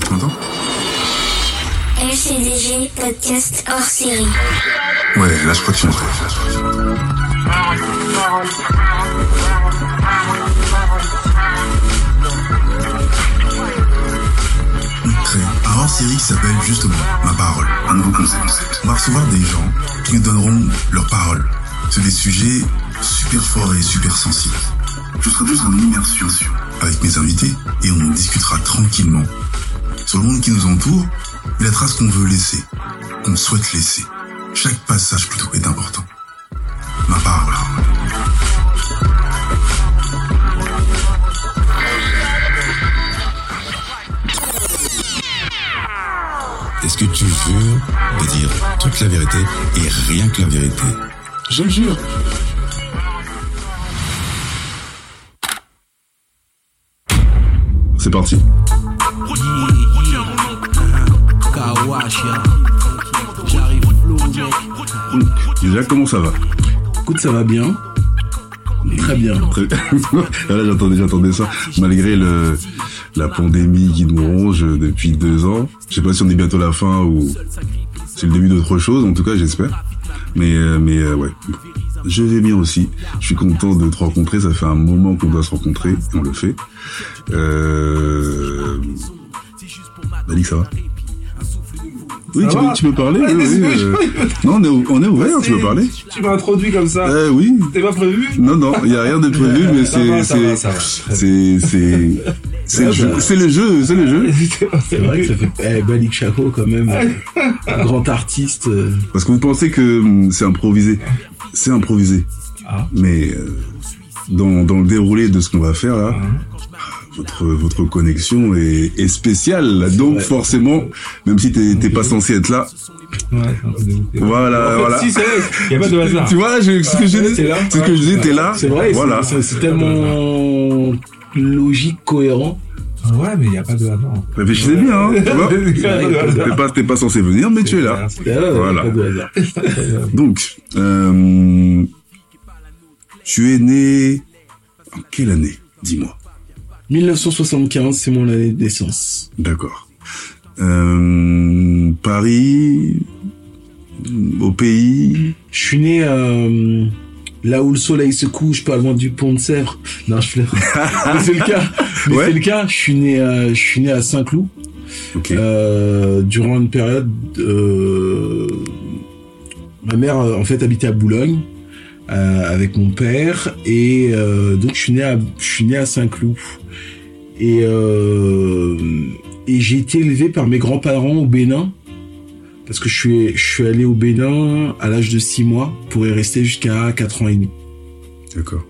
Tu m'entends LCDG podcast hors série. Ouais, là je crois que tu m'entends. Un hors série qui s'appelle justement Ma parole, un nouveau concept. On va recevoir des gens qui nous donneront leur parole sur des sujets super forts et super sensibles. Je serai juste en immersion avec mes invités et on discutera tranquillement sur le monde qui nous entoure et la trace qu'on veut laisser, qu'on souhaite laisser. Chaque passage plutôt est important. Ma parole. Est-ce que tu jures de dire toute la vérité et rien que la vérité? Je le jure. C'est parti. Kawash, ya. J'arrive flow, mec. Déjà, comment ça va Écoute, ça va bien. Très bien. Là, j'attendais, j'attendais ça. Malgré le, la pandémie qui nous ronge depuis deux ans. Je sais pas si on est bientôt à la fin ou c'est le début d'autre chose. En tout cas, j'espère. Mais, euh, mais euh, ouais. Je vais bien aussi. Je suis content de te rencontrer. Ça fait un moment qu'on doit se rencontrer. On le fait. Euh... Malik, ça va? Oui, tu peux, tu peux parler. oui, oui, euh, Non, on est, ou- on est ouvert. Tu peux parler. Tu m'as introduit comme ça. Euh, oui. T'es pas prévu Non, non, il y a rien de prévu, mais c'est, c'est, c'est, le jeu, c'est le jeu, c'est le jeu. C'est vrai que ça fait eh, Balik Chaco quand même, un grand artiste. euh, Parce que vous pensez que hum, c'est improvisé. C'est improvisé. Ah. Mais euh, dans, dans le déroulé de ce qu'on va faire là, votre, votre connexion est, est spéciale. Donc vrai. forcément, même si t'es, t'es pas censé être là, Ouais, c'est un peu de ouf. voilà, En fait, voilà. Si, c'est vrai. Y a pas de hasard. Tu vois, je, ce que je Ouais, dis, ce que je dis, t'es là. C'est vrai, c'est- Voilà. c'est tellement logique, cohérent. Ouais, mais y a pas de hasard. Réfléchissez bien, hein, tu. T'es pas, t'es pas censé venir, mais tu es là. Ouais, Voilà. pas de hasard. Donc, euh, tu es né en quelle année Dis-moi? 1975, c'est mon année de naissance. D'accord. Euh, Paris, au pays. Je suis né euh, là où le soleil se couche, pas loin du pont de Sèvres. Non, je fais. Mais c'est le cas. Mais Ouais. c'est le cas. Je suis né, euh, je suis né à Saint-Cloud Ok. euh, durant une période. euh, ma mère, euh, en fait, habitait à Boulogne euh, avec mon père et euh, donc je suis né à, je suis né à Saint-Cloud et euh, et j'ai été élevé par mes grands-parents au Bénin parce que je suis je suis allé au Bénin à l'âge de 6 mois pour y rester jusqu'à 4 ans et demi. D'accord.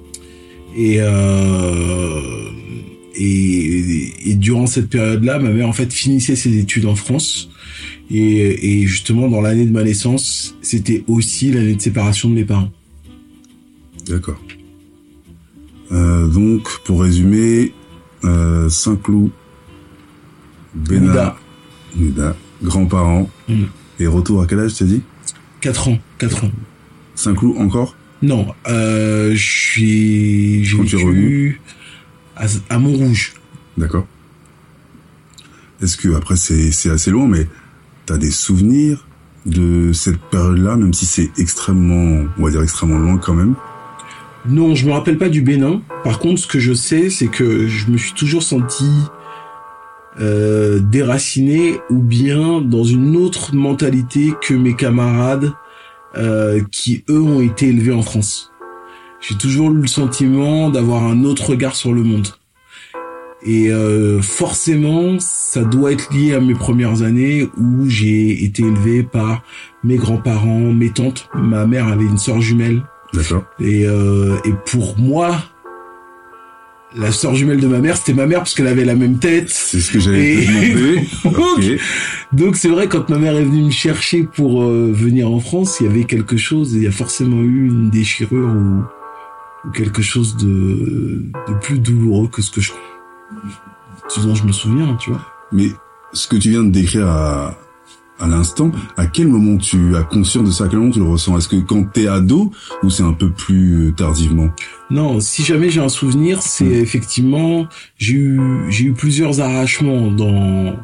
Et, euh, et, et durant cette période-là, ma mère en fait finissait ses études en France. Et, et justement, dans l'année de ma naissance, c'était aussi l'année de séparation de mes parents. D'accord. Euh, donc, pour résumer, euh, Saint-Cloud. Ouida, grands-parents, Mm. et retour à quel âge t'as dit 4 ans, 4 ans. Saint-Cloud encore Non, euh, j'ai j'ai Quand tu es vécu revenu à, à Montrouge. D'accord. Est-ce que, après, c'est c'est assez loin, mais t'as des souvenirs de cette période-là, même si c'est extrêmement, on va dire extrêmement loin quand même Non, je me rappelle pas du Bénin. Par contre, ce que je sais, c'est que je me suis toujours senti euh, déraciné ou bien dans une autre mentalité que mes camarades euh, qui, eux, ont été élevés en France. J'ai toujours eu le sentiment d'avoir un autre regard sur le monde. Et euh, forcément, ça doit être lié à mes premières années où j'ai été élevé par mes grands-parents, mes tantes. Ma mère avait une sœur jumelle D'accord. et, euh, et pour moi, la sœur jumelle de ma mère, c'était ma mère parce qu'elle avait la même tête. C'est ce que j'allais Et-. Donc, c'est vrai, quand ma mère est venue me chercher pour euh, venir en France, il y avait quelque chose, il y a forcément eu une déchirure ou, ou quelque chose de, de plus douloureux que ce que je, ce dont je me souviens, tu vois. Mais ce que tu viens de décrire à, à l'instant, à quel moment tu as conscience de ça? À quel moment tu le ressens? Est-ce que quand t'es ado ou c'est un peu plus euh, tardivement? Non, si jamais j'ai un souvenir, c'est Mm. effectivement j'ai eu j'ai eu plusieurs arrachements dans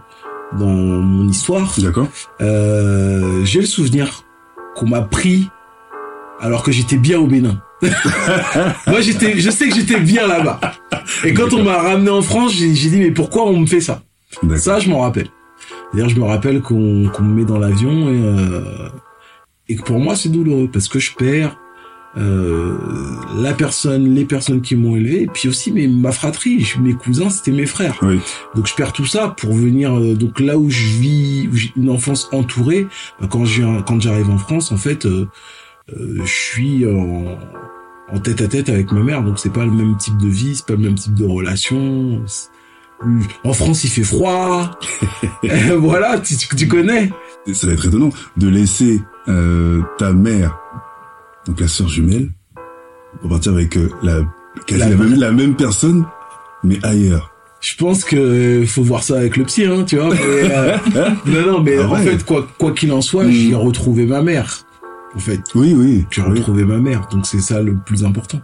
dans mon histoire, D'accord. euh, j'ai le souvenir qu'on m'a pris alors que j'étais bien au Bénin. Moi, j'étais, je sais que j'étais bien là-bas. Et quand on m'a ramené en France, j'ai dit mais pourquoi on me fait ça? Ça, je m'en rappelle. D'ailleurs, je me rappelle qu'on qu'on me met dans l'avion et euh, et que pour moi c'est douloureux parce que je perds euh, la personne, les personnes qui m'ont élevé, et puis aussi mes, ma fratrie, mes cousins, c'était mes frères. Oui. Donc je perds tout ça pour venir euh, donc là où je vis, où j'ai une enfance entourée. bah, quand j'arrive en France, en fait, euh, euh, je suis en, en tête à tête avec ma mère, donc c'est pas le même type de vie, c'est pas le même type de relation. En France, il fait froid. voilà, tu, tu connais. Ça va être étonnant de laisser euh, ta mère, donc la sœur jumelle, pour partir avec euh, la quasi La la, même, la même personne, mais ailleurs. Je pense que faut voir ça avec le psy, hein, tu vois. mais, euh, non, non, mais Ah en fait, quoi quoi qu'il en soit, j'ai retrouvé ma mère. En fait, Oui, oui. j'ai oui. retrouvé ma mère, donc c'est ça le plus important.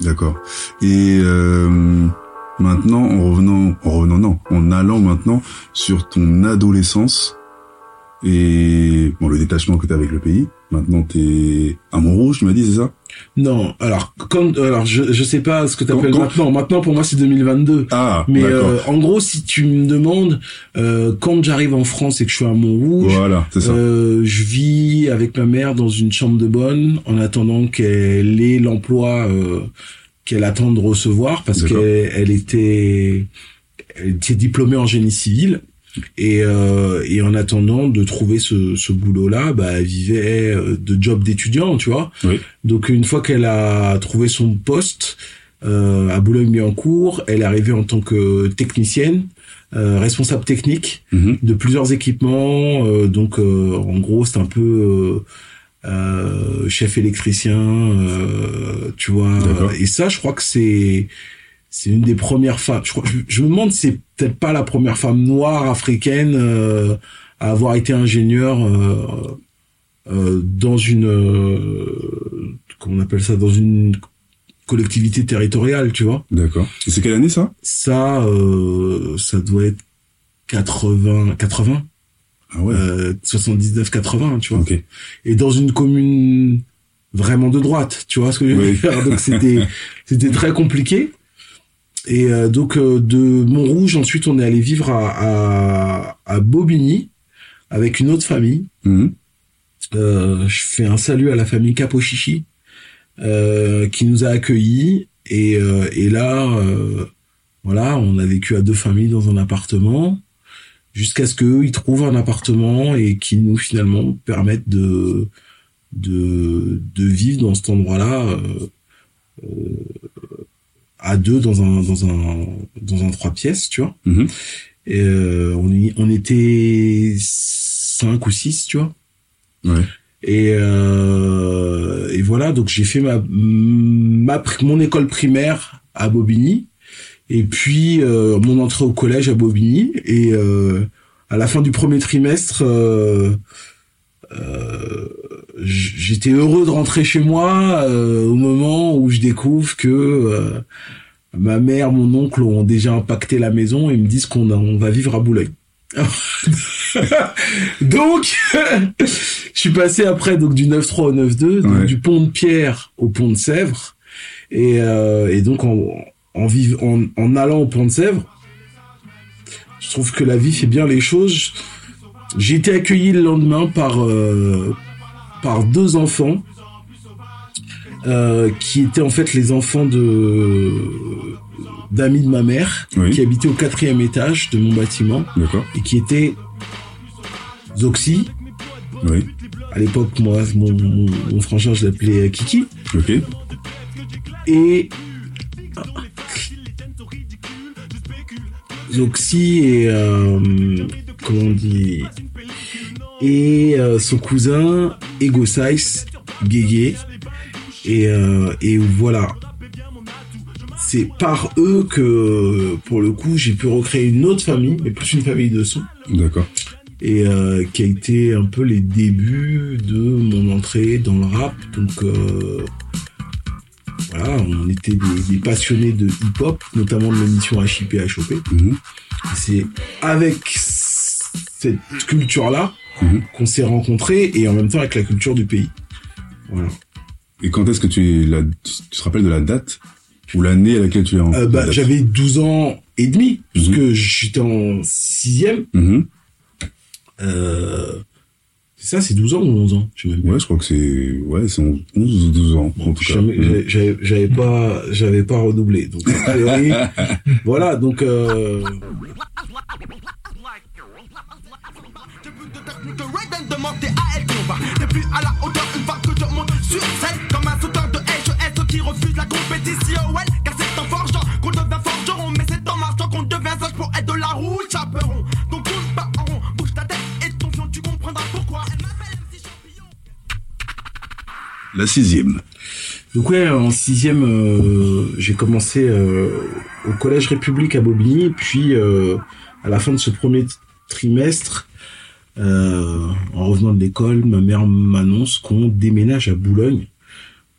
D'accord. Et euh, maintenant, en revenant, en revenant, non, en allant maintenant sur ton adolescence et bon le détachement que t'as avec le pays. Maintenant, t'es à Montrouge, tu m'as dit, c'est ça? Non, alors quand alors je je sais pas ce que t'appelles Quand- quand- maintenant. Maintenant pour moi c'est 2022. Ah, Mais euh, en gros, si tu me demandes euh, quand j'arrive en France et que je suis à Montrouge, voilà, c'est ça. euh, je vis avec ma mère dans une chambre de bonne en attendant qu'elle ait l'emploi euh, qu'elle attend de recevoir parce qu'elle elle était elle était diplômée en génie civil. Et, euh, et en attendant de trouver ce, ce boulot-là, bah, elle vivait euh, de job d'étudiant, tu vois. Oui. Donc une fois qu'elle a trouvé son poste euh, à Boulogne-Billancourt, elle est arrivée en tant que technicienne, euh, responsable technique Mhm. de plusieurs équipements. euh, donc euh, en gros, c'est un peu euh, chef électricien, euh, tu vois. Et ça, je crois que c'est c'est une des premières femmes. Je, crois, je, je me demande, si c'est peut-être pas la première femme noire africaine euh, à avoir été ingénieure euh, euh, dans une euh, comment on appelle ça dans une collectivité territoriale, tu vois. D'accord. Et c'est quelle année ça? Ça, euh, ça doit être 80, 80, Ah ouais. euh, 79, 80, tu vois. Et dans une commune vraiment de droite, tu vois ce que je veux Oui. dire? Donc c'était, c'était très compliqué. Et euh, donc euh, de Montrouge, ensuite on est allé vivre à, à, à Bobigny avec une autre famille. Mhm. Euh, je fais un salut à la famille Capochichi euh, qui nous a accueillis et, euh, et là euh, voilà on a vécu à deux familles dans un appartement jusqu'à ce qu'eux ils trouvent un appartement et qui nous finalement permettent de de de vivre dans cet endroit là à deux dans un dans un dans un trois pièces tu vois Mhm. et euh, on y, on était cinq ou six tu vois Ouais. et, euh, et voilà, donc j'ai fait ma, ma mon école primaire à Bobigny, et puis euh, mon entrée au collège à Bobigny, et euh, à la fin du premier trimestre, euh, euh, j'étais heureux de rentrer chez moi euh, au moment où je découvre que euh, ma mère, mon oncle ont déjà impacté la maison et me disent qu'on on va vivre à Boulogne. donc, je suis passé après donc du 9-3 au 9-2, donc Ouais. du pont de Pierre au pont de Sèvres, et, euh, et donc en, en, vive- en, en allant au pont de Sèvres, je trouve que la vie fait bien les choses. J'ai été accueilli le lendemain par euh, par deux enfants euh, qui étaient en fait les enfants de d'amis de ma mère Oui. qui habitaient au quatrième étage de mon bâtiment et qui étaient Zoxy. Oui. À l'époque, moi, mon, mon, mon frangin, je l'appelais Kiki. Ok. Et Zoxy et euh, comment on dit? Et euh, son cousin Ego Size Guégué. Et euh, et voilà. C'est par eux que pour le coup j'ai pu recréer une autre famille mais plus une famille de son. D'accord. et euh, qui a été un peu les débuts de mon entrée dans le rap. Donc euh, voilà, on était des, des passionnés de hip-hop, notamment de l'émission HIP HOP. Mhm. C'est avec cette culture-là Mhm. qu'on s'est rencontrés et en même temps avec la culture du pays. Voilà. Et quand est-ce que tu, la, tu te rappelles de la date ou l'année à laquelle tu es en Euh, bah, j'avais 12 ans et demi, parce Mhm. j'étais en sixième. Mhm. Euh, ça, c'est 12 ans ou 11 ans, je sais même pas. Ouais, je crois que c'est ouais, c'est 11 ou 12 ans en tout cas. Jamais- j'avais- pas, j'avais pas redoublé. Donc, a priori, voilà, donc, euh, Début de technique Raiden demandait à elle combat Depuis à la hauteur une fois que je monte sur scène Comme un sauteur de HES qui refuse la compétition La sixième. donc ouais, en sixième, euh, j'ai commencé euh, au collège République à Bobigny, puis euh, à la fin de ce premier trimestre, euh, en revenant de l'école, ma mère m'annonce qu'on déménage à Boulogne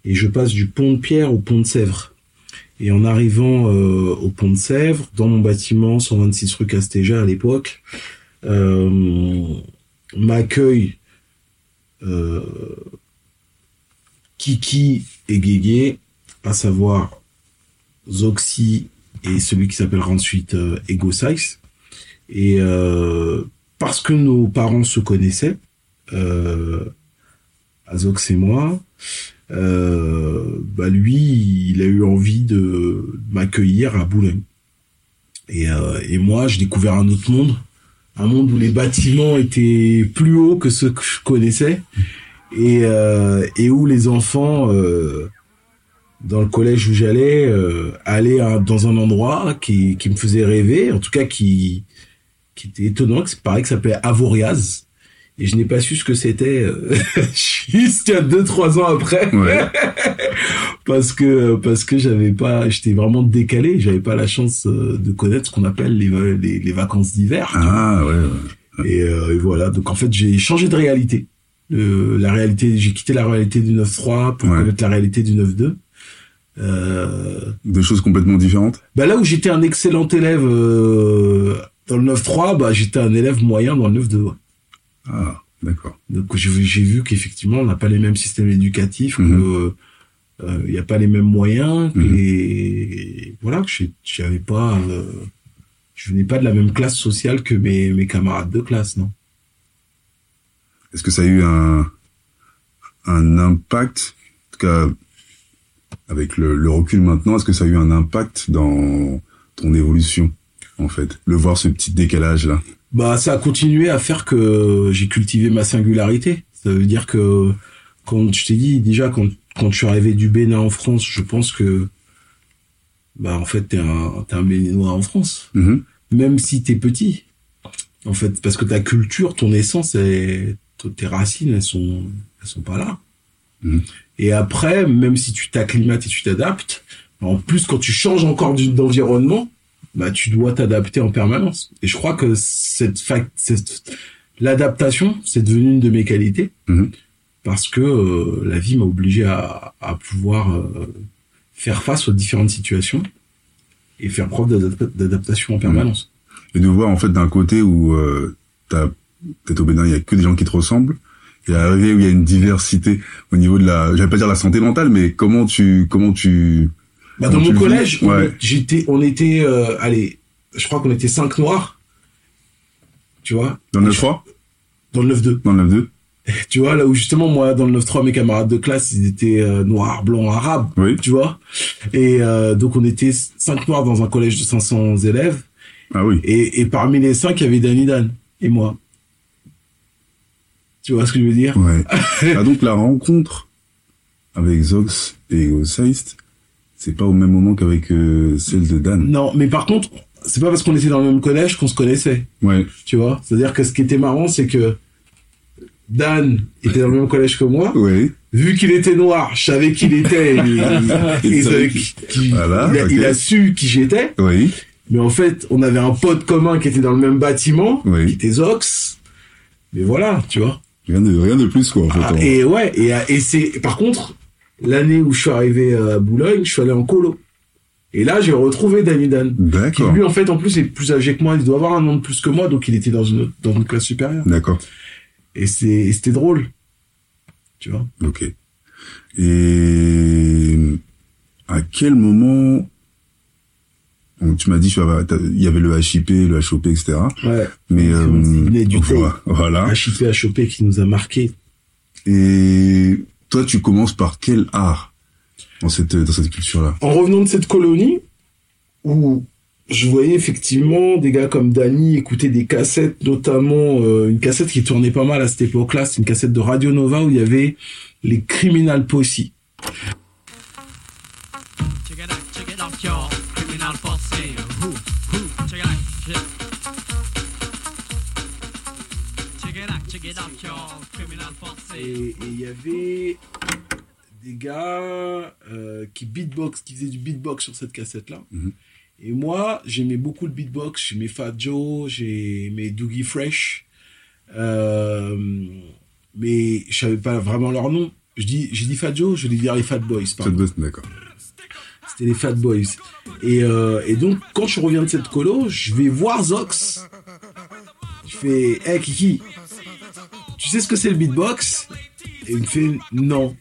et je passe du pont de Pierre au pont de Sèvres. Et en arrivant euh, au pont de Sèvres, dans mon bâtiment 126 rue Castéja à l'époque, euh, m'accueille Kiki et Guégué, à savoir Zoxy et celui qui s'appellera ensuite euh, Ego Size. Et euh, parce que nos parents se connaissaient, euh, Azox et moi, euh, bah lui, il a eu envie de m'accueillir à Boulogne. Et, et moi, j'ai découvert un autre monde, un monde où les bâtiments étaient plus hauts que ceux que je connaissais, et, euh, et où les enfants, euh, dans le collège où j'allais, euh, allaient à- dans un endroit qui, qui me faisait rêver, en tout cas qui, qui était étonnant, que c'est pareil, que ça s'appelait Avoriaz. Et je n'ai pas su ce que c'était euh, a deux trois ans après Ouais. parce que parce que j'avais pas j'étais vraiment décalé j'avais pas la chance euh, de connaître ce qu'on appelle les, les, les vacances d'hiver. Ah ouais. ouais. et, euh, et voilà donc en fait j'ai changé de réalité La réalité j'ai quitté la réalité du 9-3 pour Ouais. connaître la réalité du 9-2 euh, Deux choses complètement différentes. bah là où j'étais un excellent élève euh, dans le 9-3 bah j'étais un élève moyen dans le 9-2 ouais. Ah, d'accord. Donc j'ai vu, j'ai vu qu'effectivement on n'a pas les mêmes systèmes éducatifs, Mhm. que euh, il n'y a pas les mêmes moyens, que Mhm. les voilà que j'avais pas, euh, je venais pas de la même classe sociale que mes mes camarades de classe, non. Est-ce que ça a eu un un impact, en tout cas avec le, le recul maintenant, est-ce que ça a eu un impact dans ton évolution en fait, le voir ce petit décalage là. Bah ça a continué à faire que j'ai cultivé ma singularité. Ça veut dire que quand je t'ai dit déjà quand quand je suis arrivé du Bénin en France, je pense que bah en fait t'es un t'es un Béninois en France. Mhm. même si t'es petit, en fait, parce que ta culture, ton essence, et tes racines, elles sont, elles sont pas là. Mhm. Et après, même si tu t'acclimates et tu t'adaptes, en plus, quand tu changes encore d'environnement, bah, tu dois t'adapter en permanence. Et je crois que cette fac, cette, l'adaptation, c'est devenu une de mes qualités. Mhm. Parce que euh, la vie m'a obligé à, à pouvoir euh, faire face aux différentes situations et faire preuve d'adap- d'adaptation en permanence. Et de voir en fait d'un côté où euh, t'as peut-être au Bénin il y a que des gens qui te ressemblent et arriver où il y a une diversité au niveau de la, j'allais pas dire la santé mentale, mais comment tu comment tu Bah, dans Comment mon tu le collège, Ouais. j'étais, on était, euh, allez, je crois qu'on était cinq noirs. Tu vois? Dans le 9-3, Dans le 9-2. dans le 9-2, Tu vois, là où justement, moi, dans le 9-3, mes camarades de classe, ils étaient euh, noirs, blancs, arabes. oui. Tu vois? Et euh, donc, on était cinq noirs dans un collège de 500 élèves. Ah oui. Et, et parmi les cinq, il y avait Danny Dan et moi. Tu vois ce que je veux dire Ouais. ah donc la rencontre avec Zox et Seist, c'est pas au même moment qu'avec euh, celle de Dan. Non, mais par contre, c'est pas parce qu'on était dans le même collège qu'on se connaissait. Ouais. Tu vois? C'est-à-dire que ce qui était marrant, c'est que Dan était dans le même collège que moi. Ouais. Vu qu'il était noir, je savais qui il était. et- et- et- Il savait et- qui- qui- Voilà, il, a, ok. il a su qui j'étais. Oui. Mais en fait, on avait un pote commun qui était dans le même bâtiment, Oui. qui était Zox. Mais voilà, tu vois. Rien de rien de plus quoi en fait. Ah, en- et ouais, et, et c'est par contre, l'année où je suis arrivé à Boulogne, je suis allé en colo. Et là, j'ai retrouvé Danny Dan. Qui lui, en fait, en plus, est plus âgé que moi. Il doit avoir un an de plus que moi, donc il était dans une, dans une classe supérieure. D'accord. Et c'est, et c'était drôle. Tu vois? Ok. Et à quel moment donc, tu m'as dit il y avait le HIP, le HOP, etc. Ouais. Mais euh, venait du voilà, voilà. HIP choper qui nous a marqué. Et toi, tu commences par quel art dans cette dans cette culture-là? En revenant de cette colonie, où je voyais effectivement des gars comme Danny écouter des cassettes, notamment euh, une cassette qui tournait pas mal à cette époque-là, c'est une cassette de Radio Nova où il y avait les Criminal Posse. Et il y avait des gars euh, qui beatbox, qui faisaient du beatbox sur cette cassette-là. Mhm. Et moi, j'aimais beaucoup le beatbox. J'aimais Fat Joe, j'aimais Doogie Fresh. Euh, mais je savais pas vraiment leur nom. Je dis, j'ai dit Fat Joe, je vais dire les Fat Boys. Pardon. bosse, d'accord. C'était les Fat Boys. Et, euh, et donc, quand je reviens de cette colo, je vais voir Zox. Je fais, hey Kiki, tu sais ce que c'est le beatbox? Et il me fait, non.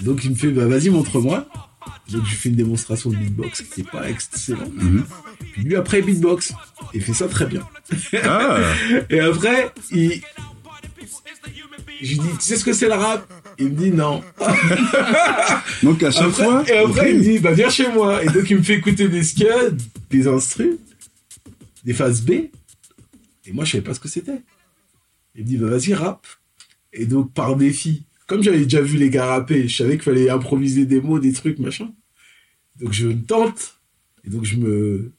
Et donc il me fait, bah vas-y, montre-moi. Donc je fais une démonstration de beatbox qui n'était pas excellente. Mhm. Puis lui, après, beatbox. Il fait ça très bien. Ah, Et après, il... Je lui dis, tu sais ce que c'est le rap? Il me dit non. donc à chaque Après- fois. et après, il me dit, bah, viens chez moi. Et donc, il me fait écouter des scuds, des instrus, des phases B. Et moi, je savais pas ce que c'était. Il me dit, bah, vas-y, rap. Et donc, par défi, comme j'avais déjà vu les gars rapper, je savais qu'il fallait improviser des mots, des trucs, machin. Donc, je me tente. Et donc, je me...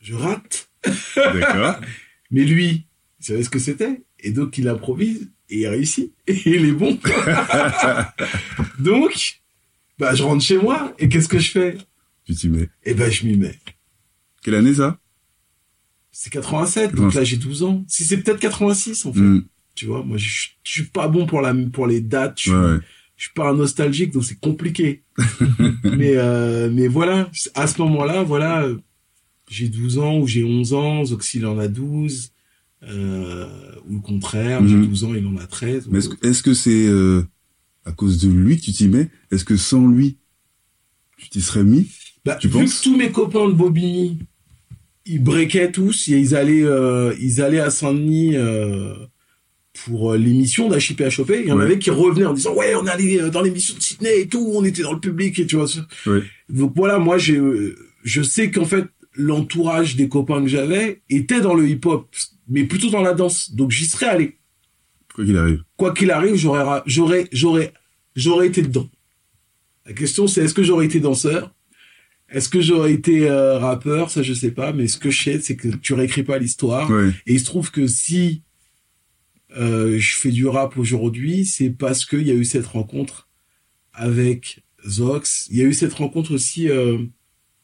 Je rate. D'accord. Mais lui, il savait ce que c'était. Et donc, il improvise et il réussit. Et il est bon. donc, bah, je rentre chez moi. Et qu'est-ce que je fais? Tu t'y mets. Eh ben, je m'y mets. Quelle année ça? C'est 87, donc 87. là, j'ai 12 ans. Si c'est peut-être 86, en fait. Hmm, Tu vois, moi, je suis pas bon pour la, pour les dates. Je suis, Ouais, ouais. pas un nostalgique, donc c'est compliqué. mais, euh, mais voilà, à ce moment-là, voilà, j'ai 12 ans ou j'ai 11 ans, Zoxil en a 12, euh, ou le contraire, j'ai Mhm. 12 ans, il en a 13. Mais est-ce que est-ce que c'est euh, à cause de lui que tu t'y mets? Est-ce que sans lui, tu t'y serais mis? Bah, Tu vu penses? que tous mes copains de Bobigny, ils breakaient tous, et ils allaient, euh, ils allaient à Saint-Denis euh, pour euh, l'émission d'HIP Chopé. Il y en Ouais. avait qui revenaient en disant ouais, on est allé euh, dans l'émission de Sydney et tout, on était dans le public et tu vois. ça. Ouais. Donc voilà, moi j'ai, euh, je sais qu'en fait l'entourage des copains que j'avais était dans le hip-hop, mais plutôt dans la danse. Donc j'y serais allé. Quoi qu'il arrive. Quoi qu'il arrive, j'aurais, ra- j'aurais, j'aurais, j'aurais été dedans. La question c'est est-ce que j'aurais été danseur? Est-ce que j'aurais été euh, rappeur? Ça je sais pas, mais ce que je sais c'est que tu réécris pas l'histoire. Et il se trouve que si euh, je fais du rap aujourd'hui, c'est parce qu'il y a eu cette rencontre avec Zox. Il y a eu cette rencontre aussi euh,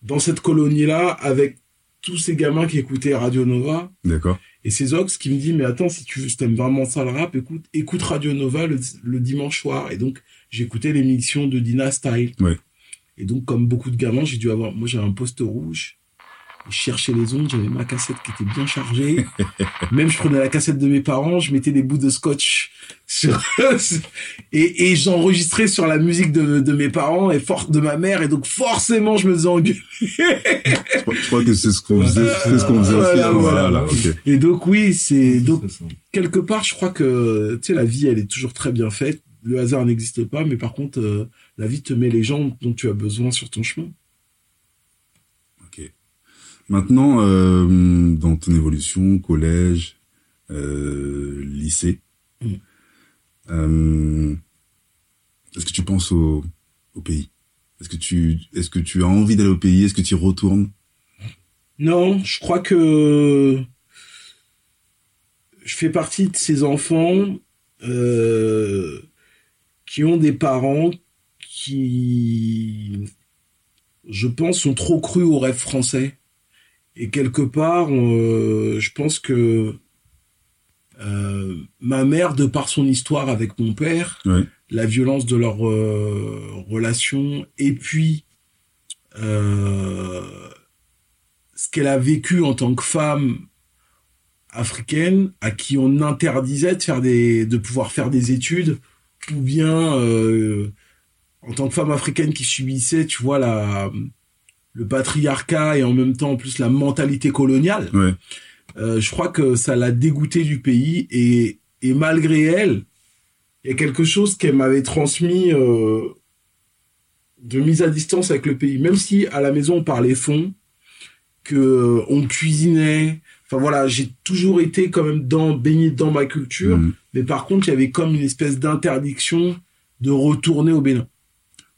dans cette colonie-là avec tous ces gamins qui écoutaient Radio Nova. D'accord. Et c'est Zox qui me dit, mais attends, si tu veux, si t'aimes vraiment ça le rap, écoute, écoute Radio Nova le, le dimanche soir. Et donc, j'écoutais l'émission de Dina Style. Ouais. Et donc, comme beaucoup de gamins, j'ai dû avoir, moi, j'avais un poste rouge. Je cherchais les ondes, j'avais ma cassette qui était bien chargée. Même je prenais la cassette de mes parents, je mettais des bouts de scotch sur, et, et j'enregistrais sur la musique de, de mes parents et fort de ma mère. Et donc, forcément, je me faisais engueuler. Je crois, je crois que c'est ce qu'on faisait, c'est ce qu'on faisait aussi. Voilà, hein, voilà. voilà, ok. Et donc, oui, c'est, donc, quelque part, je crois que tu sais la vie, elle est toujours très bien faite. Le hasard n'existe pas, mais par contre, euh, la vie te met les gens dont tu as besoin sur ton chemin. Ok. Maintenant, euh, dans ton évolution, collège, euh, lycée, Mm. euh, est-ce que tu penses au, au pays? Est-ce que tu, est-ce que tu as envie d'aller au pays? Est-ce que tu y retournes? Non, je crois que je fais partie de ces enfants euh, qui ont des parents qui, je pense, sont trop crus au rêve français. Et quelque part, euh, je pense que Euh, ma mère, de par son histoire avec mon père, Ouais. la violence de leur euh, relation, et puis euh, ce qu'elle a vécu en tant que femme africaine, à qui on interdisait de faire des, de pouvoir faire des études, ou bien en tant que femme africaine qui subissait, tu vois, la le patriarcat et en même temps en plus la mentalité coloniale. Ouais. Euh, je crois que ça l'a dégoûté du pays et, et malgré elle, il y a quelque chose qu'elle m'avait transmis euh, de mise à distance avec le pays. Même si à la maison on parlait fond, que euh, on cuisinait. Enfin voilà, j'ai toujours été quand même dans baigné dans ma culture, Mhm. mais par contre il y avait comme une espèce d'interdiction de retourner au Bénin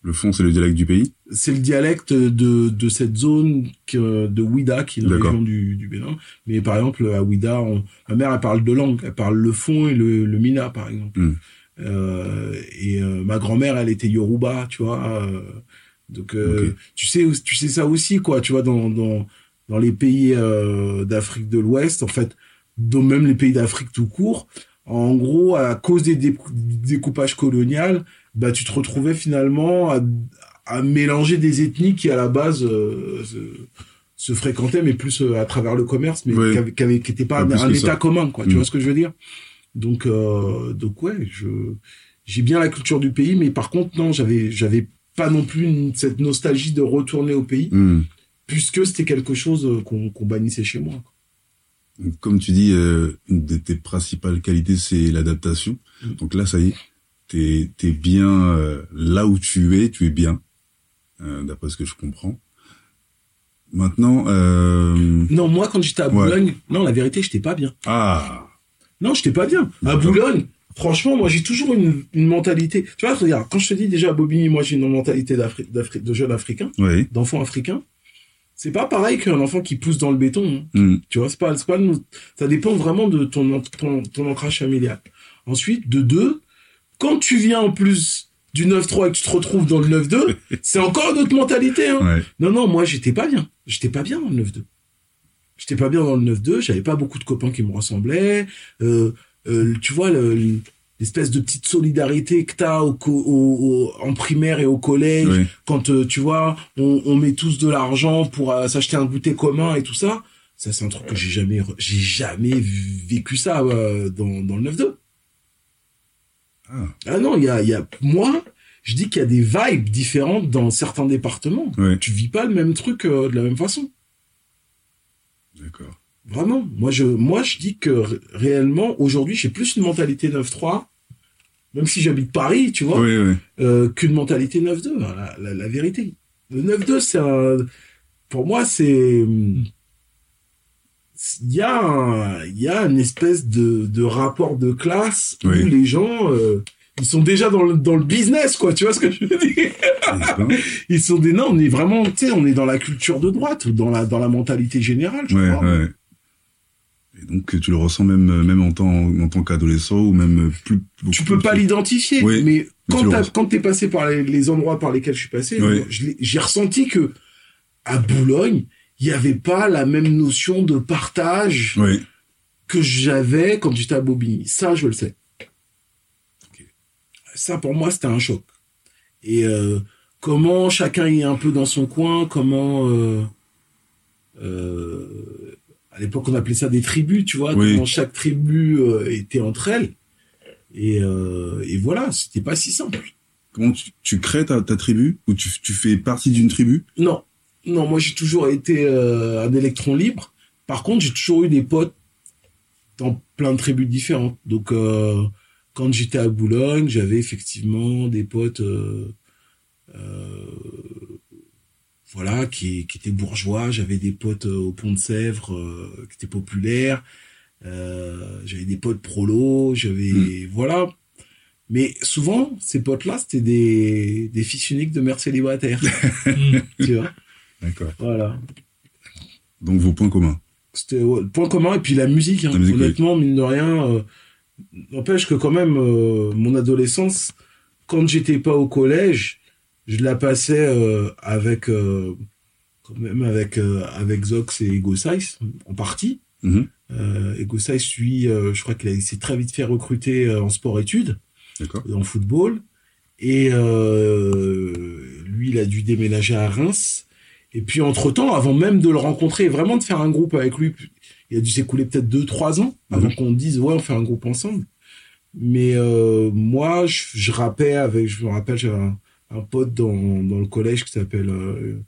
Le fond, c'est le dialecte du pays. c'est le dialecte de, de cette zone que, de Ouida, qui est D'accord. région du, du Bénin. Mais par exemple, à Ouida, on- ma mère, elle parle deux langues. Elle parle le fond et le, le mina, par exemple. Mm. Euh, et euh, ma grand-mère, elle était Yoruba, tu vois. euh, donc, tu sais, tu sais ça aussi, quoi. Tu vois, dans dans dans les pays d'Afrique de l'Ouest, en fait, dans même les pays d'Afrique tout court, en gros, à cause des décou- découpages coloniales, bah, tu te retrouvais finalement à, à mélanger des ethnies qui à la base euh, se, se fréquentaient, mais plus euh, à travers le commerce, mais Ouais. qui n'étaient pas Pas un, un état ça. commun, quoi. Tu Mm. vois ce que je veux dire? Donc, euh, donc ouais, je j'ai bien la culture du pays, mais par contre non, j'avais j'avais pas non plus une- cette nostalgie de retourner au pays, Hmm. puisque c'était quelque chose qu'on bannissait chez moi. quoi. Comme tu dis, euh, une de tes principales qualités, c'est l'adaptation. Mm. Donc là, ça y est, t'es es bien euh, là où tu es, tu es bien, euh, d'après ce que je comprends. Maintenant, euh... Non, moi quand j'étais à Ouais. Boulogne, non, la vérité, j'étais pas bien. ah, Non, j'étais pas bien. À. Boulogne, franchement, moi, j'ai toujours une, une mentalité. Tu vois, regarde, quand je te dis déjà, Bobby, moi, j'ai une mentalité d'Afrique, de jeune africain, oui, d'enfant africain. C'est pas pareil qu'un enfant qui pousse dans le béton. hein. Hmm. Tu vois, c'est pas, c'est pas, ça dépend vraiment de ton, ton, ton ancrage familial. Ensuite, de deux, quand tu viens en plus du 9-3 et que tu te retrouves dans le 9-2, c'est encore une autre mentalité, hein. ouais, Non, non, moi, j'étais pas bien. J'étais pas bien dans le 9-2. J'étais pas bien dans le 9-2. J'avais pas beaucoup de copains qui me ressemblaient. Euh, euh, tu vois, le- l'espèce de petite solidarité que t'as au, au, au- en primaire et au collège, oui. quand, euh, tu vois, on, on met tous de l'argent pour euh, s'acheter un goûter commun et tout ça. Ça, c'est un truc que j'ai jamais, j'ai jamais vécu ça euh, dans, dans le 9-2. Ah, non, il y a, il y a, moi, je dis qu'il y a des vibes différentes dans certains départements. ouais, Tu vis pas le même truc euh, de la même façon. d'accord. Vraiment. Moi, je, moi, je dis que ré- réellement, aujourd'hui, j'ai plus une mentalité 9-3, même si j'habite Paris, tu vois, Oui, oui. euh, qu'une mentalité 9-2. La, la, la vérité. Le 9-2, c'est un, pour moi, c'est, il y a un, il y a une espèce de, de rapport de classe Oui. où les gens, euh, ils sont déjà dans le, dans le business, quoi. Tu vois ce que je veux dire? Ils sont des, non, on est vraiment, tu sais, on est dans la culture de droite, dans la, dans la mentalité générale, je Ouais, crois. ouais. Et donc, tu le ressens même, même en tant, en tant qu'adolescent ou même plus. tu peux plus- pas l'identifier, Oui, mais quand ressens. quand t'es passé par les, les endroits par lesquels je suis passé, Oui. j'ai ressenti que à Boulogne, il y avait pas la même notion de partage Oui, que j'avais quand j'étais à Bobigny. Ça, je le sais. Ça, pour moi, c'était un choc. Et euh, comment chacun est un peu dans son coin, comment... euh, euh, à l'époque, on appelait ça des tribus, tu vois, Oui. comment chaque tribu était entre elles. Et, et voilà, c'était pas si simple. Comment tu, tu crées ta, ta tribu? Ou tu, tu fais partie d'une tribu? Non, non, moi j'ai toujours été euh, un électron libre. Par contre, j'ai toujours eu des potes dans plein de tribus différentes. Donc, euh, quand j'étais à Boulogne, j'avais effectivement des potes, euh, euh, voilà, qui, qui étaient bourgeois. J'avais des potes euh, au Pont de Sèvres euh, qui étaient populaires. Euh, j'avais des potes prolos. J'avais, voilà. Mais souvent, ces potes-là, c'était des, des fils uniques de mères célibataires. tu vois? D'accord. Voilà. Donc, vos points communs. C'était ouais, point commun et puis la musique. hein. La musique, oui. Honnêtement, mine de rien, euh, n'empêche que quand même euh, mon adolescence, quand j'étais pas au collège, je la passais euh, avec quand même avec avec Zox et Ego Size en partie. Euh, et Gossais, lui, je crois qu'il s'est très vite fait recruter en sport-études, en football. Et lui, il a dû déménager à Reims. Et puis, entre-temps, avant même de le rencontrer, vraiment de faire un groupe avec lui, il a dû s'écouler peut-être deux, trois ans avant Mhm. qu'on dise, ouais, on fait un groupe ensemble. Mais euh, moi, je, je rappais avec, je me rappelle, j'avais un, un pote dans, dans le collège qui s'appelle, euh,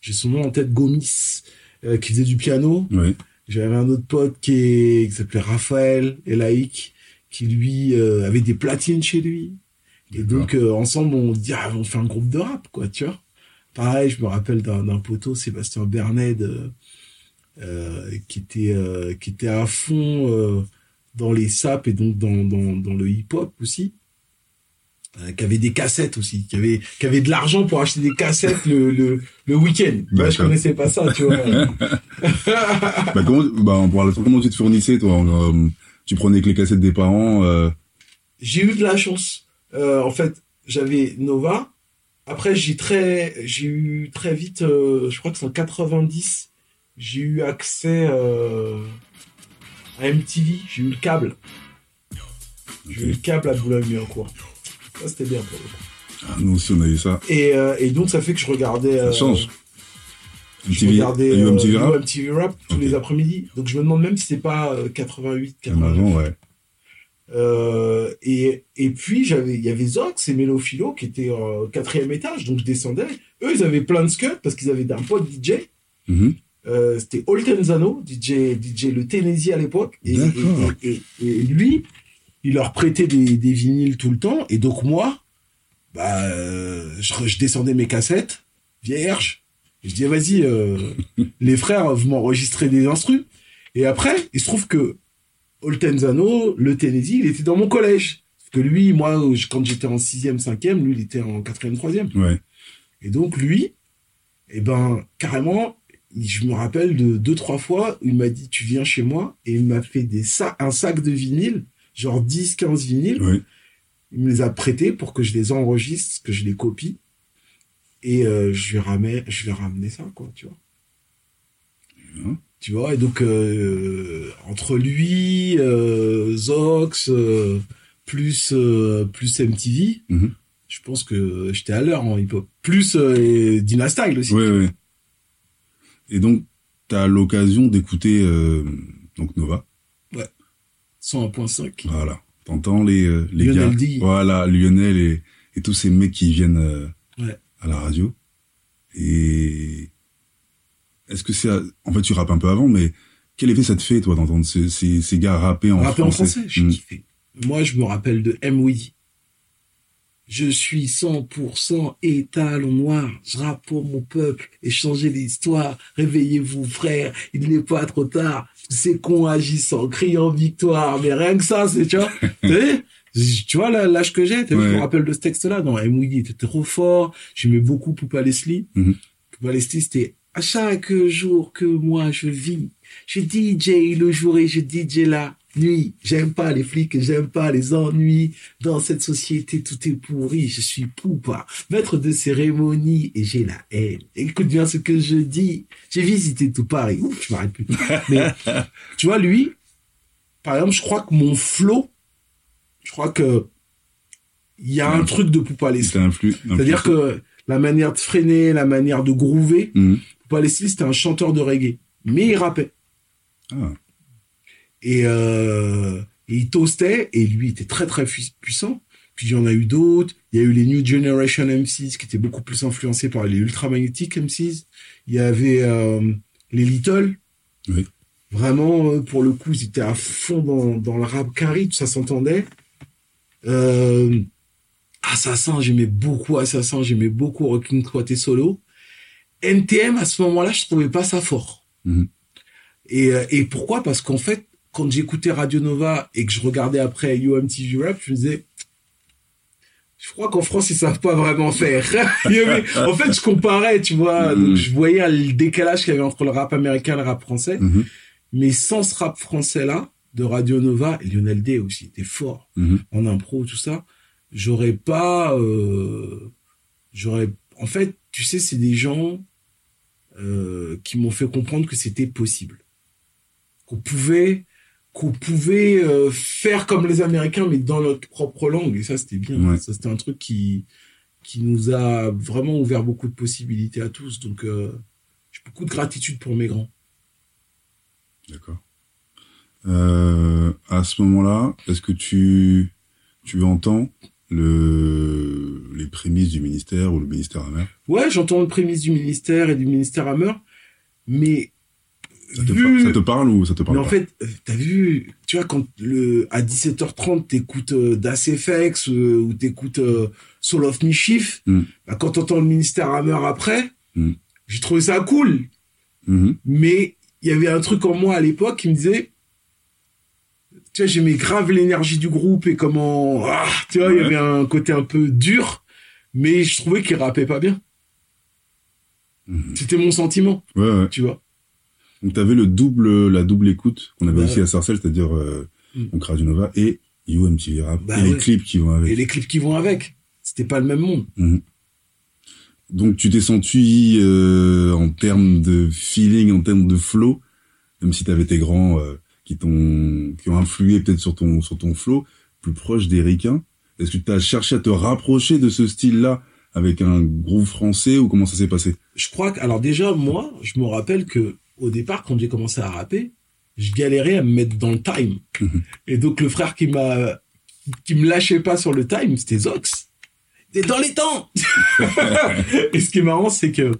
j'ai son nom en tête, Gomis, euh, qui faisait du piano. Ouais. J'avais un autre pote qui, est, qui s'appelait Raphaël Elaïc, qui lui euh, avait des platines chez lui. Et donc euh, ensemble on dit ah, on fait un groupe de rap quoi, tu vois. Pareil, je me rappelle d'un poteau Sébastien Bernet euh, euh, qui était euh, qui était à fond euh, dans les saps et donc dans dans, dans le hip hop aussi. Qui avait des cassettes aussi, qui avait qui avait de l'argent pour acheter des cassettes le le, le week-end. Moi, je connaissais pas ça, tu vois. bah, comment, bah, comment tu te fournissais, toi? tu prenais que les cassettes des parents, j'ai eu de la chance. En fait, j'avais Nova. Après, j'ai très, j'ai eu très vite, euh, je crois que c'est en 90, j'ai eu accès euh, à MTV. J'ai eu le câble. J'ai eu le câble à Boulogne-Billancourt. Ça, c'était bien pour le coup. ah, nous aussi, on a eu ça. Et, euh, et donc, ça fait que je regardais. Ça change. Je MTV, regardais MTV Rap? MTV Rap tous les après-midi. Donc, je me demande même si c'est pas euh, 88, Même 89. avant, ouais. Euh, et, et puis j'avais, il y avait Zox et Mélophilo qui étaient au quatrième étage, donc je descendais. Eux, ils avaient plein de scuds parce qu'ils avaient un pote DJ. Mhm. Euh, c'était Oltenzano, DJ, DJ le Tennessee à l'époque. Et, et, lui, il leur prêtait des, des vinyles tout le temps. Et donc moi, bah, euh, je, je descendais mes cassettes, vierges. Et je disais, vas-y, euh, les frères, vous m'enregistrez des instrus. Et après, il se trouve que Oltenzano, le Tennessee, il était dans mon collège. Parce que lui, moi, quand j'étais en sixième, cinquième, lui, il était en quatrième, troisième. Ouais. Et donc, lui, eh ben, carrément, je me rappelle de deux, trois fois, il m'a dit, tu viens chez moi, et il m'a fait des sa- un sac de vinyle, genre 10, 15 vinyles. Ouais. Il me les a prêtés pour que je les enregistre, que je les copie. Et euh, je lui ramais, je lui ai ramené ça, quoi, tu vois. Tu vois, et donc, euh, entre lui, euh, Zox, euh, plus, euh, plus MTV, Mhm. je pense que j'étais à l'heure en hip-hop. Plus euh, et Dina Style aussi. Ouais, ouais. Et donc, t'as l'occasion d'écouter, euh, donc Nova. 101.5. Voilà. T'entends les, euh, les Lionel gars. D. Voilà, Lionel et, et tous ces mecs qui viennent euh, Ouais. à la radio. Et est-ce que c'est, en fait, tu rappes un peu avant, mais quel effet ça te fait, toi, d'entendre ces, ces, ces gars rapper en Rapper en français, français, j'ai Mm. kiffé. Moi, je me rappelle de M. Je suis 100% étalon noir. Je rappe pour mon peuple et changer l'histoire. Réveillez-vous, frère. Il n'est pas trop tard. C'est qu'on agissent en criant victoire. Mais rien que ça, c'est, tu vois. tu vois l'âge que j'ai. Je me rappelle de ce texte-là. Non, M. Était trop fort. J'aimais beaucoup Poupa Leslie. Mhm. Poupa Leslie, c'était à chaque jour que moi je vis. Je DJ le jour et je DJ la nuit. J'aime pas les flics, j'aime pas les ennuis. Dans cette société, tout est pourri. Je suis poupa, maître de cérémonie et j'ai la haine. Écoute bien ce que je dis. J'ai visité tout Paris. Ouf, je m'arrête plus. Mais, tu vois, lui, par exemple, je crois que mon flow, je crois que il y a un truc de poupa influ, C'est-à-dire que la manière de freiner, la manière de groover, Mhm. Leslie, c'était un chanteur de reggae. Mais il rappait. Ah. Et, euh, et il toastait, et lui était très très pu- puissant. Puis il y en a eu d'autres. Il y a eu les New Generation MCs qui étaient beaucoup plus influencés par les Ultramagnétiques MCs. Il y avait euh, les Little. Oui. Vraiment, euh, pour le coup, ils étaient à fond dans, dans le rap carry, ça s'entendait. Euh, Assassin, j'aimais beaucoup Assassin, j'aimais beaucoup Rocking Solo. NTM, à ce moment-là, je trouvais pas ça fort. Mhm. Et, euh, et pourquoi? Parce qu'en fait, quand j'écoutais Radio Nova et que je regardais après UMTV Rap, je me disais, je crois qu'en France, ils savent pas vraiment faire. En fait, je comparais, tu vois, Mhm. donc je voyais le décalage qu'il y avait entre le rap américain et le rap français. Mhm. Mais sans ce rap français-là, de Radio Nova, et Lionel D aussi était fort en impro, tout ça, j'aurais pas, euh, j'aurais, en fait, tu sais, c'est des gens euh, qui m'ont fait comprendre que c'était possible. qu'on pouvait qu'on pouvait euh, faire comme les Américains mais dans notre propre langue et ça c'était bien Ouais. ça c'était un truc qui qui nous a vraiment ouvert beaucoup de possibilités à tous donc euh, j'ai beaucoup de gratitude pour mes grands D'accord. À ce moment-là, est-ce que tu, tu entends le, les prémices du ministère ou le ministère Hammer? Ouais j'entends le prémisse du ministère et du ministère Hammer mais ça te, vu- par- ça te parle ou ça te parle Mais en pas? fait, euh, t'as vu, tu vois, quand le, à 17h30, t'écoutes euh, Das FX euh, ou t'écoutes euh, Soul of Mischief, Mm. bah, quand t'entends le ministère Hammer après, Mm. j'ai trouvé ça cool. Mhm. Mais il y avait un truc en moi à l'époque qui me disait, tu vois, j'aimais grave l'énergie du groupe et comment, ah, tu vois, il y avait un côté un peu dur, mais je trouvais qu'il rappait pas bien. Mhm. C'était mon sentiment, Ouais, ouais. tu vois. Donc t'avais le double, la double écoute qu'on avait Bah aussi à Sarcelles, c'est-à-dire euh, Mm. donc Radio Nova et You MTV Rap Bah et les clips qui vont avec. Et les clips qui vont avec. C'était pas le même monde. Donc tu t'es senti euh, en termes de feeling, en termes de flow, même si t'avais tes grands euh, qui t'ont qui ont influé peut-être sur ton sur ton flow, plus proche des ricains. Est-ce que tu as cherché à te rapprocher de ce style-là avec un groupe français ou comment ça s'est passé? Je crois que alors déjà moi je me rappelle que au départ quand j'ai commencé à rapper je galérais à me mettre dans le time Mhm. et donc le frère qui m'a qui me lâchait pas sur le time c'était Zox t'es dans les temps et ce qui est marrant c'est que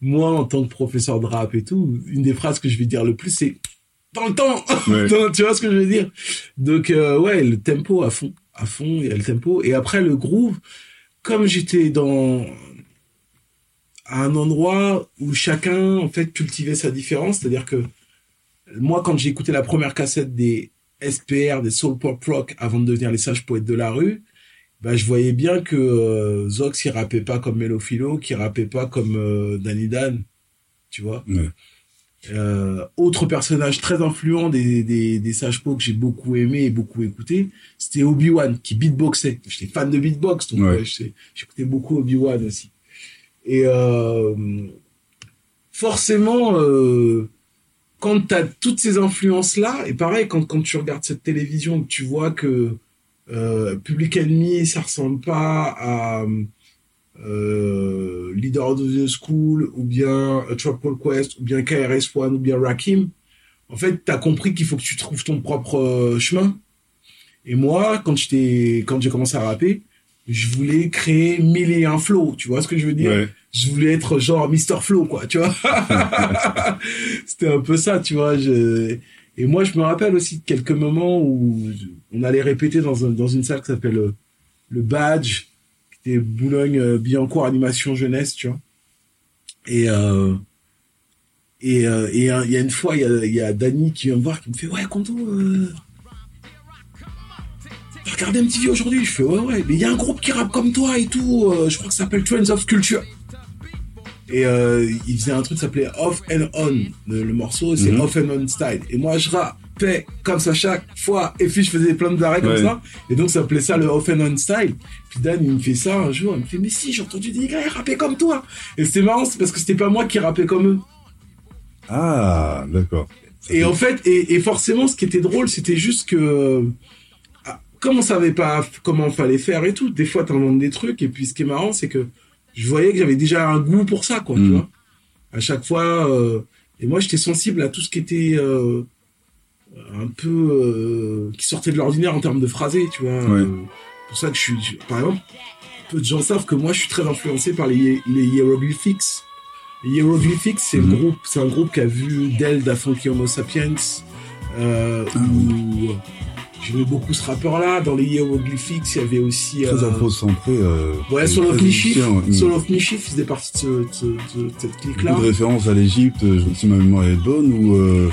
moi en tant que professeur de rap et tout une des phrases que je vais dire le plus c'est dans le temps Ouais. Tu vois ce que je veux dire? Donc euh, ouais le tempo à fond à fond il y a le tempo et après le groove comme j'étais dans à un endroit où chacun en fait cultivait sa différence c'est-à-dire que moi quand j'ai écouté la première cassette des SPR des Soul Pop Rock avant de devenir les sages poètes de la rue bah je voyais bien que euh, Zox il rappait pas comme Melophilo qui rappait pas comme euh, Danny Dan tu vois? Ouais. Euh, autre personnage très influent des, des, des sages pots que j'ai beaucoup aimé et beaucoup écouté, c'était Obi-Wan qui beatboxait. J'étais fan de beatbox, donc Ouais. ouais, je- j'écoutais beaucoup Obi-Wan aussi. Et euh, forcément, euh, quand tu as toutes ces influences-là, et pareil, quand, quand tu regardes cette télévision, tu vois que euh, Public Enemy, ça ressemble pas à euh, Leader of the School, ou bien A Called Quest, ou bien KRS-One, ou bien Rakim, en fait, tu as compris qu'il faut que tu trouves ton propre euh, chemin. Et moi, quand j'étais, quand j'ai commencé à rapper, je voulais créer mille et un flow, tu vois ce que je veux dire? Ouais. je voulais être genre Mr. Flow, quoi, tu vois? C'était un peu ça, tu vois. Je... Et moi, je me rappelle aussi de quelques moments où on allait répéter dans, un, dans une salle qui s'appelle euh, le Badge, qui était Boulogne-Billancourt Animation Jeunesse, tu vois. Et euh, et euh, et euh, il y a une fois, il y a, y a Dany qui vient me voir, qui me fait ouais, Conto, euh... t'as regardé MTV aujourd'hui Je fais ouais ouais, mais il y a un groupe qui rappe comme toi et tout. euh, je crois que ça s'appelle Trends of Culture. Et euh, il faisait un truc qui s'appelait Off and On. Le, le morceau, c'est Mhm. Off and On Style. Et moi, je comme ça chaque fois. Et puis, je faisais plein d'arrêts comme Ouais. ça. Et donc, ça s'appelait ça le Off and On Style. Puis Dan, il me fait ça un jour. Il me fait, mais si, j'ai entendu des gars rapper comme toi. Et c'était marrant, c'est parce que c'était pas moi qui rappais comme eux. Ah, d'accord. Et en fait, et, et forcément, ce qui était drôle, c'était juste que, ah, comme on savait pas comment fallait faire et tout, des fois t'inventes des trucs, et puis ce qui est marrant, c'est que je voyais que j'avais déjà un goût pour ça, quoi, tu Mm. vois. À chaque fois, euh, et moi j'étais sensible à tout ce qui était euh, un peu euh, qui sortait de l'ordinaire en termes de phrasé, tu vois. Ouais. Euh, c'est pour ça que je suis, par exemple, peu de gens savent que moi je suis très influencé par les, les hiéroglyphics. Les hiéroglyphics, c'est Mhm. groupe, c'est un groupe qui a vu Del da Funky Homo Sapiens, euh, Ah où j'aimais beaucoup ce rappeur-là. Dans les hiéroglyphiques, il y avait aussi Très euh, afro-centré. Euh, ouais, ouais. Soul of Mischief faisait partie de, ce- de de cette clique-là. Beaucoup de références à l'Égypte, euh, si ma mémoire est bonne, ou euh,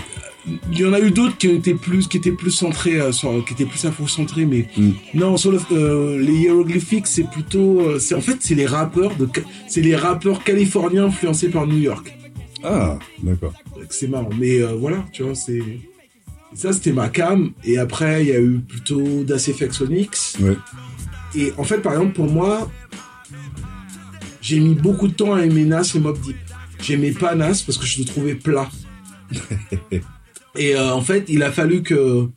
Il y en a eu d'autres qui étaient plus, qui étaient plus centrés, euh, sur, qui étaient plus afro-centrés, mais Mm. non, Soul of- euh, les hiéroglyphiques, c'est plutôt, euh, c'est en fait, c'est les rappeurs de, c'est les rappeurs californiens influencés par New York. ah, d'accord. C'est marrant, mais euh, voilà, tu vois, c'est ça, c'était ma cam. Et après, il y a eu plutôt Das Onyx. Ouais. Et en fait, par exemple, pour moi, j'ai mis beaucoup de temps à aimer Nas et Mob Deep. J'aimais pas Nas parce que je le trouvais plat. Et euh, en fait, il a fallu que,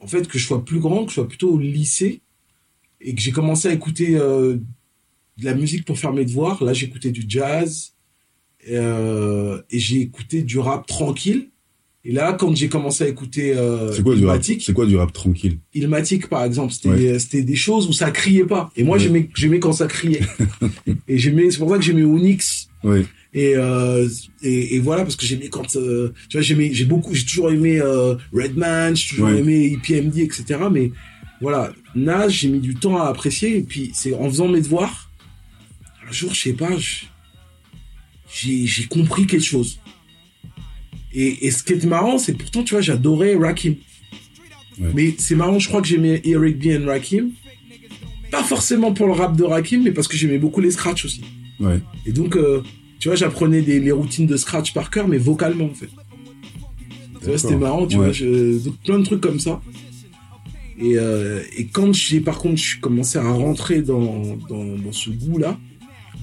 en fait, que je sois plus grand, que je sois plutôt au lycée, et que j'ai commencé à écouter euh, de la musique pour faire mes devoirs. Là, j'écoutais du jazz, euh, et j'ai écouté du rap tranquille. Et là, quand j'ai commencé à écouter euh, C'est quoi du rap C'est quoi du rap tranquille Illmatic, par exemple, c'était Ouais. c'était des choses où ça criait pas. Et moi, Ouais. j'aimais j'aimais quand ça criait. et j'aimais, c'est pour ça que j'aimais Onyx. Ouais. Et, euh, et, et voilà, parce que j'aimais quand, euh, tu vois, j'aimais, j'ai beaucoup, j'ai toujours aimé euh, Redman, j'ai toujours Ouais. aimé IPMD, etc. Mais voilà, Nas, j'ai mis du temps à apprécier. Et puis, c'est en faisant mes devoirs, un jour, je sais pas, j'ai j'ai compris quelque chose. Et, et ce qui est marrant, c'est pourtant, tu vois, j'adorais Rakim. Ouais. Mais c'est marrant, je crois que j'aimais Eric B. and Rakim. Pas forcément pour le rap de Rakim, mais parce que j'aimais beaucoup les scratchs aussi. Ouais. Et donc, tu vois, j'apprenais des, les routines de scratch par cœur, mais vocalement, en fait. Tu vois, c'était marrant, tu Ouais. vois, je- donc plein de trucs comme ça. Et, euh, et quand j'ai, par contre, je suis commencé à rentrer dans, dans, dans ce goût-là,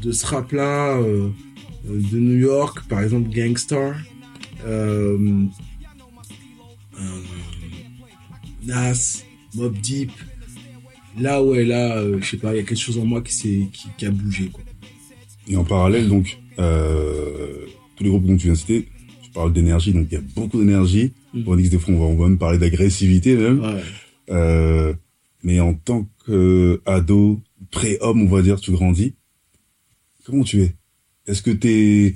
de ce rap-là, euh, euh, de New York, par exemple, Gangstar, euh, Nas, Mob Deep, là, ouais, là, je sais pas, il y a quelque chose en moi qui, s'est, qui, qui a bougé, quoi. Et en parallèle, donc, euh, tous les groupes dont tu viens de citer, tu parles d'énergie, donc il y a beaucoup d'énergie. Mhm. On dit que des fois, on va, on va même parler d'agressivité même. Ouais. Euh, mais en tant qu'ado, pré-homme, on va dire, tu grandis. Comment tu es? Est-ce que t'es,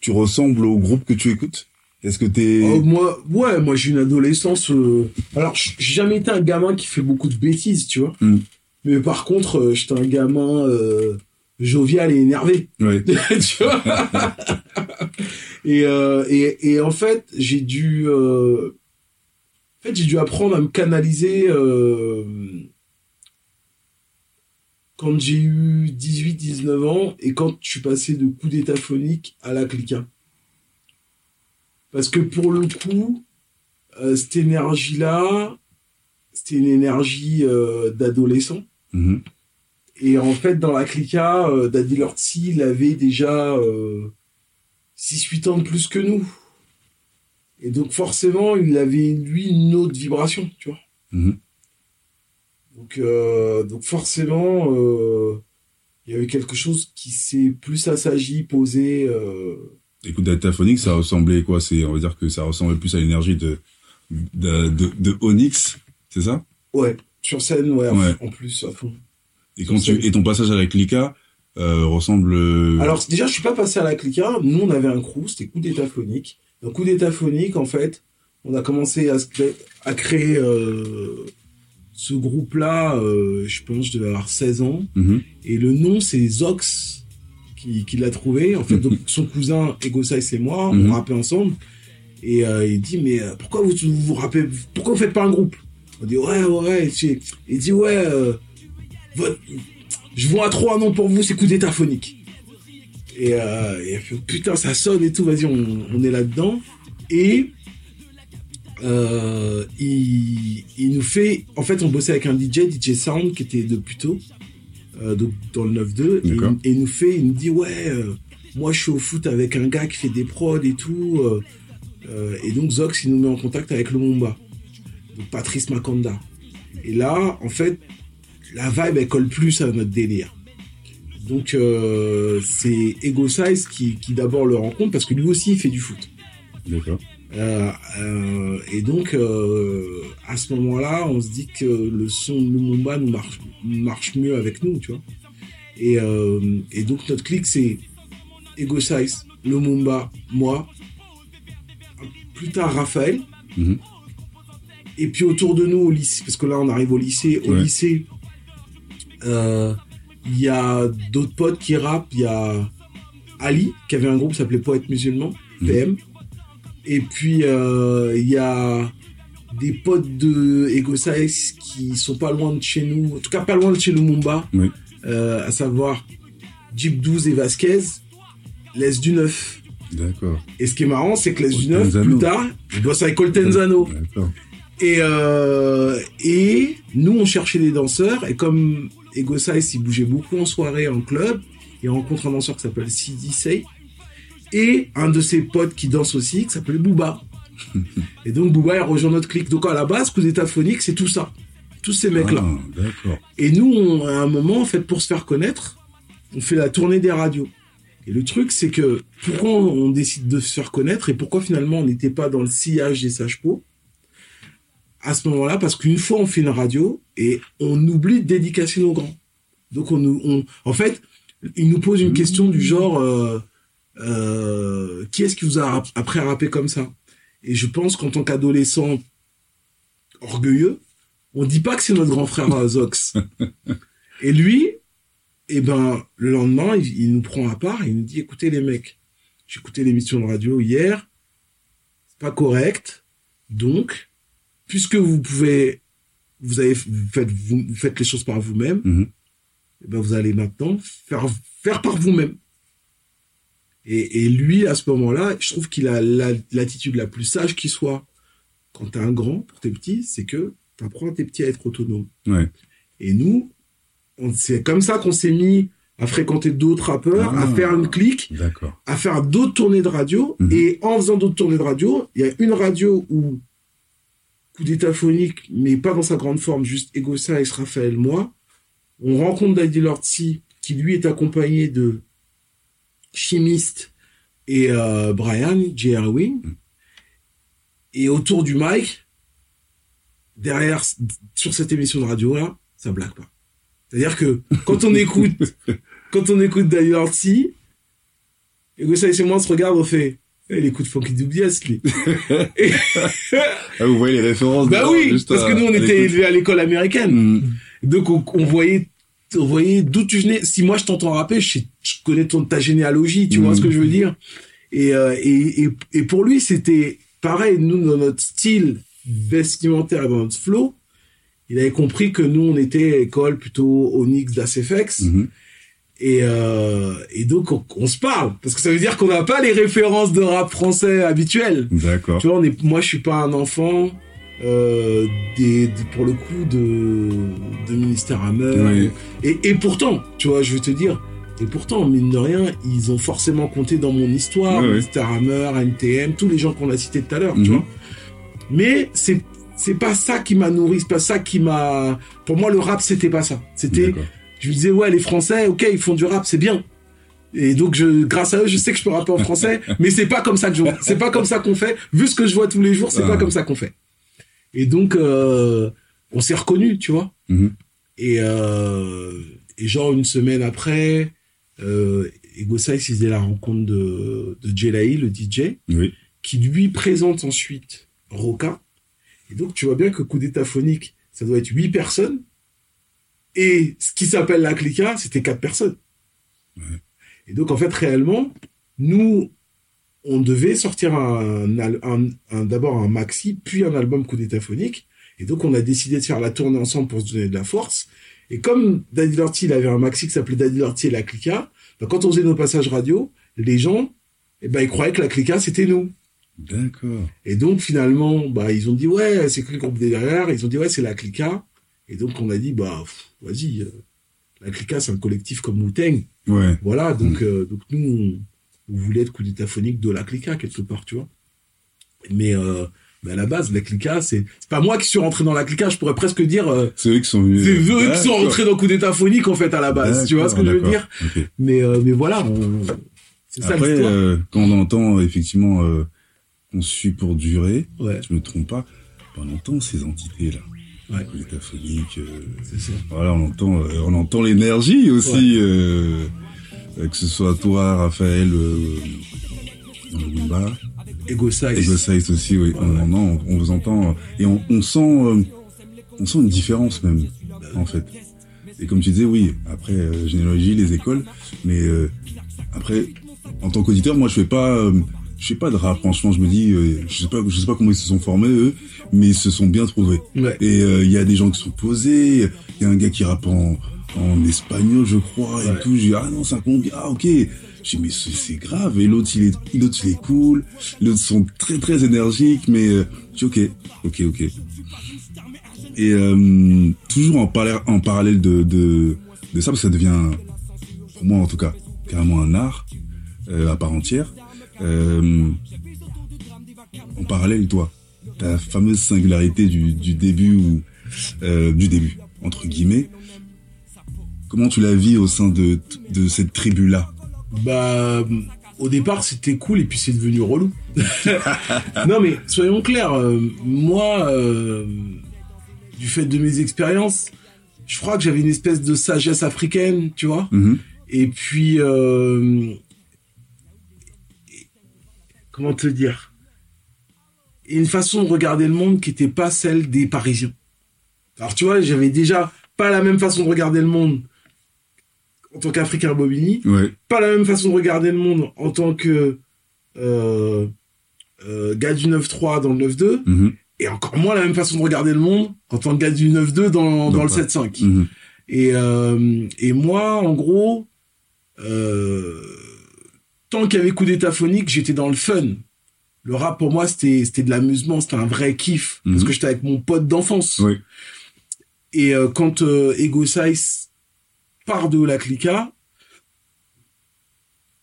tu ressembles au groupe que tu écoutes? Est-ce que t'es... Oh, moi, ouais, moi j'ai une adolescence. euh, Alors, j'ai jamais été un gamin qui fait beaucoup de bêtises, tu vois. Mm. Mais par contre, euh, j'étais un gamin euh, jovial et énervé, tu vois. et, euh, et et en fait, j'ai dû, euh, en fait, j'ai dû apprendre à me canaliser euh, quand j'ai eu 18-19 ans et quand je suis passé de coup d'état phonique à la clica. Parce que pour le coup, euh, cette énergie-là, c'était une énergie euh, d'adolescent. Mhm. Et en fait, dans la clica, euh, Daddy Lortzi, il avait déjà euh, 6-8 ans de plus que nous. Et donc forcément, il avait, lui, une autre vibration, tu vois. Mhm. Donc, euh, donc forcément, euh, il y avait quelque chose qui s'est plus assagi, posé. Euh, Écoute, Dataphonic, ça ressemblait quoi? C'est, on va dire que ça ressemblait plus à l'énergie de, de, de, de Onyx, c'est ça? Ouais, sur scène, ouais, Ouais. en plus, à fond. Et quand tu, et ton passage à la Clica euh, ressemble. euh, Alors déjà, je suis pas passé à la clica. Nous, on avait un crew, c'était coup d'état phonique. Donc coup d'état phonique, en fait, on a commencé à, à créer euh, ce groupe-là. euh, je pense, je devais avoir 16 ans. mhm. Et le nom, c'est Zox qui, qui l'a trouvé. En fait, donc son cousin Ego Size et moi, Mhm. on rappait ensemble. Et euh, il dit mais euh, pourquoi vous vous, vous rappez pourquoi vous faites pas un groupe? On dit ouais ouais. Et Il dit ouais. Votre- je vois trop un nom pour vous, c'est coup d'état phonique. Et, euh, et putain, ça sonne et tout, vas-y, on, on est là-dedans. Et euh, il, il nous fait, en fait, on bossait avec un DJ, DJ Sound, qui était de Puto, euh, donc dans le 9-2, et, il nous fait, il nous dit, ouais, euh, moi je suis au foot avec un gars qui fait des prods et tout. euh, et donc Zox, il nous met en contact avec le Mumba, donc Patrice Makanda. Et là, en fait, la vibe, elle colle plus à notre délire. Donc, euh, c'est Ego Size qui, qui d'abord le rencontre parce que lui aussi, il fait du foot. D'accord. Euh, euh, et donc, à ce moment-là, on se dit que le son de Lumumba nous marche, marche mieux avec nous, tu vois. Et, et donc, notre clic, c'est Ego Size, Lumumba, moi, plus tard Raphaël. Mhm. Et puis autour de nous au lycée, parce que là on arrive au lycée, au Ouais. lycée, il y a d'autres potes qui rappent, il y a Ali, qui avait un groupe qui s'appelait Poète Musulman, Mhm. PM. Et puis euh, il y a des potes de Ego Size qui sont pas loin de chez nous, en tout cas pas loin de chez Lumumba, Oui. euh, à savoir Jeep 12 et Vasquez, l'Est du 9. D'accord. Et ce qui est marrant, c'est que l'Est du 9, Coltenzano. plus tard, il bosse avec Coltenzano. Et, euh, et nous, on cherchait des danseurs. Et comme Ego Size, il bougeait beaucoup en soirée, en club, il rencontre un danseur qui s'appelle CD Say. Et un de ses potes qui danse aussi, qui s'appelle Booba. Et donc Booba il rejoint notre clique. Donc à la base, coup d'état phonique, c'est tout ça. Tous ces mecs-là. Ah. Et nous, on- à un moment, en fait, pour se faire connaître, on fait la tournée des radios. Et le truc, c'est que pourquoi on décide de se faire connaître et pourquoi finalement on n'était pas dans le sillage des sages-peaux? À ce moment-là, parce qu'une fois on fait une radio et on oublie de dédicacer nos grands. Donc on, nous- on en fait, il nous pose une question du genre euh, euh, qui est-ce qui vous a rap- appris à rapper comme ça? Et je pense qu'en tant qu'adolescent orgueilleux, on dit pas que c'est notre grand frère Zox. et lui, eh ben, le lendemain, il, il nous prend à part et il nous dit, écoutez les mecs, j'ai écouté l'émission de radio hier, c'est pas correct, donc, puisque vous pouvez, vous avez, vous faites, vous, vous faites les choses par vous-même, Mhm. eh ben, vous allez maintenant faire, faire par vous-même. Et, et lui, à ce moment-là, je trouve qu'il a la- l'attitude la plus sage qui soit. Quand t'es un grand pour tes petits, c'est que t'apprends à tes petits à être autonomes. Ouais. Et nous, c'est comme ça qu'on s'est mis à fréquenter d'autres rappeurs, Ah. à faire une clique, à faire d'autres tournées de radio. Mhm. Et en faisant d'autres tournées de radio, il y a une radio où coup d'état phonique, mais pas dans sa grande forme, juste Ego Size, Raphaël, moi. On rencontre Daddy Lortzi, qui lui est accompagné de Chimiste et euh, Brian, J. Erwin. Et autour du mic, derrière, sur cette émission de radio-là, ça blague pas. C'est-à-dire que quand on écoute, quand on écoute Daddy Size et moi, on se regarde, on fait, Eh, il écoute Funky Dubias, lui. Et- Ah, vous voyez les références bah oui, parce à- que nous, on à était élevés à l'école américaine. Mhm. Donc, on, on voyait, on voyait d'où tu venais. Si moi, je t'entends rapper, je, connais ton, ta généalogie, tu vois Mhm. ce que je veux dire. Et, euh, et, et, et pour lui, c'était pareil. Nous, dans notre style vestimentaire et dans notre flow, il avait compris que nous, on était école plutôt Onyx, d'ACFX. Mhm. Et, euh, et donc, on, on se parle. Parce que ça veut dire qu'on n'a pas les références de rap français habituelles. D'accord. Tu vois, on est, moi, je suis pas un enfant euh, des, pour le coup de, de ministère Hammer. Oui. Et, et pourtant, tu vois, je veux te dire, et pourtant, mine de rien, ils ont forcément compté dans mon histoire. Ouais. Ministère Hammer, NTM, tous les gens qu'on a cités tout à l'heure, tu Mhm. vois. Mais c'est c'est pas ça qui m'a nourri, c'est pas ça qui m'a. Pour moi, le rap, c'était pas ça. C'était. Je me disais ouais les Français ok ils font du rap c'est bien. Et donc je grâce à eux je sais que je peux rapper en français mais c'est pas comme ça que je c'est pas comme ça qu'on fait. Vu ce que je vois tous les jours c'est Ah. pas comme ça qu'on fait. Et donc euh, on s'est reconnus tu vois. Mhm. et euh, et genre une semaine après euh, Ego Size, il faisait la rencontre de de Jelaï le DJ Oui. qui lui présente ensuite Roca. Et donc tu vois bien que coup d'état phonique ça doit être huit personnes et ce qui s'appelle la clica, c'était quatre personnes. Et donc, en fait, réellement, nous, on devait sortir un, al- un, un- d'abord un maxi, puis un album coup d'état phonique. Et donc, on a décidé de faire la tournée ensemble pour se donner de la force. Et comme Daddy Lorty, il avait un maxi qui s'appelait Daddy Lorty et la clica, bah, quand on faisait nos passages radio, les gens, eh ben, ils croyaient que la clica, c'était nous. D'accord. Et donc finalement, bah ils ont dit ouais, c'est que le groupe derrière. Ils ont dit ouais, c'est la Clica. Et donc on a dit bah vas-y, euh, la Clica c'est un collectif comme Wu-Tang. Ouais. Voilà, donc euh, donc nous on, on voulait être coup d'état phonique de la Clica quelque part, tu vois. Mais euh, mais à la base, la Clica c'est c'est pas moi qui suis rentré dans la Clica. Je pourrais presque dire euh, C'est eux qui sont venus. c'est eux qui sont rentrés dans coup d'état phonique en fait à la base. Tu vois ce que je veux dire. Mais euh, mais voilà, on- c'est ça Après, euh, quand on entend effectivement euh, conçu pour durer, Ouais, je me trompe pas, on entend ces entités-là. Ouais. Métaphonique. euh, voilà, on entend, euh, on entend l'énergie aussi, euh, euh, que ce soit toi, Raphaël, euh, Lumba, Ego Size. Ego Size aussi, oui. On, on, on, on vous entend et on, on sent, euh, on sent une différence même, en fait. Et comme tu disais, oui. Après, euh, généalogie, les écoles, mais euh, après, en tant qu'auditeur, moi, je fais pas, euh, je fais pas de rap. Franchement, je me dis, euh, je sais pas, je sais pas comment ils se sont formés eux, mais ils se sont bien trouvés. Ouais. Et euh, il y a des gens qui sont posés. Il y a un gars qui rappe en, en espagnol, je crois, et Ouais. tout. J'ai ah non, un colombien. Ah, ok. J'ai mais c'est grave. Et l'autre, il est, l'autre, il est cool. Les autres sont très, très énergiques, mais, euh, ok, ok, ok. Et, euh, toujours en, parallèle- en parallèle de, de, de ça, parce que ça devient, pour moi en tout cas, carrément un art, euh, à part entière. Euh, en parallèle, toi, ta fameuse singularité du, du début ou euh, du début entre guillemets. Comment tu la vis au sein de, de cette tribu-là? Bah, au départ, c'était cool et puis c'est devenu relou. non, mais soyons clairs, euh, moi, euh, du fait de mes expériences, je crois que j'avais une espèce de sagesse africaine, tu vois. Mhm. Et puis, comment te dire? Une façon de regarder le monde qui n'était pas celle des Parisiens. Alors, tu vois, j'avais déjà pas la même façon de regarder le monde en tant qu'Africain Bobigny Ouais. pas la même façon de regarder le monde en tant que euh, euh, gars du 9-3 dans le 9-2 Mhm. et encore moins la même façon de regarder le monde en tant que gars du 9-2 dans, dans le pas. 7-5. Mhm. Et, euh, et moi, en gros, euh, tant qu'il y avait coup d'état phonique, j'étais dans le fun. Le rap, pour moi, c'était c'était de l'amusement, c'était un vrai kiff. Parce Mhm. que j'étais avec mon pote d'enfance. Et euh, quand euh, Ego Size part de la clica,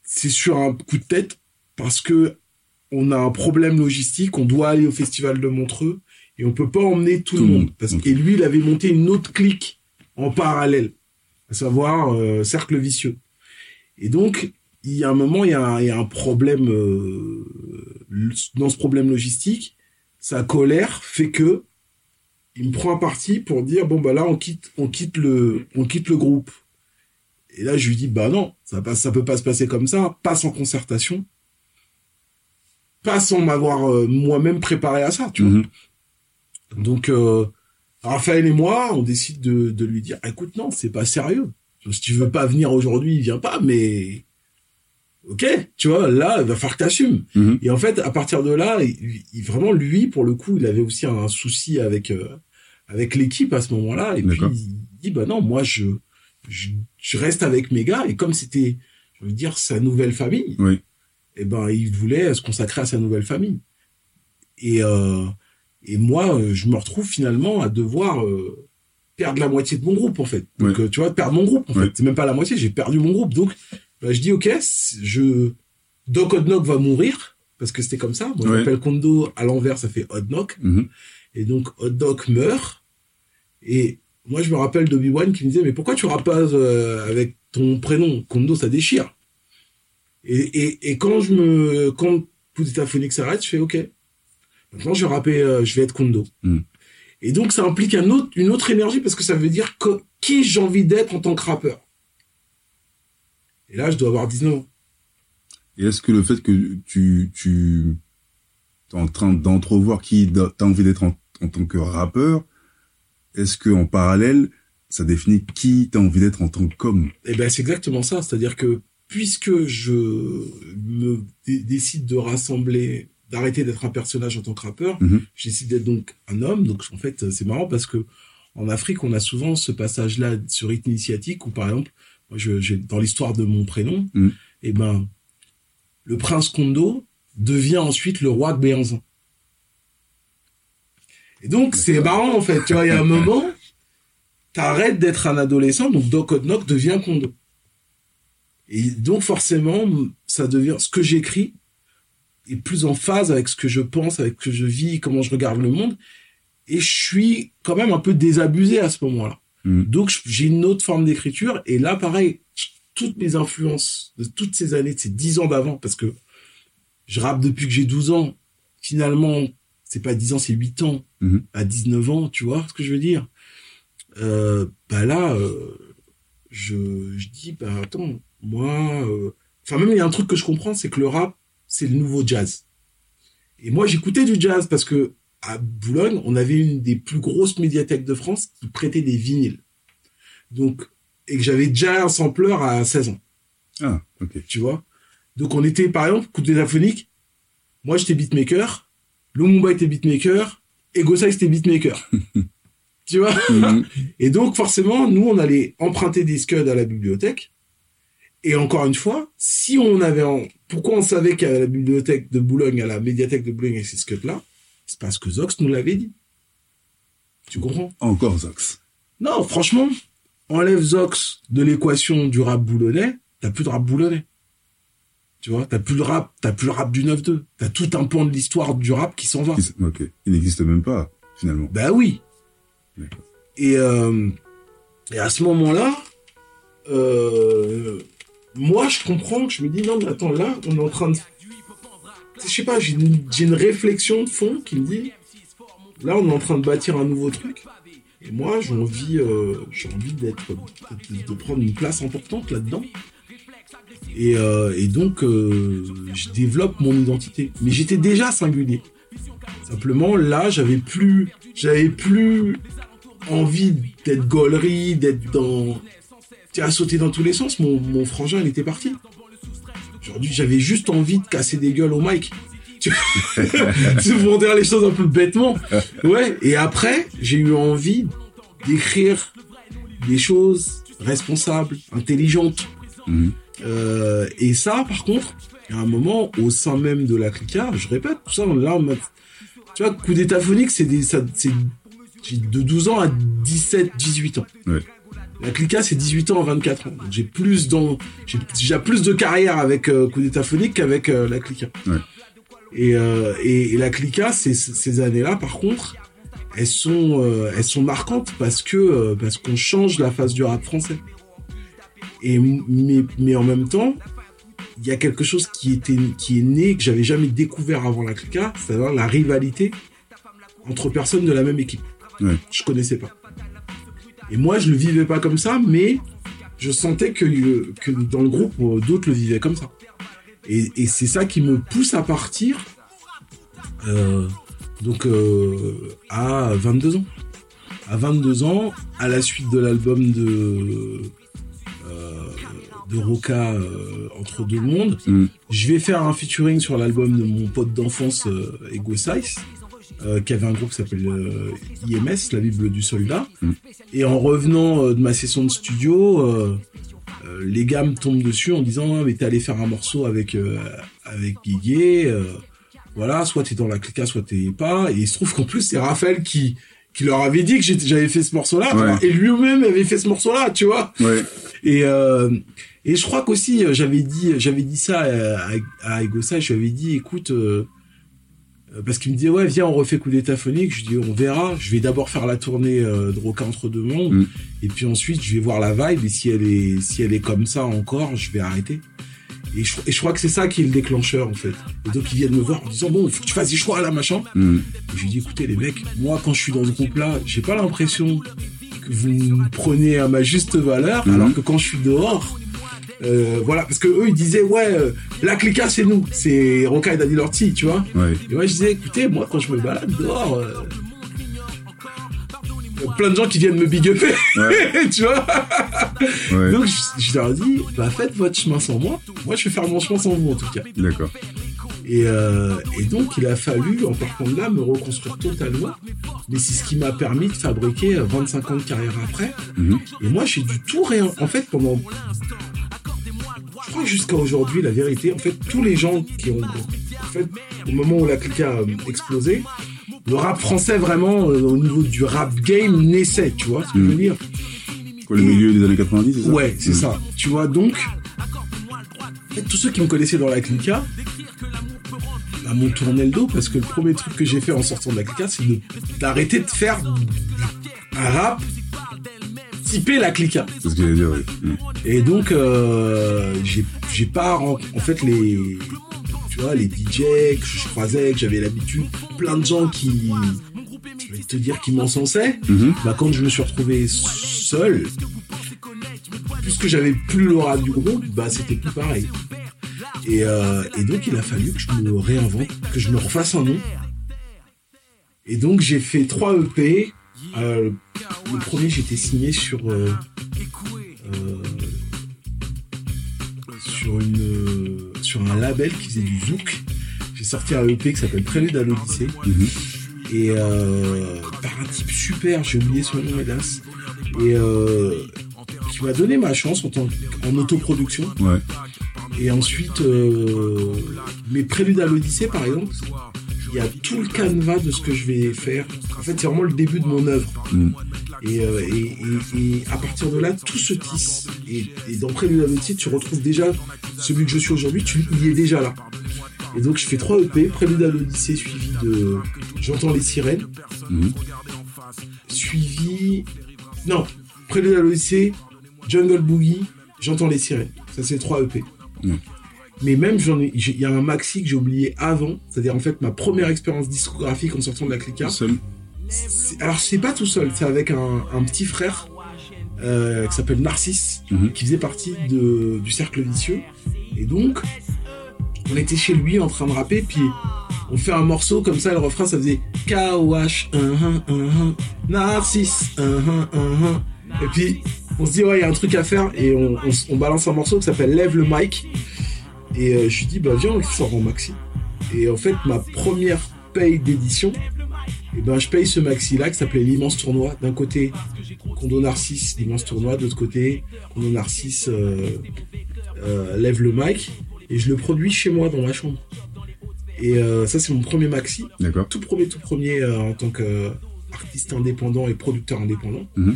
c'est sur un coup de tête parce que on a un problème logistique, on doit aller au festival de Montreux et on peut pas emmener tout, le monde. Parce et lui, il avait monté une autre clique en parallèle, à savoir euh, Cercle Vicieux. Et donc, il y a un moment, il y a un, il y a un problème euh, dans ce problème logistique. Sa colère fait que il me prend un parti pour dire bon bah là on quitte on quitte le on quitte le groupe. Et là je lui dis bah non ça va pas ça peut pas se passer comme ça pas sans concertation pas sans m'avoir euh, moi-même préparé à ça tu vois. Mhm. Donc euh, Raphaël et moi on décide de de lui dire écoute non c'est pas sérieux si tu veux pas venir aujourd'hui viens pas mais ok tu vois là il va falloir que t'assumes Mhm. et en fait, à partir de là, il, il- vraiment lui, pour le coup, il avait aussi un souci avec euh, avec l'équipe à ce moment-là. Et puis il dit bah non, moi je, je je reste avec mes gars. Et comme c'était, je veux dire, sa nouvelle famille, Oui. et ben il voulait se consacrer à sa nouvelle famille. Et euh, et moi, je me retrouve finalement à devoir euh, perdre la moitié de mon groupe en fait. Donc Ouais. euh, tu vois, perdre mon groupe en Ouais. fait. C'est même pas la moitié, j'ai perdu mon groupe. Donc je dis ok, je Doc Odnock va mourir parce que c'était comme ça. Moi, Ouais. j'appelle Kondo à l'envers, ça fait Odnock. Mhm. Et donc Odnock meurt. Et moi, je me rappelle d'Obi-Wan qui me disait mais pourquoi tu rappes pas euh, avec ton prénom? Kondo, ça déchire. Et, et, et quand je me quand tout état phonique s'arrête, je fais ok. Maintenant, je vais rapper, euh, je vais être Kondo. Mm. Et donc, ça implique un autre, une autre énergie parce que ça veut dire que, qui j'ai envie d'être en tant que rappeur. Et là, je dois avoir 19 ans. Et est-ce que le fait que tu, tu, es en train d'entrevoir qui t'as envie d'être en, en tant que rappeur, est-ce que en parallèle, ça définit qui t'as envie d'être en tant qu'homme? Eh ben, c'est exactement ça. C'est-à-dire que puisque je me dé- décide de rassembler, d'arrêter d'être un personnage en tant que rappeur, je décide d'être donc un homme. Donc, en fait, c'est marrant parce que en Afrique, on a souvent ce passage-là sur rythme initiatique où, par exemple, moi, je, dans l'histoire de mon prénom, Mhm. eh ben, le prince Kondo devient ensuite le roi de Béanzin. Et donc, c'est marrant, en fait. Tu vois, il y a un moment, t'arrêtes d'être un adolescent, donc Doc Odnock devient Kondo. Et donc, forcément, ça devient, ce que j'écris est plus en phase avec ce que je pense, avec ce que je vis, comment je regarde le monde. Et je suis quand même un peu désabusé à ce moment-là. Mhm. Donc, j'ai une autre forme d'écriture. Et là, pareil, toutes mes influences de toutes ces années, de ces dix ans d'avant, parce que je rappe depuis que j'ai 12 ans. Finalement, c'est pas 10 ans, c'est 8 ans. Mhm. À 19 ans, tu vois ce que je veux dire? Euh, Bah là, euh, je, je dis, bah attends, moi... euh, Enfin, même il y a un truc que je comprends, c'est que le rap, c'est le nouveau jazz. Et moi, j'écoutais du jazz parce que à Boulogne, on avait une des plus grosses médiathèques de France qui prêtait des vinyles. Donc, et que j'avais déjà un sampleur à 16 ans Ah, ok. tu vois? Donc on était, par exemple, coup de téléphonique, moi j'étais beatmaker, Lumumba était beatmaker, et Gossai était beatmaker. tu vois? Mhm. Et donc forcément, nous on allait emprunter des scuds à la bibliothèque, et encore une fois, si on avait... En... Pourquoi on savait qu'à la bibliothèque de Boulogne, à la médiathèque de Boulogne, avec ces scuds-là? C'est parce que Zox nous l'avait dit. Tu comprends Encore Zox. Non, franchement, enlève Zox de l'équation du rap boulonnais, t'as plus de rap boulonnais. Tu vois, t'as plus le rap, t'as plus le rap du 9-2. T'as tout un pan de l'histoire du rap qui s'en va. Ok. Il n'existe même pas, finalement. Bah oui. Et, euh, et à ce moment-là, euh, moi, je comprends que je me dis, non, mais attends, là, on est en train de... Je sais pas, j'ai une, réflexion de fond qui me dit, là, on est en train de bâtir un nouveau truc. Et moi, j'ai envie, euh, envie d'être, de, prendre une place importante là-dedans. Et, euh, donc, euh, je développe mon identité. Mais j'étais déjà singulier. Simplement, là, j'avais plus, j'avais plus envie d'être gaulerie, d'être dans, tu sais, à sauter dans tous les sens. Mon frangin, il était parti. Aujourd'hui, j'avais juste envie de casser des gueules au mic. C'est pour dire les choses un peu bêtement. Ouais. Et après, j'ai eu envie d'écrire des choses responsables, intelligentes. Mhm. Euh, et ça, par contre, à un moment, au sein même de la clica, je répète, tout ça, là, on tu vois, coup d'état phonique, c'est des, ça, c'est de 12 ans à 17, 18 ans. Ouais. La clica, c'est 18 ans à 24 ans. Donc, j'ai plus dans, j'ai déjà plus de carrière avec euh, coup d'état phonique qu'avec euh, la clica. Ouais. Et, euh, et, et la clica, ces, ces années-là, par contre, elles sont, euh, elles sont marquantes parce que, parce qu'on change la face du rap français. Et mais, mais en même temps, il y a quelque chose qui était, qui est né, que j'avais jamais découvert avant la clica, c'est-à-dire la rivalité entre personnes de la même équipe. Ouais. Je connaissais pas. Et moi, je le vivais pas comme ça, mais je sentais que, que dans le groupe, euh, d'autres le vivaient comme ça. Et, et c'est ça qui me pousse à partir, euh, donc euh, à 22 ans. À 22 ans, à la suite de l'album de euh, de Roca euh, entre deux mondes, Mhm. je vais faire un featuring sur l'album de mon pote d'enfance Ego Size, euh, qui avait un groupe qui s'appelle euh, IMS, la Bible du soldat. Mhm. Et en revenant euh, de ma session de studio, euh, les gars me tombent dessus en disant ah, mais t'es allé faire un morceau avec avec voilà, soit t'es dans la clica, soit t'es pas. Et il se trouve qu'en plus c'est Raphaël qui qui leur avait dit que j'avais fait ce morceau-là, Ouais. et lui-même avait fait ce morceau-là, tu vois. Ouais. Et et je crois qu'aussi j'avais dit j'avais dit ça à, à, à Egosa, je lui avais dit écoute euh, parce qu'il me disait ouais viens on refait coup d'état phonique, je dis on verra, je vais d'abord faire la tournée euh, de Roca entre deux mondes Mm. et puis ensuite je vais voir la vibe et si elle est si elle est comme ça encore, je vais arrêter. Et je, et je crois que c'est ça qui est le déclencheur en fait. Et donc ils viennent me voir en disant bon il faut que tu fasses des choix là machin. Et je lui dis écoutez les mecs, moi quand je suis dans ce groupe là, j'ai pas l'impression que vous me prenez à ma juste valeur, Mhm. alors que quand je suis dehors, euh, voilà, parce que eux ils disaient ouais, euh, la clica c'est nous, c'est Roca et Daddy Lorty, tu vois. Ouais. Et moi je disais écoutez, moi quand je me balade dehors, euh, y a plein de gens qui viennent me big upper, Ouais. tu vois. Ouais. Donc je, je leur dis bah faites votre chemin sans moi, moi je vais faire mon chemin sans vous en tout cas. D'accord. Et, euh, et donc, il a fallu, en partant de là, me reconstruire totalement. Mais c'est ce qui m'a permis de fabriquer euh, 25 ans de carrière après. Mhm. Et moi, j'ai du tout rien. En fait, pendant. Je crois que jusqu'à aujourd'hui, la vérité, en fait, tous les gens qui ont. En fait, au moment où la clique a euh, explosé, le rap français, vraiment, euh, au niveau du rap game, naissait, tu vois ce que je veux Mhm. dire? Quoi, le milieu des années 90, c'est ça? Ouais, c'est Mhm. ça. Tu vois, donc, en fait, tous ceux qui me connaissaient dans la clica, bah, m'ont tourné le dos parce que le premier truc que j'ai fait en sortant de la clica, c'est de- d'arrêter de faire un rap typé la clica. C'est ce que j'allais dire, oui. Mhm. Et donc, euh, j'ai pas, en fait, les, tu vois, les DJ que je croisais, que j'avais l'habitude, plein de gens qui, je vais te dire, qui m'encensaient, bah, quand je me suis retrouvé seul, puisque j'avais plus l'aura du groupe, bah, c'était plus pareil. Et, euh, et donc, il a fallu que je me réinvente, que je me refasse un nom. Et donc, j'ai fait trois EP. Euh, le premier, j'étais signé sur, euh, euh, sur une, sur un label qui faisait du zouk. J'ai sorti un EP qui s'appelle Prélude à l'Odyssée. Mhm. Et euh, par un type super, j'ai oublié son nom hélas, et qui m'a donné ma chance en, tant en autoproduction. Ouais. Et ensuite, mes préludes à l'Odyssée, par exemple, il y a tout le canevas de ce que je vais faire. En fait, c'est vraiment le début de mon œuvre. Et, euh, et, et- et à partir de là, tout se tisse. Et, dans Prélude à tu retrouves déjà celui que je suis aujourd'hui, tu il est déjà là. Et donc je fais trois EP, Prélude à l'Odyssée suivi de J'entends les sirènes, Mhm. suivi... Non, Prélude à l'Odyssée, Jungle Boogie, J'entends les sirènes. Ça c'est trois EP. Mhm. Mais même, j'en ai- j'ai- il y a un maxi que j'ai oublié avant, c'est-à-dire en fait ma première expérience discographique en sortant de la Clica. Alors c'est pas tout seul, c'est avec un, un petit frère euh, qui s'appelle Narcisse, Mhm. qui faisait partie de, du cercle vicieux. Et donc, on était chez lui en train de rapper, puis on fait un morceau comme ça, le refrain ça faisait Kawash, Narcisse. Et puis on se dit ouais, il y a un truc à faire, et on, on balance un morceau qui s'appelle Lève le mic. Et euh, je lui dis bah viens, on le sort en maxi. Et en fait, ma première paye d'édition, et ben je paye ce maxi là qui s'appelait l'immense tournoi. D'un côté, Condo Narcisse, l'immense tournoi, de l'autre côté, Condo Narcisse euh, euh, lève le mic et je le produis chez moi dans ma chambre. Et euh, ça c'est mon premier maxi, tout premier, tout premier en tant qu'artiste indépendant et producteur indépendant. Mhm.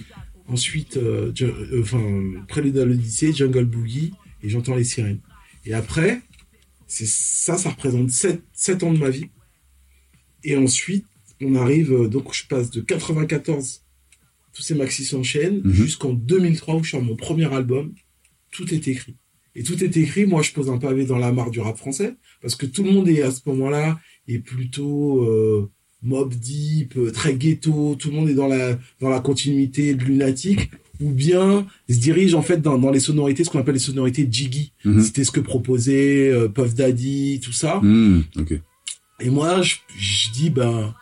Ensuite, enfin, Prélude à l'Odyssée, Jungle Boogie et J'entends les sirènes. Et après, c'est ça, ça représente 7, ans de ma vie. Et ensuite, on arrive, euh, donc je passe de 94, tous ces maxis s'enchaînent, Mhm. jusqu'en 2003 où je sors mon premier album. Tout est écrit. Et tout est écrit, moi je pose un pavé dans la mare du rap français, parce que tout le monde est à ce moment-là, est plutôt euh, mob deep, euh, très ghetto, tout le monde est dans la, dans la continuité de lunatique, ou bien se dirige en fait dans, dans les sonorités, ce qu'on appelle les sonorités jiggy. Mhm. C'était ce que proposait euh, Puff Daddy, tout ça. Ok. Et moi, je, je dis, ben,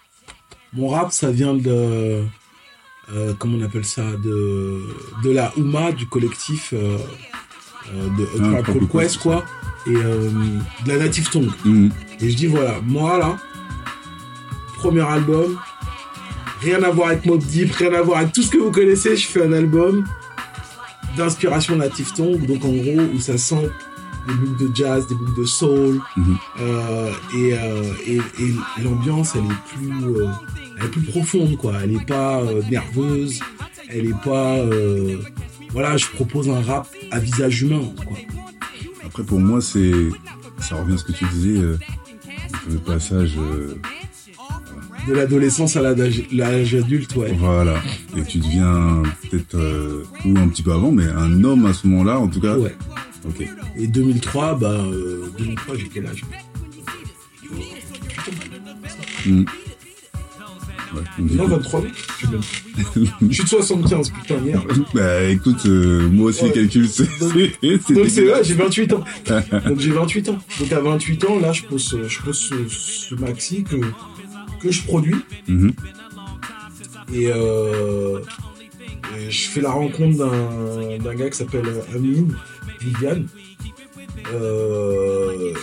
mon rap, ça vient de, euh, comment on appelle ça, de, de la Ouma, du collectif euh, euh, de Ah, Called Called Quest, quoi, et de la Native Tongue. Mhm. Et je dis, voilà, moi, là, premier album, rien à voir avec Mob Deep, rien à voir avec tout ce que vous connaissez, je fais un album d'inspiration Native Tongue, donc en gros, où ça sent des boucles de jazz, des boucles de soul, Mhm. euh, et, euh, et, et l'ambiance, elle est plus, euh, elle est plus profonde, quoi. Elle est pas nerveuse, elle est pas, voilà, je propose un rap à visage humain, quoi. Après, pour moi, c'est, ça revient à ce que tu disais, le passage, De l'adolescence à l'âge adulte, ouais. voilà, et tu deviens peut-être, euh, ou un petit peu avant, mais un homme à ce moment-là, en tout cas. Ouais. Ok. Et 2003, bah, euh, 2003, j'ai quel âge? Mhm. Ouais, Non, écoute. 23 ans. Je suis de 75, putain, merde. bah, écoute, euh, moi aussi, Ouais. les calculs, c'est, Donc- c'est, Donc c'est vrai, j'ai 28 ans. Donc j'ai 28 ans. Donc à 28 ans, là, je pose, je pose ce, ce maxi que, que je produis. Mhm. Et, euh, et je fais la rencontre d'un gars qui s'appelle Amine, Viviane. Euh,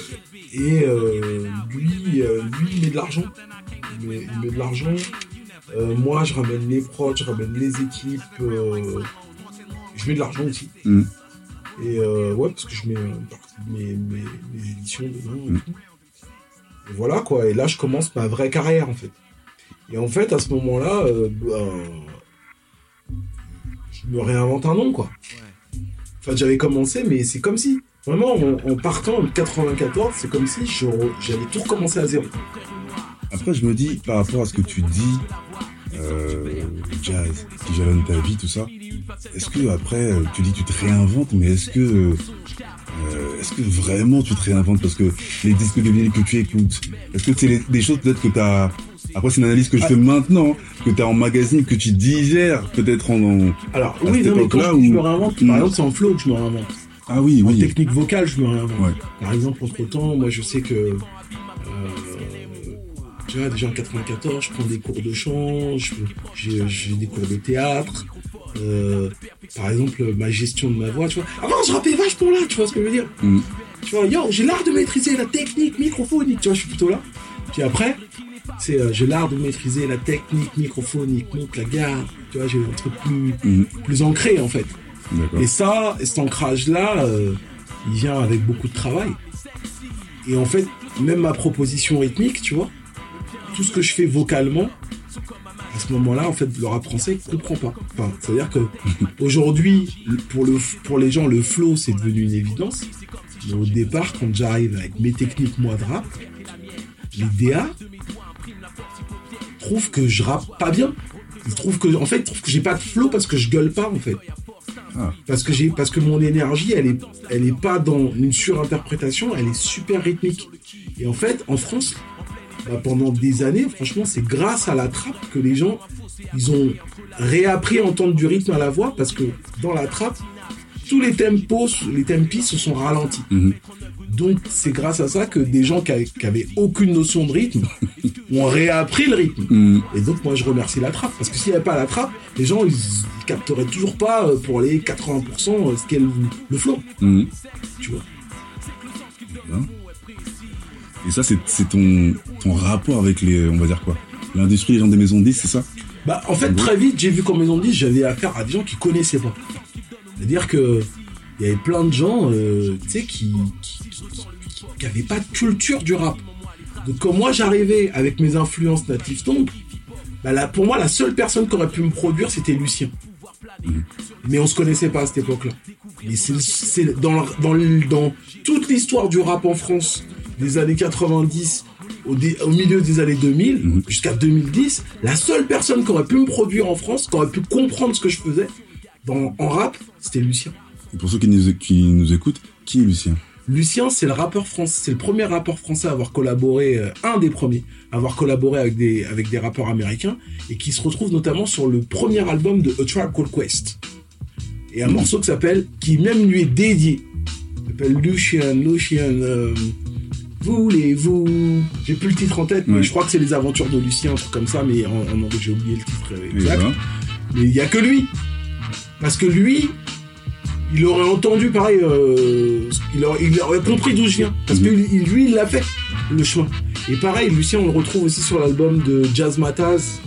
et euh, lui, euh, lui, il met de l'argent. Il met, il met de l'argent. Moi, je ramène les prods, je ramène les équipes. je mets de l'argent aussi. Mhm. Et euh, ouais, parce que je mets une partie de mes, mes, mes éditions dedans et Mhm. tout. Voilà quoi. Et là, je commence ma vraie carrière en fait. Et en fait, à ce moment-là, euh, ben, je me réinvente un nom quoi. Enfin, j'avais commencé, mais c'est comme si, vraiment, en, en partant en 94, c'est comme si j'allais tout recommencer à zéro. Après, je me dis, par rapport à ce que tu dis, euh, jazz, qui jalonne ta vie, tout ça, est-ce que après, euh, tu dis tu te réinventes, mais est-ce que, euh, est-ce que vraiment tu te réinventes parce que les disques de vinyle que tu écoutes, est-ce que c'est des choses peut-être que t'as, après c'est une analyse que je fais maintenant, que t'as en magazine, que tu digères peut-être en, en- Alors, À oui, cette non, mais quand époque-là je, où- me réinvente, par exemple, c'est en flow que je me réinvente. ah oui, En oui, technique vocale, je me réinvente. ouais, Par exemple, entre temps, moi je sais que euh, tu vois, déjà en 94, je prends des cours de chant, j'ai des cours de théâtre. euh, par exemple, ma gestion de ma voix, tu vois. Avant, je rappais vachement là, tu vois ce que je veux dire. Mm. Tu vois, yo, j'ai l'art de maîtriser la technique microphonique, tu vois, je suis plutôt là. Puis après, c'est euh, j'ai l'art de maîtriser la technique microphonique, monte la garde, tu vois, j'ai un truc plus, Mhm. plus ancré en fait. Et ça, cet ancrage-là, euh, il vient avec beaucoup de travail. Et en fait, même ma proposition rythmique, tu vois, tout ce que je fais vocalement, à ce moment-là, en fait, le rap français comprend pas. Enfin, c'est-à-dire que aujourd'hui, pour le pour les gens, le flow c'est devenu une évidence. Mais au départ, quand j'arrive avec mes techniques moi de rap, les DA trouvent que je rappe pas bien. Ils trouvent que, en fait, ils trouvent que j'ai pas de flow parce que je gueule pas, en fait. Ah. Parce que j'ai, parce que mon énergie, elle est, elle est pas dans une surinterprétation, elle est super rythmique. Et en fait, en France, bah, pendant des années, franchement, c'est grâce à la trappe que les gens, ils ont réappris à entendre du rythme à la voix parce que dans la trappe, tous les tempos, les tempis se sont ralentis. Mhm. Donc c'est grâce à ça que des gens qui qui avaient aucune notion de rythme ont réappris le rythme. Mhm. Et donc moi je remercie la trappe parce que s'il n'y avait pas la trappe, les gens ils, capteraient toujours pas euh, pour les 80% ce qu'est le, le flow, Mhm. tu vois. Et ça, c'est ton, ton rapport avec les, on va dire quoi L'industrie, les gens des maisons de disques, c'est ça? Bah en fait très vite j'ai vu qu'en maison de disques j'avais affaire à des gens qui connaissaient pas. C'est-à-dire que il y avait plein de gens, euh, tu sais, qui, qui, qui, qui avaient pas de culture du rap. Donc quand moi j'arrivais avec mes influences native tongue, bah là, pour moi la seule personne qui aurait pu me produire c'était Lucien. Mais on se connaissait pas à cette époque-là. C'est dans, dans, dans toute l'histoire du rap en France des années 90 au, dé- au milieu des années 2000 jusqu'à 2010, la seule personne qui aurait pu me produire en France, qui aurait pu comprendre ce que je faisais dans, en rap, c'était Lucien. Et pour ceux qui nous, qui nous écoutent, qui est Lucien? Lucien, c'est le rappeur français, c'est le premier rappeur français à avoir collaboré, euh, un des premiers, à avoir collaboré avec des, avec des rappeurs américains et qui se retrouve notamment sur le premier album de A Tribe Called Quest. Et un morceau qui s'appelle, qui même lui est dédié, s'appelle Lucien, Lucien, euh, voulez-vous, j'ai plus le titre en tête, mais Ouais. je crois que c'est les aventures de Lucien, un truc comme ça, mais en, en anglais j'ai oublié le titre exact. voilà. Mais il y a que lui. Parce que lui, il aurait entendu pareil, euh, il, aurait, il aurait compris d'où je viens. Parce que Mhm. lui, il l'a fait, le chemin. Et pareil, Lucien, on le retrouve aussi sur l'album de Jazz Mataz,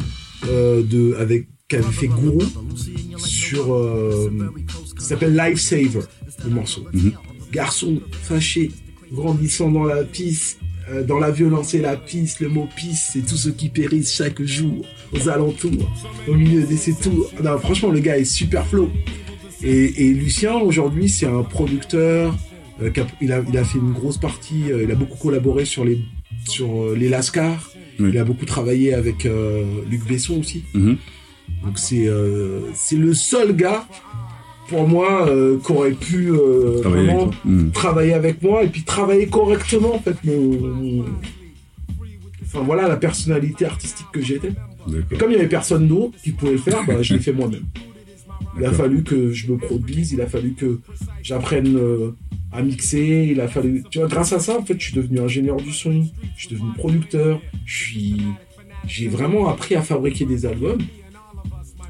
euh, de, avec, qui avait fait Gourou, sur, euh, qui s'appelle Lifesaver, le morceau. Mhm. Garçon fâché, grandissant dans la piste, euh, dans la violence et la piste, le mot piste, c'est tous ceux qui périssent chaque jour, aux alentours, au milieu de ces tours. Non, franchement, le gars est super flow. Et, et Lucien, aujourd'hui, c'est un producteur. euh, il, a, il a fait une grosse partie. euh, il a beaucoup collaboré sur les sur les Lascars. Oui. Il a beaucoup travaillé avec Luc Besson aussi. Mhm. Donc c'est euh, c'est le seul gars pour moi euh, qui aurait pu euh, Travailler avec vraiment toi. Mhm. travailler avec moi et puis travailler correctement en fait mon, enfin voilà la personnalité artistique que j'étais. Et comme il y avait personne d'autre qui pouvait le faire, bah, je l'ai fait moi-même. Il a fallu que je me produise, il a fallu que j'apprenne euh, à mixer, il a fallu, tu vois, grâce à ça, en fait, je suis devenu ingénieur du son, je suis devenu producteur, je suis, j'ai vraiment appris à fabriquer des albums.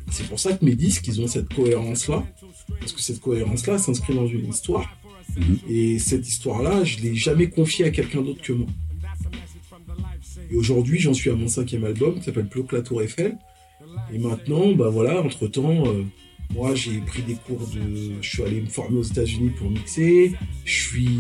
C'est pour ça que mes disques, ils ont cette cohérence-là, parce que cette cohérence-là s'inscrit dans une histoire. Mhm. Et cette histoire-là, je l'ai jamais confiée à quelqu'un d'autre que moi. Et aujourd'hui, j'en suis à mon cinquième album, qui s'appelle Plus que la Tour Eiffel. Et maintenant, bah voilà, entre temps, moi j'ai pris des cours de. Je suis allé me former aux États-Unis pour mixer. Je suis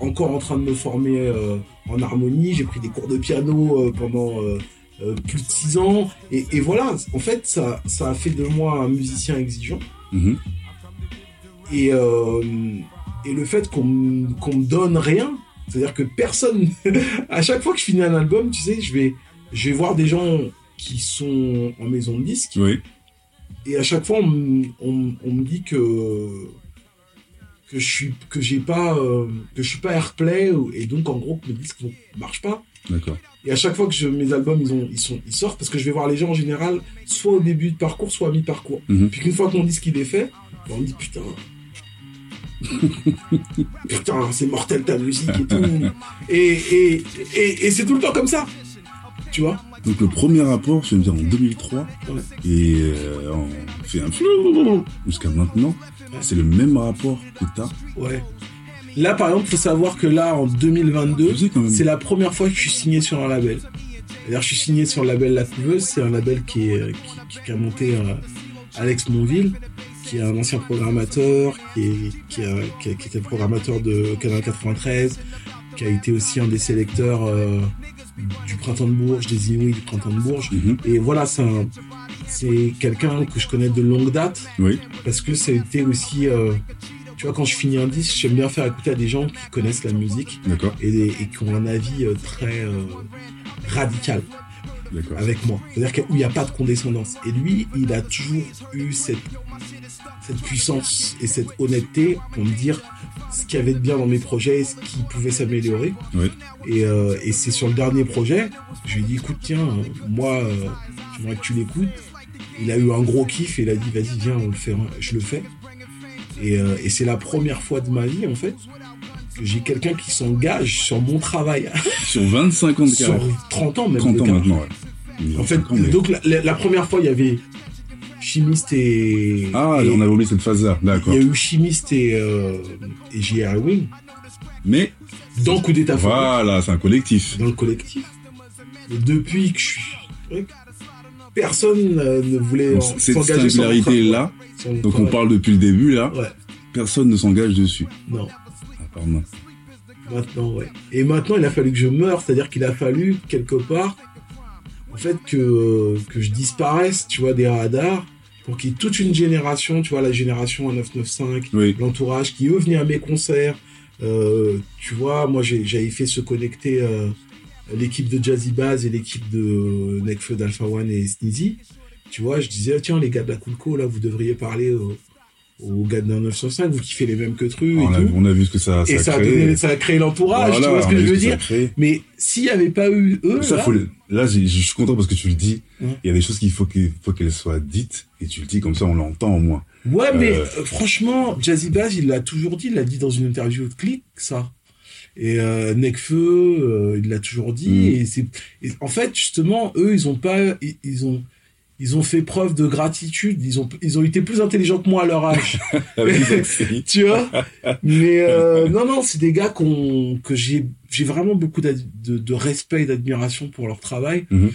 encore en train de me former euh, en harmonie. J'ai pris des cours de piano euh, pendant euh, euh, plus de six ans. Et, et voilà, en fait, ça, ça a fait de moi un musicien exigeant. Mhm. Et, euh, et le fait qu'on me- donne rien, c'est-à-dire que personne, à chaque fois que je finis un album, tu sais, je vais, je vais voir des gens qui sont en maison de disques, Oui. et à chaque fois on, me- on me- on me dit que que je suis que j'ai pas euh, que je suis pas airplay et donc en gros que mes disques ne marchent pas. D'accord. Et à chaque fois que je, mes albums ils ont ils sont ils sortent parce que je vais voir les gens en général soit au début de parcours soit à mi-parcours. Mhm. Puis qu'une fois que mon disque il est fait, ben, on me dit putain. putain, c'est mortel ta musique et tout. Et, et, et, et c'est tout le temps comme ça. Tu vois? Donc le premier rapport, je me dire en 2003, Ouais. et euh, on fait un flou jusqu'à maintenant. C'est le même rapport que t'as. Ouais. Là, par exemple, faut savoir que là, en 2022, Je sais quand même. c'est la première fois que je suis signé sur un label. D'ailleurs, je suis signé sur le label La Couveuse. C'est un label qui, est, qui, qui a monté euh, Alex Monville, qui est un ancien programmateur, qui, est, qui, a, qui, a- qui était le programmateur de Canal 93, qui a été aussi un des sélecteurs euh, du printemps de Bourges, des Inouïs du printemps de Bourges. Mhm. Et voilà, c'est un- c'est quelqu'un que je connais de longue date Oui. parce que ça a été aussi, euh, tu vois, quand je finis un disque, j'aime bien faire écouter à des gens qui connaissent la musique et, qui ont un avis euh, très euh, radical avec moi. C'est-à-dire qu'il n'y a pas de condescendance. Et lui, il a toujours eu cette, cette puissance et cette honnêteté pour me dire ce qu'il y avait de bien dans mes projets, ce qui pouvait s'améliorer. Oui. Et, euh, et c'est sur le dernier projet, je lui ai dit, écoute, tiens, moi, euh, j'aimerais que tu l'écoutes. Il a eu un gros kiff et il a dit, vas-y, viens, on le fait, hein. je le fais. Et, euh, et c'est la première fois de ma vie, en fait, que j'ai quelqu'un qui s'engage sur mon travail. Sur 25 ans de sur carrière. 30 ans, même. 30 de ans maintenant, ouais. En fait, 25 ans, mais- donc la première fois, il y avait chimiste et. Ah, et- on avait oublié cette phase-là. il D'accord. y a eu chimiste et, euh, et J.R. Wing Mais, dans Coup d'État voilà, c'est un collectif. dans le collectif. Et depuis que je suis. Personne euh, ne voulait cette s'engager mon singularité-là, donc on parle depuis le début, là, Ouais, personne ne s'engage dessus. non. À part moi. Maintenant, ouais. Et maintenant, il a fallu que je meure, c'est-à-dire qu'il a fallu, quelque part, en fait, que, que je disparaisse, tu vois, des radars, pour qu'il y ait toute une génération, tu vois, la génération 995, Oui. l'entourage, qui eux venaient à mes concerts. Euh, tu vois, moi, j'ai- j'avais fait se connecter euh, l'équipe de Jazzy Baz et l'équipe de Nekfeu d'Alpha One et Sneezy. Tu vois, je disais, tiens, les gars de la Coolco, là, vous devriez parler aux, aux gars de 905, vous kiffez les mêmes que Tru et On a, tout. on a vu ce que ça, ça Et a ça a, créé. donné, ça a créé l'entourage, Voilà, tu vois ce que je veux dire. Mais s'il n'y avait pas eu eux, Ça, là, faut là, je suis content parce que tu le dis. Ouais. Il y a des choses qu'il faut qu'il faut qu'elles soient dites et tu le dis comme ça, on l'entend au moins. ouais, mais Euh, euh, franchement, Jazzy Bass, il l'a toujours dit, il l'a dit dans une interview de Click, ça. Et euh, Necfeu, euh, il l'a toujours dit. Mm. Et c'est, et en fait, justement, eux, ils ont pas, ils, ils ont, ils ont fait preuve de gratitude. Ils ont, ils ont été plus intelligents que moi à leur âge. Séries. tu vois? Mais euh, non non c'est des gars qu'on que j'ai j'ai vraiment beaucoup de, de respect et d'admiration pour leur travail Mhm.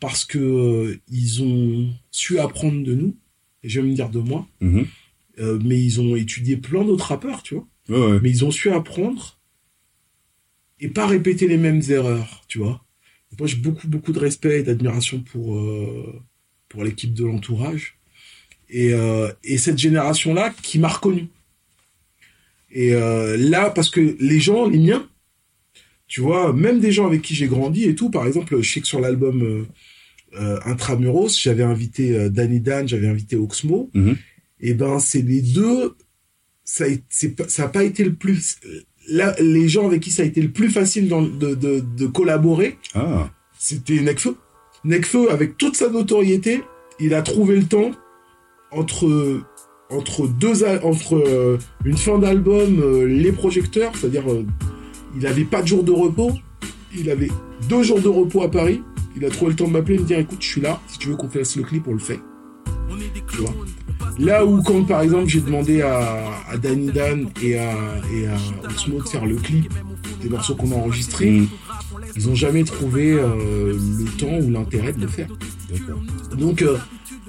parce que euh, ils ont su apprendre de nous et je vais me dire de moi Mhm. euh, mais ils ont étudié plein d'autres rappeurs tu vois ouais. mais ils ont su apprendre et pas répéter les mêmes erreurs tu vois moi j'ai beaucoup beaucoup de respect et d'admiration pour pour l'équipe de l'entourage et, euh, et cette génération là qui m'a reconnu et euh, là parce que les gens les miens tu vois même des gens avec qui j'ai grandi et tout par exemple je sais que sur l'album euh, euh, Intramuros j'avais invité euh, Danny Dan j'avais invité Oxmo Mhm. et ben c'est les deux ça a, c'est pas- ça a pas été le plus là les gens avec qui ça a été le plus facile dans- de, de, de collaborer Ah, c'était Necfeu. Necfeu, avec toute sa notoriété, il a trouvé le temps entre entre deux entre euh, une fin d'album, euh, les projecteurs, c'est-à-dire euh, il avait pas de jour de repos, il avait deux jours de repos à Paris. Il a trouvé le temps de m'appeler et me dire écoute, je suis là, si tu veux qu'on fasse le clip, on le fait. Tu vois. Là où quand par exemple j'ai demandé à, à Danny Dan et à, et à Osmo de faire le clip des morceaux qu'on a enregistrés, Mm. Ils ont jamais trouvé euh, le temps ou l'intérêt de le faire. Donc euh,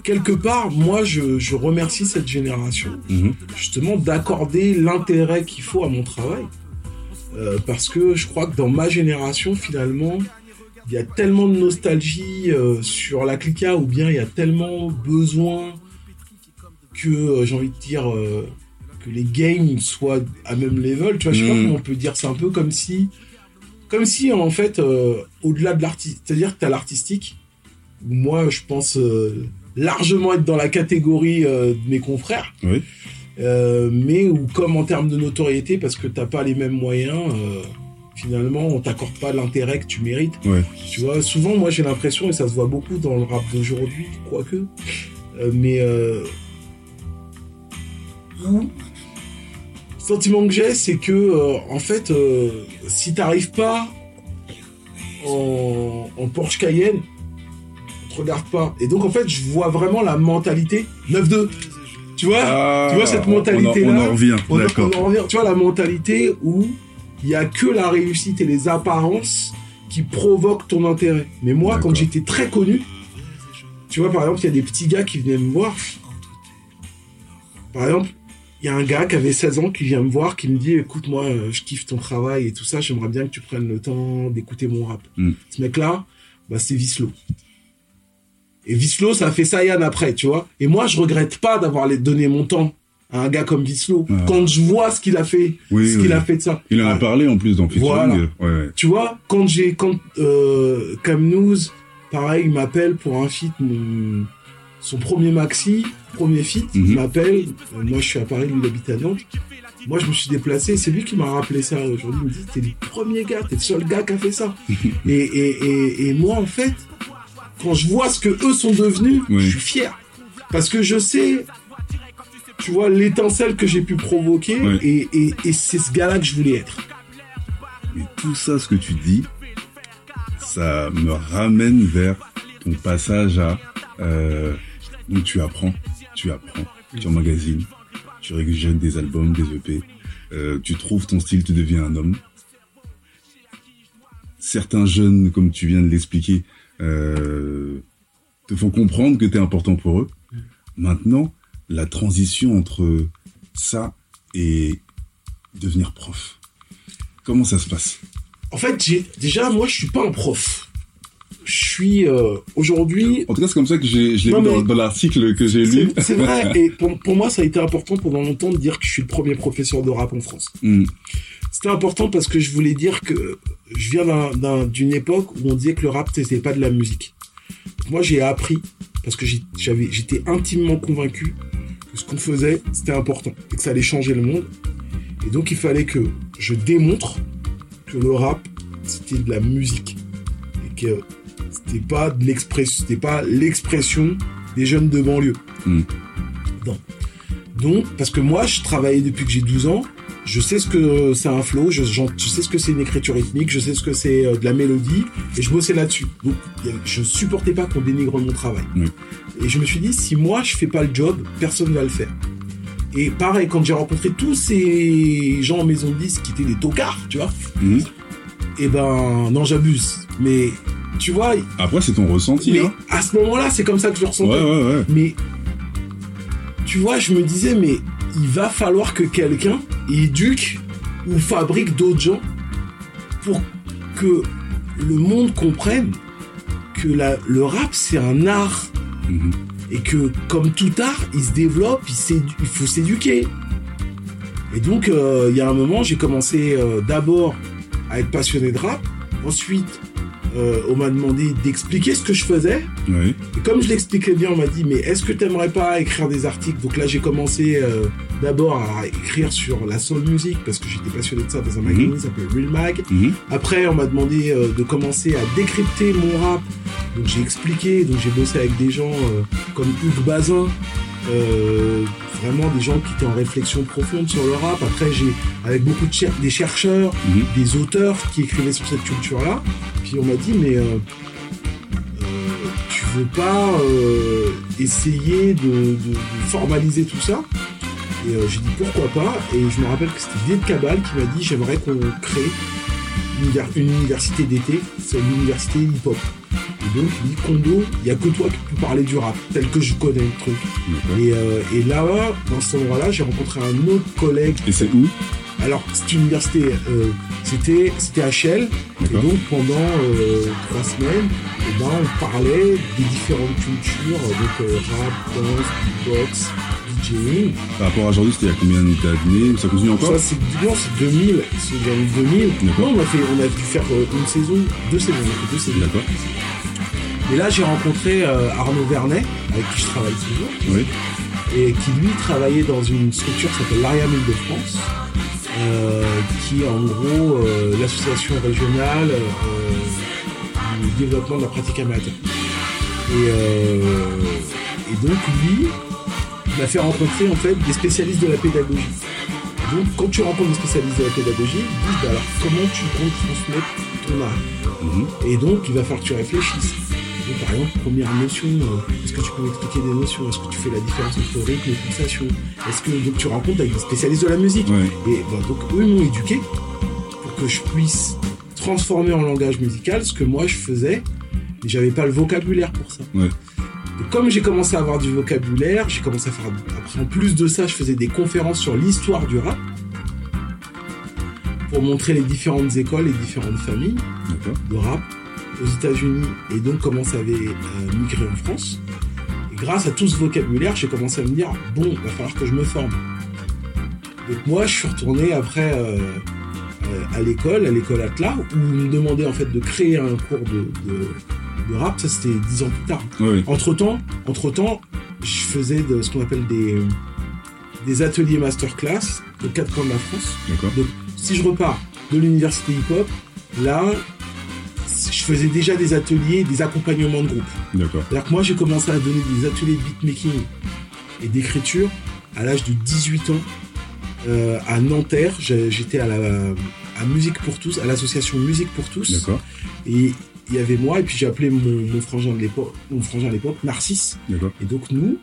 quelque part, moi je, je remercie cette génération Mhm. justement d'accorder l'intérêt qu'il faut à mon travail. Euh, parce que je crois que dans ma génération, finalement, il y a tellement de nostalgie sur la clica, ou bien il y a tellement besoin que j'ai envie de dire que les games soient à même level. Tu vois, je sais pas Mm. comment on peut dire. C'est un peu comme si, comme si en fait, euh, au-delà de l'artiste, c'est-à-dire que t'as l'artistique. où Moi, je pense euh, largement être dans la catégorie euh, de mes confrères. Oui. Mais ou comme en termes de notoriété, parce que t'as pas les mêmes moyens, finalement, on t'accorde pas l'intérêt que tu mérites. Ouais. Tu vois, souvent, moi, j'ai l'impression, et ça se voit beaucoup dans le rap d'aujourd'hui, quoique, mais euh, où- sentiment que j'ai, c'est que, euh, en fait, euh, si t'arrives pas en, en Porsche Cayenne, on te regarde pas. Et donc, en fait, je vois vraiment la mentalité 9-2. Tu vois Ah, tu vois cette on mentalité-là On en revient, on, d'accord. on en revient, tu vois, la mentalité où il y a que la réussite et les apparences qui provoquent ton intérêt. Mais moi, quand j'étais très connu, tu vois, par exemple, il y a des petits gars qui venaient me voir. Par exemple, il y a un gars qui avait 16 ans qui vient me voir, qui me dit, écoute, moi, euh, je kiffe ton travail et tout ça, j'aimerais bien que tu prennes le temps d'écouter mon rap. Mm. Ce mec-là, bah, c'est Vislo. Et Vislo, ça a fait ça Yann après, tu vois. Et moi, je regrette pas d'avoir donné mon temps à un gars comme Vislo. Ah. Quand je vois ce qu'il a fait, Oui, ce qu'il a fait de ça. Il en a parlé en plus dans. Voilà. Ouais, ouais. tu vois, quand j'ai, quand euh, Cam News, pareil, il m'appelle pour un feat, mon- son premier maxi, premier feat, Mhm. il m'appelle. euh, moi, je suis à Paris, lui, il habite à Nantes. Moi, je me suis déplacé. C'est lui qui m'a rappelé ça aujourd'hui. Il me dit, t'es le premier gars, t'es le seul gars qui a fait ça. et, et, et, et moi, en fait, quand je vois ce que eux sont devenus, Oui. je suis fier. Parce que je sais, tu vois, l'étincelle que j'ai pu provoquer, Oui. et, et, et c'est ce gars-là que je voulais être. Mais tout ça, ce que tu dis, ça me ramène vers ton passage à euh, où tu apprends, tu apprends, tu emmagasines, tu révisionnes des albums, des EP, euh, tu trouves ton style, tu deviens un homme. Certains jeunes, comme tu viens de l'expliquer, euh, te font comprendre que tu es important pour eux. Maintenant, la transition entre ça et devenir prof, comment ça se passe? En fait, déjà, moi, je suis pas un prof. Je suis euh, aujourd'hui. En tout cas, c'est comme ça que j'ai, je l'ai vu dans, l'article que j'ai lu. C'est vrai. Et pour, pour moi, ça a été important pendant longtemps de dire que je suis le premier professeur de rap en France. Hmm. C'était important parce que je voulais dire que je viens d'un- d'un- d'une époque où on disait que le rap c'était pas de la musique. Moi, j'ai appris parce que j'avais, j'étais intimement convaincu que ce qu'on faisait c'était important et que ça allait changer le monde. Et donc, il fallait que je démontre que le rap c'était de la musique que c'était pas de l'expression, c'était pas l'expression des jeunes de banlieue. Mm. Non. Donc, parce que moi, je travaillais depuis que j'ai 12 ans, je sais ce que c'est un flow, je, sais ce que c'est une écriture rythmique, je sais ce que c'est euh, de la mélodie, et je bossais là-dessus. Donc, je supportais pas qu'on dénigre mon travail. Et je me suis dit, si moi, je fais pas le job, personne va le faire. Et pareil, quand j'ai rencontré tous ces gens en maison de disques qui étaient des tocards, tu vois, Mhm. Et ben, non, j'abuse. Mais, tu vois, Après, c'est ton ressenti. mais Hein. à ce moment-là, c'est comme ça que je le ressentais. Ouais, ouais, ouais. Mais tu vois, je me disais, mais il va falloir que quelqu'un éduque ou fabrique d'autres gens pour que le monde comprenne que la- le rap, c'est un art. Mhm. Et que, comme tout art, il se développe, il faut s'éduquer. Et donc, euh, il y a un moment, j'ai commencé euh, d'abord à être passionné de rap. Ensuite, euh, on m'a demandé d'expliquer ce que je faisais. Oui. Et comme je l'expliquais bien, on m'a dit, mais est-ce que t'aimerais pas écrire des articles? Donc là, j'ai commencé euh, d'abord à écrire sur la soul music, parce que j'étais passionné de ça dans un Mhm. magazine qui s'appelait Real Mag. Mhm. Après, on m'a demandé euh, de commencer à décrypter mon rap. Donc j'ai expliqué, donc j'ai bossé avec des gens comme Hugues Bazin, euh, vraiment des gens qui étaient en réflexion profonde sur le rap. Après, j'ai avec beaucoup de cher- des chercheurs, Mhm. des auteurs qui écrivaient sur cette culture-là. Puis on m'a dit, mais euh, euh, tu veux pas essayer de, de- de formaliser tout ça? Et j'ai dit pourquoi pas? Et je me rappelle que c'était Didier de Cabal qui m'a dit, j'aimerais qu'on crée une, une université d'été, c'est l'université hip-hop. Et donc, il dit, Kondo, il y a que toi qui peux parler du rap, tel que je connais le truc. Et, euh, et là, dans cet endroit-là, j'ai rencontré un autre collègue Et c'est où? Alors, cette université, euh, c'était c'était Shell. Et donc, pendant euh, trois semaines, eh ben, on parlait des différentes cultures, euh, donc euh, rap, dance, beatbox, DJing. Par rapport à aujourd'hui, c'était il y a combien d'années? Ça continue encore? Ça, c'est non, c'est 2000. C'est dans les 2000. D'accord. Non, on a, fait, on a dû faire une saison, deux saisons. On a fait deux saisons. D'accord. Et là, j'ai rencontré euh, Arnaud Vernet, avec qui je travaille toujours. Oui. et qui lui travaillait dans une structure qui s'appelle l'ARIAM Île-de-France, euh, qui est en gros euh, l'association régionale du développement de la pratique amateur. Et, et donc lui m'a fait rencontrer en fait des spécialistes de la pédagogie. Donc quand tu rencontres des spécialistes de la pédagogie, ils disent bah, alors comment tu comptes transmettre ton art? Mhm. et donc, il va falloir que tu réfléchisses. Par exemple, première notion, euh, est-ce que tu peux m'expliquer des notions? Est-ce que tu fais la différence entre rythme et pulsation? Est-ce que donc tu rencontres avec des spécialistes de la musique? Ouais. Et bah, donc, eux m'ont éduqué pour que je puisse transformer en langage musical ce que moi je faisais, mais j'avais pas le vocabulaire pour ça. Ouais. Donc, comme j'ai commencé à avoir du vocabulaire, j'ai commencé à faire. Après, en plus de ça, je faisais des conférences sur l'histoire du rap pour montrer les différentes écoles, les différentes familles de rap aux États-Unis et donc comment ça avait euh, migré en France. Et grâce à tout ce vocabulaire, j'ai commencé à me dire bon, il va falloir que je me forme. Donc moi, je suis retourné après euh, euh, à l'école, à l'école Atlas, où on me demandait en fait de créer un cours de, de, de rap. Ça, c'était dix ans plus tard. Oui. Entre temps, entre temps, je faisais de, ce qu'on appelle des des ateliers masterclass aux quatre coins de la France. D'accord. Donc, si je repars de l'université hip-hop, là, faisais déjà des ateliers, des accompagnements de groupe. D'accord. C'est-à-dire que moi, j'ai commencé à donner des ateliers de beatmaking et d'écriture à l'âge de 18 ans euh, à Nanterre. J'étais à la à Musique pour tous, à l'association Musique pour tous. D'accord. Et il y avait moi, et puis j'ai appelé mon, mon frangin de l'époque, mon frangin à l'époque, Narcisse. D'accord. Et donc nous,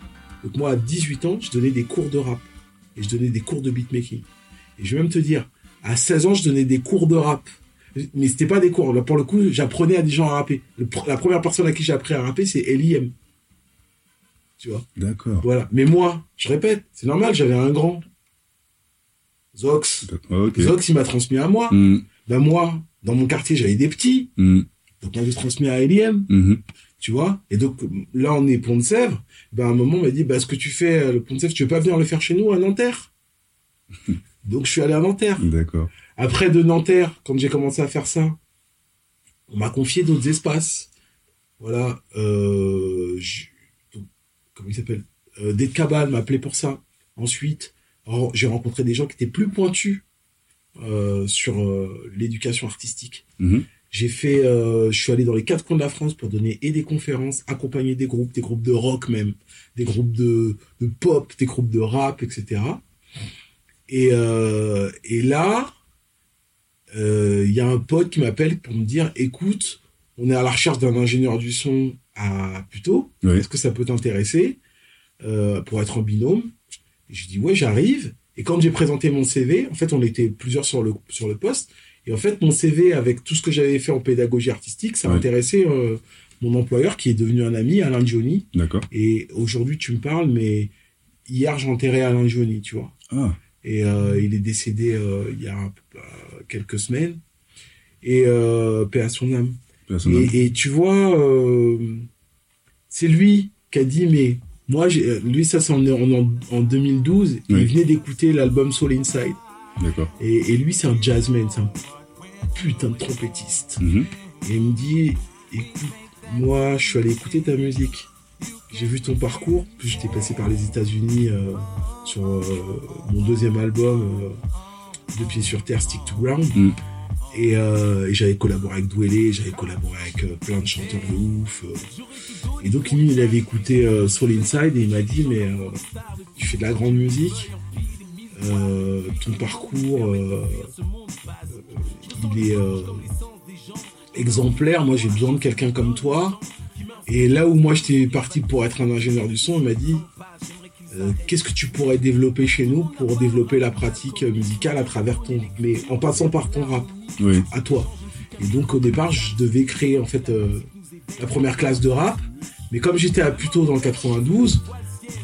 donc moi à 18 ans, je donnais des cours de rap et je donnais des cours de beatmaking. Et je vais même te dire, à 16 ans, je donnais des cours de rap. Mais c'était pas des cours. Là, pour le coup, j'apprenais à des gens à rapper. Le la première personne à qui j'ai appris à rapper, c'est L.I.M. Tu vois? D'accord. Voilà. Mais moi, je répète, c'est normal, j'avais un grand. Zox. Zox, il m'a transmis à moi. Hmm, Ben moi, dans mon quartier, j'avais des petits. hmm, Donc moi, j'ai transmis à L.I.M. mhm. tu vois? Et donc là, on est Pont de Sèvres. Ben, à un moment, on m'a dit, bah, ce que tu fais, euh, le Pont de Sèvres, tu veux pas venir le faire chez nous à Nanterre? Donc je suis allé à Nanterre. D'accord. Après de Nanterre, quand j'ai commencé à faire ça, on m'a confié d'autres espaces. Voilà. Euh, je- donc, comment il s'appelle? Euh, Des Cabal m'a appelé pour ça. Ensuite, j'ai rencontré des gens qui étaient plus pointus euh, sur euh, l'éducation artistique. Mhm. J'ai fait, euh, je suis allé dans les quatre coins de la France pour donner et des conférences, accompagner des groupes, des groupes de rock même, des groupes de, de pop, des groupes de rap, etc. Et, euh, et là, euh, il y a un pote qui m'appelle pour me dire, écoute, on est à la recherche d'un ingénieur du son à. Oui. Est-ce que ça peut t'intéresser euh, pour être en binôme? Et je dis ouais, j'arrive. Et quand j'ai présenté mon CV, en fait, on était plusieurs sur le sur le poste. Et en fait, mon CV avec tout ce que j'avais fait en pédagogie artistique, ça a Ouais. intéressé euh, mon employeur qui est devenu un ami, Alain Johnny. D'accord. Et aujourd'hui, tu me parles, mais hier, j'ai enterré Alain Johnny, tu vois. Ah. Et euh, il est décédé euh, il y a euh, quelques semaines. Et euh, paix à son âme. Et, et tu vois, euh, c'est lui qui a dit, mais moi, lui, ça c'est en, en, en 2012, Oui. il venait d'écouter l'album Soul Inside. D'accord. Et, et lui, c'est un jazzman, c'est un putain de trompettiste. Mhm. Et il me dit, écoute, moi, je suis allé écouter ta musique. J'ai vu ton parcours. Puis j'étais passé par les États-Unis euh, sur euh, mon deuxième album, euh, De pieds sur terre, Stick to Ground. Mm. Et, et j'avais collaboré avec Dwele, j'avais collaboré avec plein de chanteurs de ouf. Et donc lui, il avait écouté Soul Inside et il m'a dit, mais tu fais de la grande musique. Ton parcours, il est exemplaire. Moi, j'ai besoin de quelqu'un comme toi. Et là où moi, j'étais parti pour être un ingénieur du son, il m'a dit euh, qu'est-ce que tu pourrais développer chez nous pour développer la pratique musicale à travers ton, mais en passant par ton rap, Oui. à toi. Et donc au départ, je devais créer en fait euh, la première classe de rap. Mais comme j'étais à plutôt dans le 92,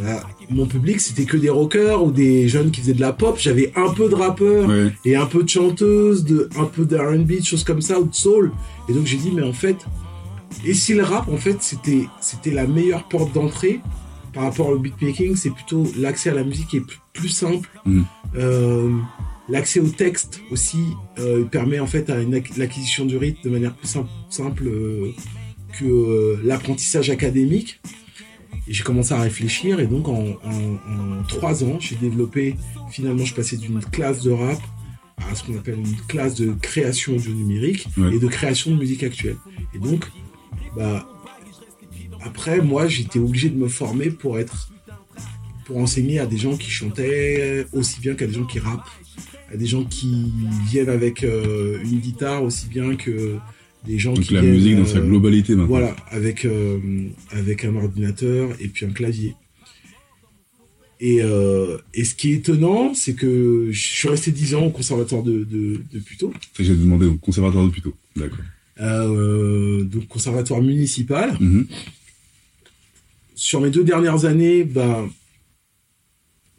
bah, mon public c'était que des rockers ou des jeunes qui faisaient de la pop. J'avais un peu de rappeurs et un peu de chanteuses, de, un peu de R&B, de choses comme ça, ou de soul. Et donc j'ai dit, mais en fait, et si le rap, en fait, c'était, c'était la meilleure porte d'entrée par rapport au beatmaking, c'est plutôt l'accès à la musique est plus, simple. Mhm. Euh, l'accès au texte aussi euh, permet en fait à une l'acquisition du rythme de manière plus simple, simple euh, que l'apprentissage académique. Et j'ai commencé à réfléchir et donc en, en, en trois ans, j'ai développé, finalement je passais d'une classe de rap à ce qu'on appelle une classe de création audio numérique Ouais. et de création de musique actuelle. Et donc, bah, après, moi, j'étais obligé de me former pour être, pour enseigner à des gens qui chantaient aussi bien qu'à des gens qui rappent, à des gens qui viennent avec euh, une guitare aussi bien que des gens Donc qui la viennent, musique dans sa euh, globalité maintenant. voilà, avec, euh, avec un ordinateur et puis un clavier. Et, et ce qui est étonnant, c'est que je suis resté 10 ans au conservatoire de, de, Puteaux, J'ai demandé au conservatoire de plutôt. D'accord. Euh, donc conservatoire municipal. Mhm. sur mes deux dernières années, bah,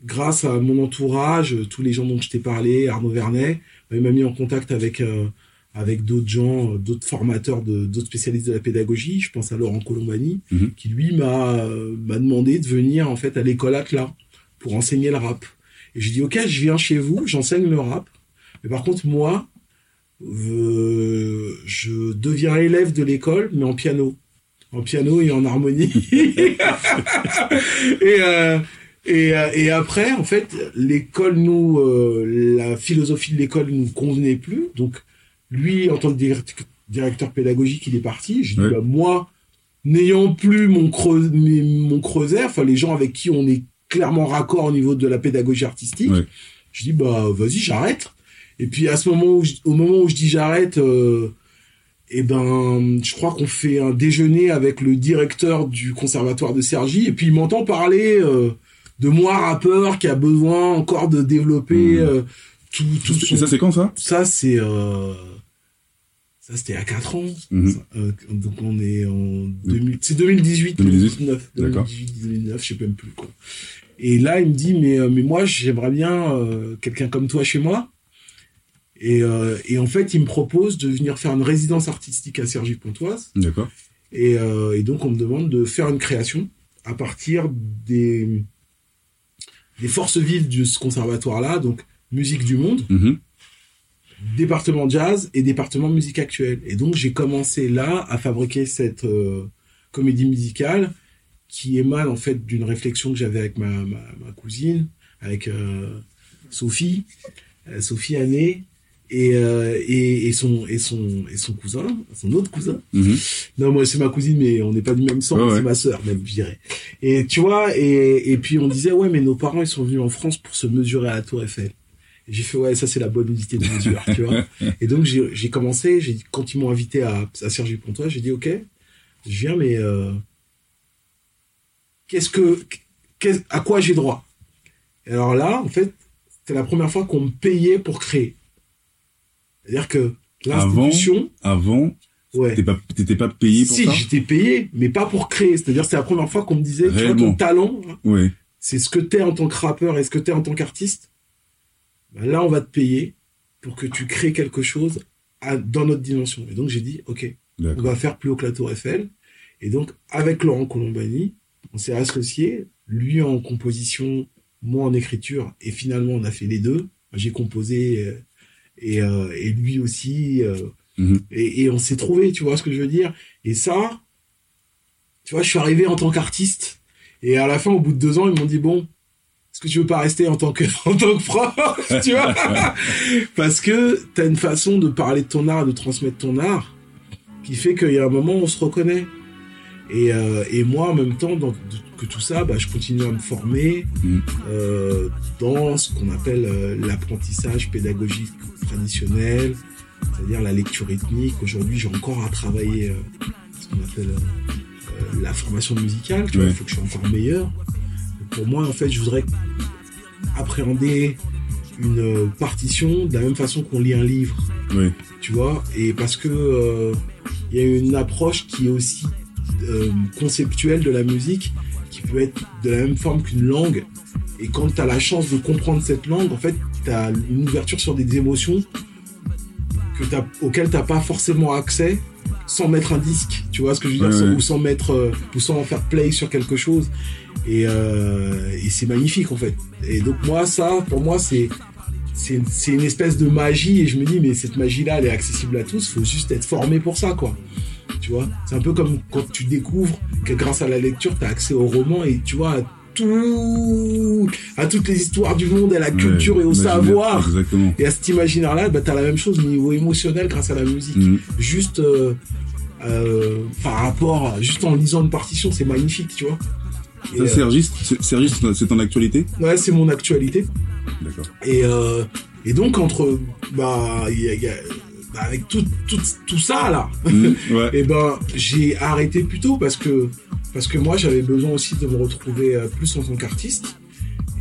grâce à mon entourage, tous les gens dont je t'ai parlé, Arnaud Vernet, bah, il m'a mis en contact avec euh, avec d'autres gens, euh, d'autres formateurs, de, d'autres spécialistes de la pédagogie. Je pense à Laurent Colombani, Mhm. qui lui m'a euh, m'a demandé de venir en fait à l'école Atlas pour enseigner le rap. Et j'ai dit ok, je viens chez vous, j'enseigne le rap. Mais par contre moi, euh, je deviens élève de l'école, mais en piano, en piano et en harmonie. et euh, et, euh, et après, en fait, l'école nous, euh, la philosophie de l'école nous convenait plus. Donc, lui, en tant que direct- directeur pédagogique, il est parti. Je dis, bah, moi, n'ayant plus mon, creux, mes- mon creuset, enfin, les gens avec qui on est clairement raccord au niveau de la pédagogie artistique, je dis, bah, vas-y, j'arrête. Et puis, à ce moment où je- au moment où je dis j'arrête, euh, eh ben, je crois qu'on fait un déjeuner avec le directeur du conservatoire de Cergy, et puis il m'entend parler euh, de moi, rappeur, qui a besoin encore de développer Mmh. euh, tout, tout Et son... ça, c'est quand ça? Ça, c'est... euh, Ça, c'était à 4 ans. Mhm. Euh, donc, on est en... 2000... C'est 2018, 2018, 2019. d'accord. 2018, 2009, je sais même plus, quoi. Et là, il me dit, mais, euh, mais moi, j'aimerais bien euh, quelqu'un comme toi chez moi. Et, euh, et en fait, il me propose de venir faire une résidence artistique à Cergy-Pontoise. D'accord. Et, euh, et donc, on me demande de faire une création à partir des, des forces vives de ce conservatoire-là, donc musique du monde, Mhm. département jazz et département musique actuelle. Et donc, j'ai commencé là à fabriquer cette euh, comédie musicale qui émane en fait d'une réflexion que j'avais avec ma, ma, ma cousine, avec Sophie, Sophie Année. Et, euh, et, et, son, et, son, et son cousin, son autre cousin, Mhm. non, moi, c'est ma cousine, mais on n'est pas du même sang, ouais. c'est ma sœur, même, je dirais. Et tu vois, et, et puis on disait, ouais, mais nos parents, ils sont venus en France pour se mesurer à la Tour Eiffel. J'ai fait, ouais, ça, c'est la bonne unité de mesure, tu vois. Et donc, j'ai commencé, j'ai quand ils m'ont invité à, à Cergy-Pontoise, j'ai dit, ok, je viens, mais, euh, qu'est-ce que, qu'est- à quoi j'ai droit? Et alors là, en fait, c'était la première fois qu'on me payait pour créer. C'est-à-dire que l'institution, Avant, ouais. t'étais pas, t'étais pas payé pour si, ça j'étais payé, mais pas pour créer. C'est-à-dire, c'est la première fois qu'on me disait, tu vois, ton talent, Oui. c'est ce que t'es en tant que rappeur et ce que t'es en tant qu'artiste. Ben là, on va te payer pour que tu crées quelque chose à- dans notre dimension. Et donc, j'ai dit, OK, on va faire plus haut que la Tour Eiffel. Et donc, avec Laurent Colombani, on s'est associés, lui en composition, moi en écriture, et finalement, on a fait les deux. J'ai composé, euh, et, euh, et lui aussi, euh, Mhm. et, et on s'est trouvé, tu vois ce que je veux dire? Et ça, tu vois, je suis arrivé en tant qu'artiste. Et à la fin, au bout de deux ans, ils m'ont dit, bon, est-ce que tu veux pas rester en tant que, en tant que prof, tu vois? Parce que t'as une façon de parler de ton art, de transmettre ton art, qui fait qu'il y a un moment où on se reconnaît. Et, euh, et moi, en même temps, dans, que tout ça, bah, je continue à me former Mhm. euh, dans ce qu'on appelle euh, l'apprentissage pédagogique traditionnel, c'est-à-dire la lecture rythmique. Aujourd'hui, j'ai encore à travailler euh, ce qu'on appelle la formation musicale. Tu vois, Ouais. il faut que je sois encore meilleur. Pour moi, en fait, je voudrais appréhender une partition de la même façon qu'on lit un livre tu vois, et parce que il y a une approche qui est aussi euh, conceptuelle de la musique, qui peut être de la même forme qu'une langue. Et quand tu as la chance de comprendre cette langue, en fait, tu as une ouverture sur des émotions que auxquelles tu n'as pas forcément accès sans mettre un disque, tu vois ce que je veux dire, Ouais, sans- ouais. ou sans mettre, euh, ou sans faire play sur quelque chose. Et, euh, et c'est magnifique en fait. Et donc moi, ça, pour moi, c'est c'est c'est une espèce de magie et je me dis mais cette magie là elle est accessible à tous faut juste être formé pour ça quoi tu vois c'est un peu comme quand tu découvres que grâce à la lecture tu as accès au roman et tu vois à tout à toutes les histoires du monde à la culture Ouais, et au savoir Exactement. et à cet imaginaire là bah, tu as la même chose au niveau émotionnel grâce à la musique Mhm. juste euh, euh, par rapport juste en lisant une partition c'est magnifique tu vois Ça, euh, c'est- en actualité? Ouais c'est mon actualité D'accord. Et, euh, et donc, entre. Bah, y a- y a- bah, avec tout, tout, tout ça, là. Ouais. et ben, j'ai arrêté plus tôt parce que, parce que moi, j'avais besoin aussi de me retrouver euh, plus en tant qu'artiste.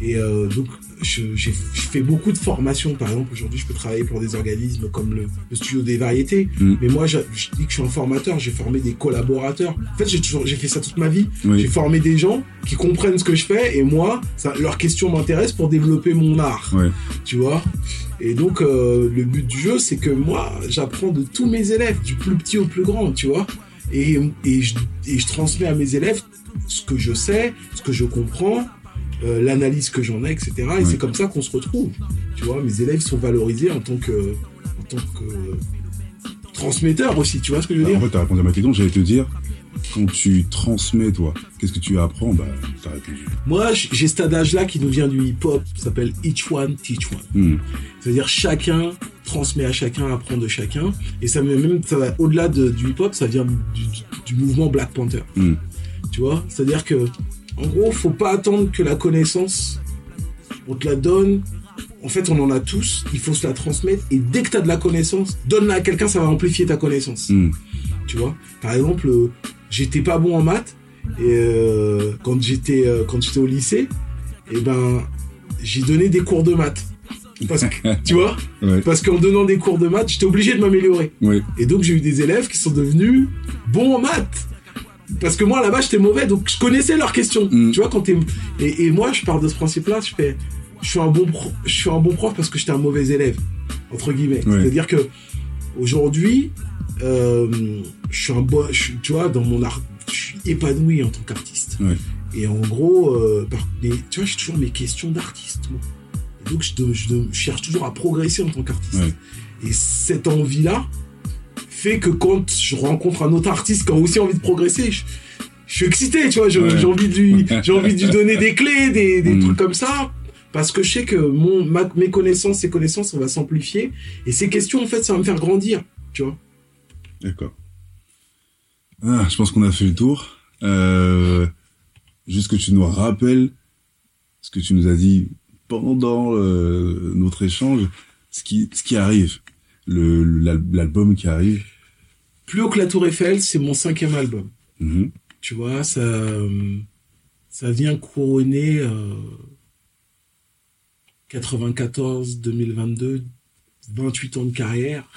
Et euh, donc, je je, fais beaucoup de formations. Par exemple, aujourd'hui, je peux travailler pour des organismes comme le, le Studio des Variétés. Mm. Mais moi, je, je dis que je suis un formateur. J'ai formé des collaborateurs. En fait, j'ai toujours, j'ai fait ça toute ma vie. Oui. J'ai formé des gens qui comprennent ce que je fais et moi, ça, leurs questions m'intéressent pour développer mon art. Ouais. Tu vois? Et donc, euh, le but du jeu, c'est que moi, j'apprends de tous mes élèves, du plus petit au plus grand, tu vois? Et, et, je, et je transmets à mes élèves ce que je sais, ce que je comprends, euh, l'analyse que j'en ai, etc. Et Ouais. c'est comme ça qu'on se retrouve. Tu vois, mes élèves sont valorisés en tant que, en tant que transmetteurs aussi. Tu vois ce que je veux Bah, dire en fait, t'as répondu à ma question. J'allais te dire, quand tu transmets, toi, qu'est-ce que tu apprends? Bah, t'as répondu. Moi, j'ai cet adage-là qui nous vient du hip-hop, ça s'appelle each one teach one. Hmm. C'est-à-dire chacun transmet à chacun, apprend de chacun. Et ça me même ça va au-delà de- du hip-hop, ça vient du, du- du mouvement Black Panther. Hmm. Tu vois? C'est-à-dire que, en gros, faut pas attendre que la connaissance, on te la donne. En fait, on en a tous. Il faut se la transmettre. Et dès que tu as de la connaissance, donne-la à quelqu'un, ça va amplifier ta connaissance. Hmm. Tu vois? Par exemple, euh, j'étais pas bon en maths. Et euh, quand j'étais euh, quand j'étais au lycée, et ben, j'ai donné des cours de maths. Parce que, tu vois? Ouais. Parce qu'en donnant des cours de maths, j'étais obligé de m'améliorer. Ouais. Et donc j'ai eu des élèves qui sont devenus bons en maths. Parce que moi là-bas j'étais mauvais, donc je connaissais leurs questions. Mm. Tu vois quand t'es et, et moi je pars de ce principe-là, je fais, je suis un bon pro- je suis un bon prof parce que j'étais un mauvais élève entre guillemets. Ouais. C'est-à-dire que aujourd'hui, euh, je suis un bon, je tu vois dans mon art, je suis épanoui en tant qu'artiste. Ouais. Et en gros, euh, par, les- tu vois, j'ai toujours mes questions d'artiste. moi. Et donc je, cherche toujours à progresser en tant qu'artiste. Ouais. Et cette envie-là fait que quand je rencontre un autre artiste qui a aussi envie de progresser, je, je suis excité, tu vois. Ouais. J'ai envie de lui, j'ai envie de lui donner des clés, des, des Mm. trucs comme ça, parce que je sais que mon, ma- mes connaissances, ses connaissances, on va s'amplifier. Et ces questions, en fait, ça va me faire grandir, tu vois. D'accord. Ah, je pense qu'on a fait le tour. Euh, juste que tu nous rappelles ce que tu nous as dit pendant euh, notre échange, ce qui, ce qui arrive, l'album qui arrive. Plus haut que la Tour Eiffel, c'est mon cinquième album. Mhm. Tu vois, ça, ça vient couronner euh, 94, 2022, 28 ans de carrière,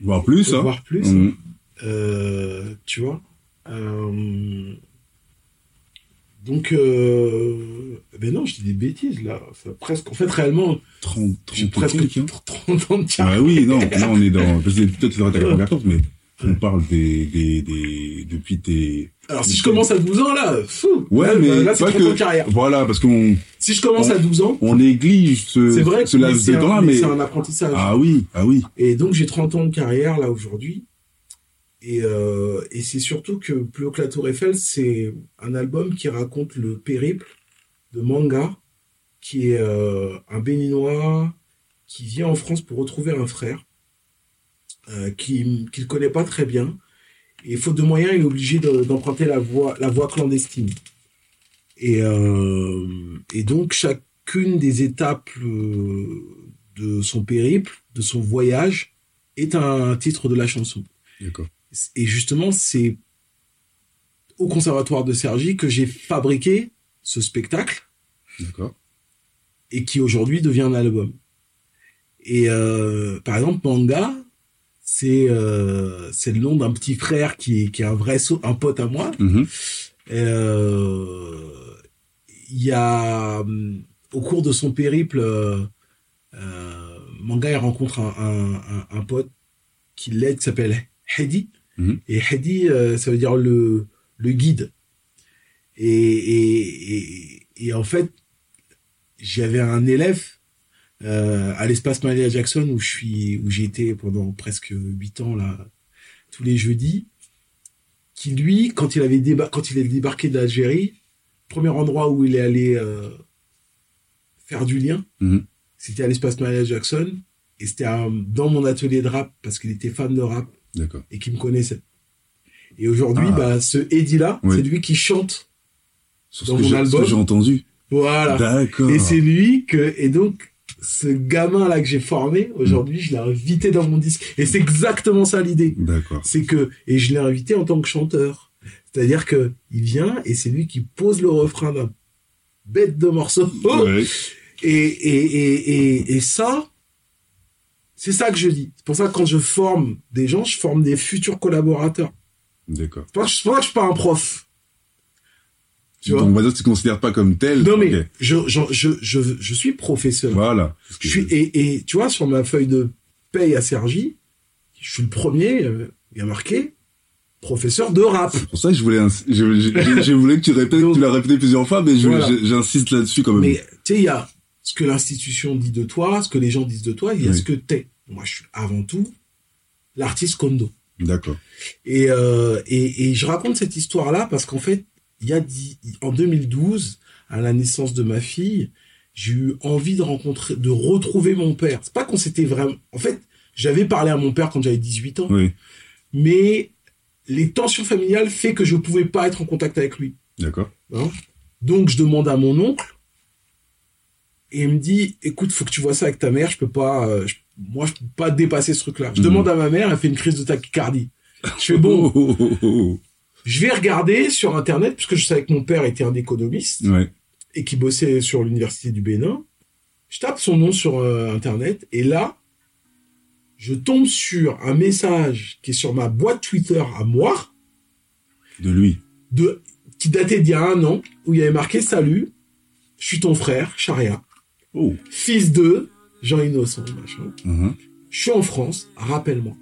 Voire plus, hein. voire plus. Mhm. Euh, tu vois. Euh, donc, euh, ben non, je dis des bêtises là. Ça, presque, en fait, réellement, 30, j'ai 30 presque quelques, hein. 30 ans de carrière. Ah oui, non, là on est dans, parce que peut-être tu ta 14, mais on parle des, des, des, depuis tes, Alors, si je commence à 12 ans là, fou, ouais, là, mais là, c'est pas 30 ans de que, carrière. voilà, parce qu'on, Si je commence on- à 12 ans, on néglige ce, c'est vrai ce que laps c'est de mais mais, c'est un apprentissage. ah oui, ah oui. Et donc j'ai 30 ans de carrière là aujourd'hui. Et, euh, et c'est surtout que Plus haut que la Tour Eiffel, c'est un album qui raconte le périple de Manga, qui est euh, un béninois qui vient en France pour retrouver un frère euh, qui qu'il connaît pas très bien. Et faute de moyens, il est obligé de- d'emprunter la voie la voie clandestine. Et, donc chacune des étapes de son périple, de son voyage, est un titre de la chanson. Et justement, c'est au conservatoire de Cergy que j'ai fabriqué ce spectacle D'accord. et qui aujourd'hui devient un album. Et euh, par exemple, Manga, c'est euh, c'est le nom d'un petit frère qui, qui est un vrai so- un pote à moi. Mhm. Euh, Il y a hum, au cours de son périple, euh, euh, Manga il rencontre un, un, un, un pote qui l'aide, qui s'appelle Hedi. Mhm. Et Hedi, euh, ça veut dire le, le guide. Et, et, et, et en fait, j'avais un élève euh, à l'espace Malia Jackson où je suis, où j'ai été pendant presque huit ans là, tous les jeudis, qui lui, quand il avait déba quand il est débarqué d'Algérie, premier endroit où il est allé euh, faire du lien, Mhm. c'était à l'espace Malia Jackson et c'était dans mon atelier de rap parce qu'il était fan de rap. Et qui me connaissait. Et aujourd'hui, Ah. bah, ce Eddie là, Oui. c'est lui qui chante. Sur Dans ce que mon album. que j'ai entendu. Voilà. D'accord. Et c'est lui que, et donc, ce gamin-là que j'ai formé, aujourd'hui, je l'ai invité dans mon disque. Et c'est exactement ça l'idée. D'accord. C'est que, et je l'ai invité en tant que chanteur. C'est-à-dire que, il vient et c'est lui qui pose le refrain d'un bête de morceau. Ouais. Et, et, et, et, et ça, c'est ça que je dis. C'est pour ça que quand je forme des gens, je forme des futurs collaborateurs. D'accord. C'est pour ça que je- suis pas un prof. Tu vois Donc, on va dire que tu ne te considères pas comme tel. Non mais je, je, je, je, je suis professeur. Voilà. Je suis, et, et tu vois, sur ma feuille de paye à Sergi, je suis le premier, euh, il y a marqué professeur de rap. C'est pour ça que je voulais, je, je, je- je voulais que tu répètes, Donc- tu l'as répété plusieurs fois, mais Voilà. j'insiste là-dessus quand même. Mais tu sais, il y a ce que l'institution dit de toi, ce que les gens disent de toi, il y a Oui. ce que t'es. Moi, je suis avant tout l'artiste Kondo. D'accord. Et, euh, et, et je raconte cette histoire-là parce qu'en fait, il y a dix- en 2012, à la naissance de ma fille, j'ai eu envie de rencontrer, de retrouver mon père. C'est pas qu'on s'était vraiment, en fait, j'avais parlé à mon père quand j'avais 18 ans, Oui. mais les tensions familiales fait que je pouvais pas être en contact avec lui. D'accord. hein? Donc, je demande à mon oncle, et il me dit, écoute, faut que tu vois ça avec ta mère, je peux pas, euh, je- moi, je peux pas dépasser ce truc-là. Je Mhm. demande à ma mère, elle fait une crise de tachycardie. Je fais bon, je vais regarder sur internet puisque je savais que mon père était un économiste. Ouais. et qui bossait sur l'université du Bénin. Je tape son nom sur euh, internet et là, je tombe sur un message qui est sur ma boîte Twitter à moi De lui. de qui datait d'il y a un an où il y avait marqué salut, je suis ton frère Charia, Oh. fils de Jean Innocent machin. Mhm. Je suis en France, rappelle-moi.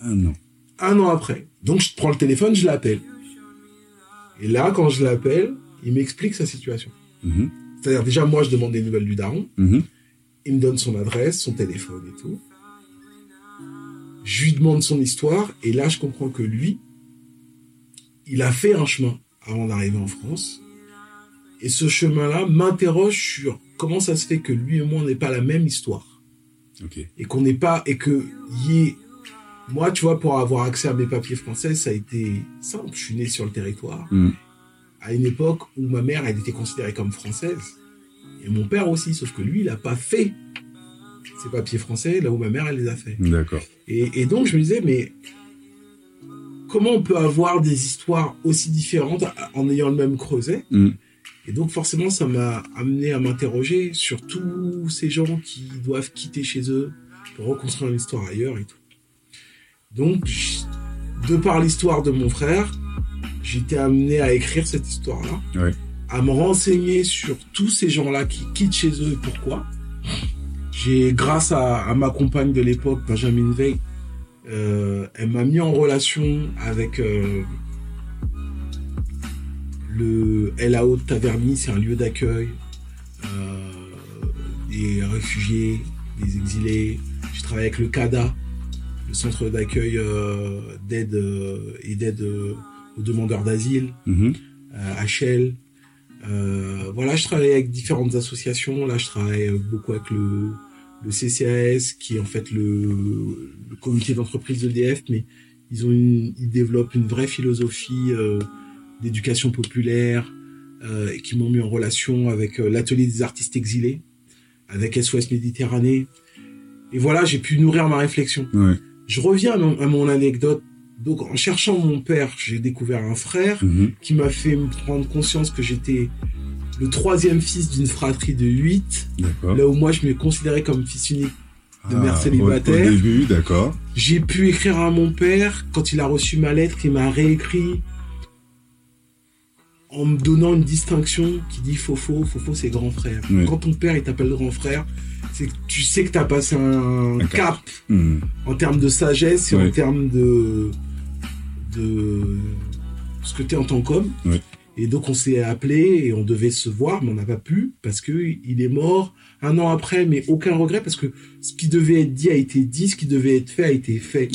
Ah non. un an après. Donc je prends le téléphone, je l'appelle. Et là, quand je l'appelle, il m'explique sa situation. Mhm. C'est-à-dire déjà, moi, je demande des nouvelles du daron. Mhm. Il me donne son adresse, son téléphone et tout. Je lui demande son histoire. Et là, je comprends que lui, il a fait un chemin avant d'arriver en France. Et ce chemin-là m'interroge sur comment ça se fait que lui et moi, on n'ait pas la même histoire et qu'on n'ait pas et que y ait moi tu vois pour avoir accès à mes papiers français ça a été simple je suis né sur le territoire Mm. à une époque où ma mère elle était considérée comme française et mon père aussi sauf que lui il a pas fait ses papiers français là où ma mère elle les a fait D'accord. et, et donc je me disais mais comment on peut avoir des histoires aussi différentes en ayant le même creuset Mm. Et donc forcément, ça m'a amené à m'interroger sur tous ces gens qui doivent quitter chez eux pour reconstruire une histoire ailleurs et tout. Donc, de par l'histoire de mon frère, j'étais amené à écrire cette histoire-là, Ouais. à me renseigner sur tous ces gens-là qui quittent chez eux et pourquoi. J'ai, grâce à, à ma compagne de l'époque, Benjamin Veil, euh, elle m'a mis en relation avec euh, le LAO de Taverny, c'est un lieu d'accueil euh, des réfugiés, des exilés. Je travaille avec le CADA, le centre d'accueil euh, d'aide euh, et d'aide aux demandeurs d'asile, Mhm. HL. Euh, voilà, je travaille avec différentes associations. Là, je travaille beaucoup avec le, le CCAS, qui est en fait le, le comité d'entreprise d'EDF, mais ils ont une, ils développent une vraie philosophie euh, d'éducation populaire euh, et qui m'ont mis en relation avec euh, l'atelier des artistes exilés, avec SOS Méditerranée. Et voilà, j'ai pu nourrir ma réflexion. Ouais. Je reviens à mon, à mon anecdote. Donc, en cherchant mon père, j'ai découvert un frère Mhm. qui m'a fait me prendre conscience que j'étais le troisième fils d'une fratrie de huit, là où moi je me considérais comme fils unique. de mère Ah, au- célibataire. Au, début, d'accord. J'ai pu écrire à mon père quand il a reçu ma lettre, il m'a réécrit en me donnant une distinction qui dit Fofo, Fofo c'est grand frère. Oui. Quand ton père il t'appelle grand frère, c'est que tu sais que t'as passé un, Un cap. cap. Mhm. en termes de sagesse et Oui. en termes de de ce que t'es en tant qu'homme. Oui. Et donc on s'est appelé et on devait se voir, mais on n'a pas pu parce que il est mort un an après, mais aucun regret parce que ce qui devait être dit a été dit, ce qui devait être fait a été fait.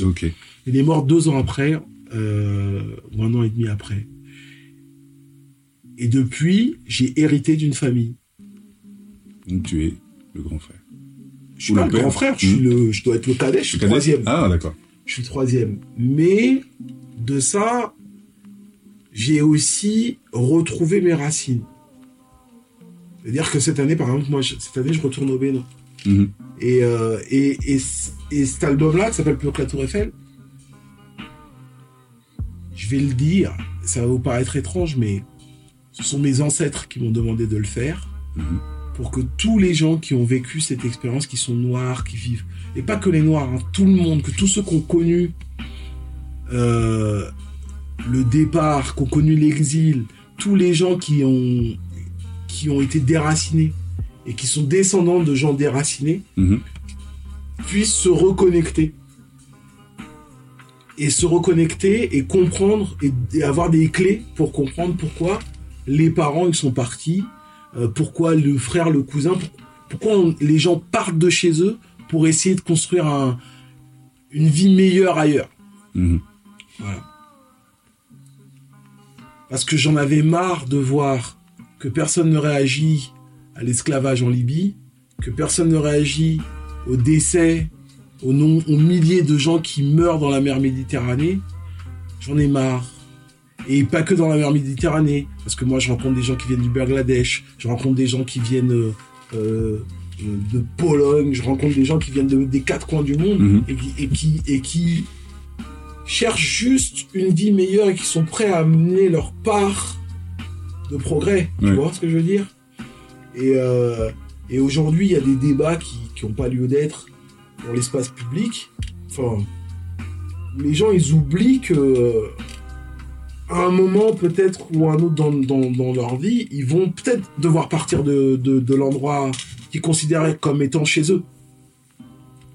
Il est mort deux ans après, euh, ou un an et demi après. Et depuis, j'ai hérité d'une famille. Donc tu es le grand frère. Je suis Ou pas le grand frère, je suis Mm. le, je dois être le cadet, je suis Le troisième. Ah, d'accord. je suis le troisième. Mais de ça, j'ai aussi retrouvé mes racines. C'est-à-dire que cette année, par exemple, moi, je- cette année, je retourne au Bénin. Mhm. Et, euh, et, et, et cet album-là, qui s'appelle Plus que la Tour Eiffel, je vais le dire, ça va vous paraître étrange, mais ce sont mes ancêtres qui m'ont demandé de le faire. Mhm. pour que tous les gens qui ont vécu cette expérience, qui sont noirs, qui vivent, et pas que les noirs, hein, tout le monde, que tous ceux qui ont connu euh, le départ, qui ont connu l'exil, tous les gens qui ont, qui ont été déracinés et qui sont descendants de gens déracinés, Mhm. puissent se reconnecter. Et se reconnecter et comprendre et avoir des clés pour comprendre pourquoi les parents ils sont partis, euh, pourquoi le frère, le cousin, pour- pourquoi on- les gens partent de chez eux pour essayer de construire un, une vie meilleure ailleurs? Mhm. Voilà. Parce que j'en avais marre de voir que personne ne réagit à l'esclavage en Libye, que personne ne réagit au décès, aux, non- aux milliers de gens qui meurent dans la mer Méditerranée. J'en ai marre. Et pas que dans la mer Méditerranée, parce que moi je rencontre des gens qui viennent du Bangladesh, je rencontre des gens qui viennent euh, euh, de Pologne, je rencontre des gens qui viennent de- des quatre coins du monde Mhm. et, qui, et, qui, et qui cherchent juste une vie meilleure et qui sont prêts à amener leur part de progrès. Tu vois ce que je veux dire? Et, euh, et aujourd'hui, il y a des débats qui n'ont pas lieu d'être dans l'espace public. Enfin, les gens, ils oublient que à un moment peut-être ou un autre dans, dans, dans leur vie, ils vont peut-être devoir partir de, de, de l'endroit qu'ils considéraient comme étant chez eux.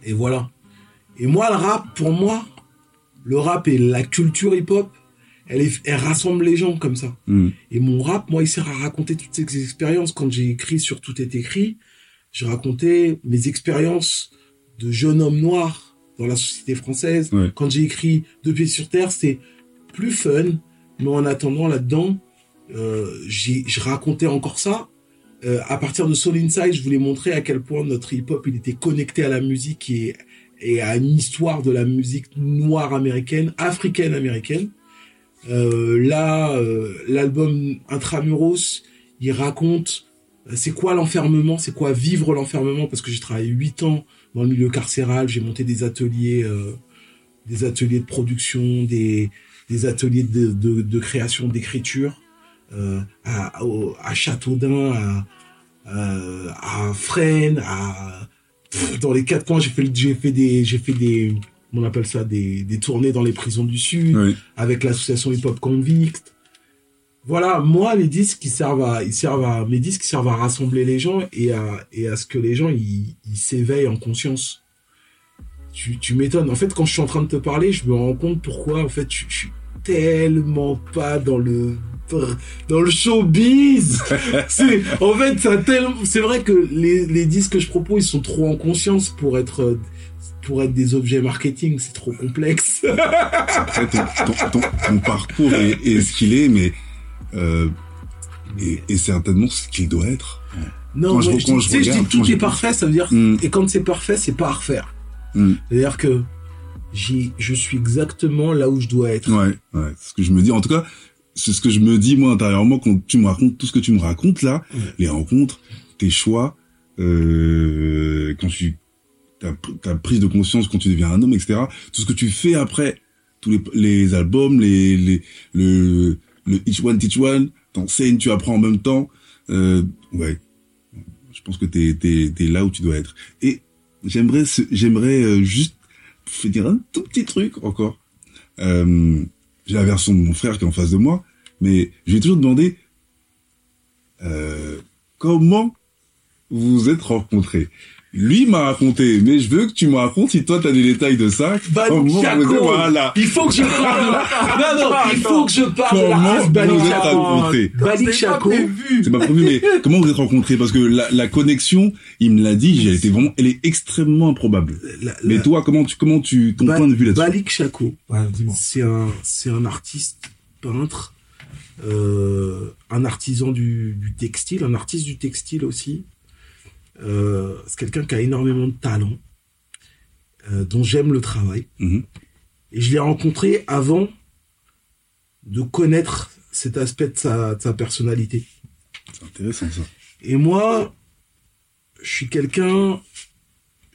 Et voilà. Et moi, le rap, pour moi, le rap et la culture hip-hop, elle, est- elle rassemble les gens comme ça. Mhm. Et mon rap, moi, il sert à raconter toutes ces expériences. Quand j'ai écrit sur Tout est écrit, j'ai raconté mes expériences de jeune homme noir dans la société française. Ouais. Quand j'ai écrit Deux pieds sur terre, c'est plus fun. Mais en attendant, là-dedans, euh, je racontais encore ça. Euh, à partir de Soul Inside, je voulais montrer à quel point notre hip-hop, il était connecté à la musique et, et à une histoire de la musique noire américaine, africaine américaine. Euh, là, euh, l'album Intramuros, il raconte euh, c'est quoi l'enfermement, c'est quoi vivre l'enfermement, parce que j'ai travaillé huit ans dans le milieu carcéral, j'ai monté des ateliers, euh, des ateliers de production, des, des ateliers de, de, de création, d'écriture, euh, à, au- à Châteaudun, à, euh, à Fresnes, à pff, dans les quatre coins, j'ai fait, j'ai fait des, j'ai fait des, on appelle ça des, des tournées dans les prisons du Sud avec l'association Hip Hop Convict. Voilà, moi, les disques, ils servent à, ils servent à, mes disques, servent à rassembler les gens et à, et à ce que les gens, ils, ils s'éveillent en conscience. Tu, tu m'étonnes. En fait, quand je suis en train de te parler, je me rends compte pourquoi, en fait, je, je tellement pas dans le, dans le showbiz. c'est, en fait, ça a tellement, c'est vrai que les, les disques que je propose, ils sont trop en conscience pour être, pour être des objets marketing. C'est trop complexe. Après, ton, ton, ton, ton parcours est, est ce qu'il est, mais euh, et, et certainement ce qu'il doit être. Non, Quand je- moi, je, quand dis- je dis tout est parfait, ça veut dire. Mm. Et quand c'est parfait, c'est pas à refaire. Mm. C'est-à-dire que j'ai, je suis exactement là où je dois être. Ouais, ouais, c'est ce que je me dis. En tout cas, c'est ce que je me dis moi intérieurement quand tu me racontes tout ce que tu me racontes là, Ouais. les rencontres, tes choix, euh, quand tu ta, ta prise de conscience quand tu deviens un homme, etc. Tout ce que tu fais après, tous les, les albums, les, les le le each one teach one, t'enseignes, tu apprends en même temps. Euh, ouais, je pense que t'es t'es t'es là où tu dois être. Et j'aimerais j'aimerais euh, juste te dire un tout petit truc encore. Euh, j'ai la version de mon frère qui est en face de moi, mais je vais toujours demander euh, comment vous vous êtes rencontrés? Lui m'a raconté, mais je veux que tu me racontes si toi t'as des détails de ça. Bah, êtes- voilà. Il faut que je parle de la... Non, non, il faut que je parle de la Comment race vous Balik vous êtes Chaco. rencontrés Balik Chaco. C'est pas prévu, mais comment vous êtes rencontrés? Parce que la, la connexion, il me l'a dit, elle était vraiment, elle est extrêmement improbable. La- Mais la- toi, comment tu, comment tu, ton Ba- point de vue là-dessus? Balik Chaco. Ouais. C'est un, c'est un artiste peintre, euh, un artisan du, du textile, un artiste du textile aussi. Euh, c'est quelqu'un qui a énormément de talent, euh, dont j'aime le travail. Mhm. Et je l'ai rencontré avant de connaître cet aspect de sa, de sa personnalité. C'est intéressant ça. Et moi, je suis quelqu'un,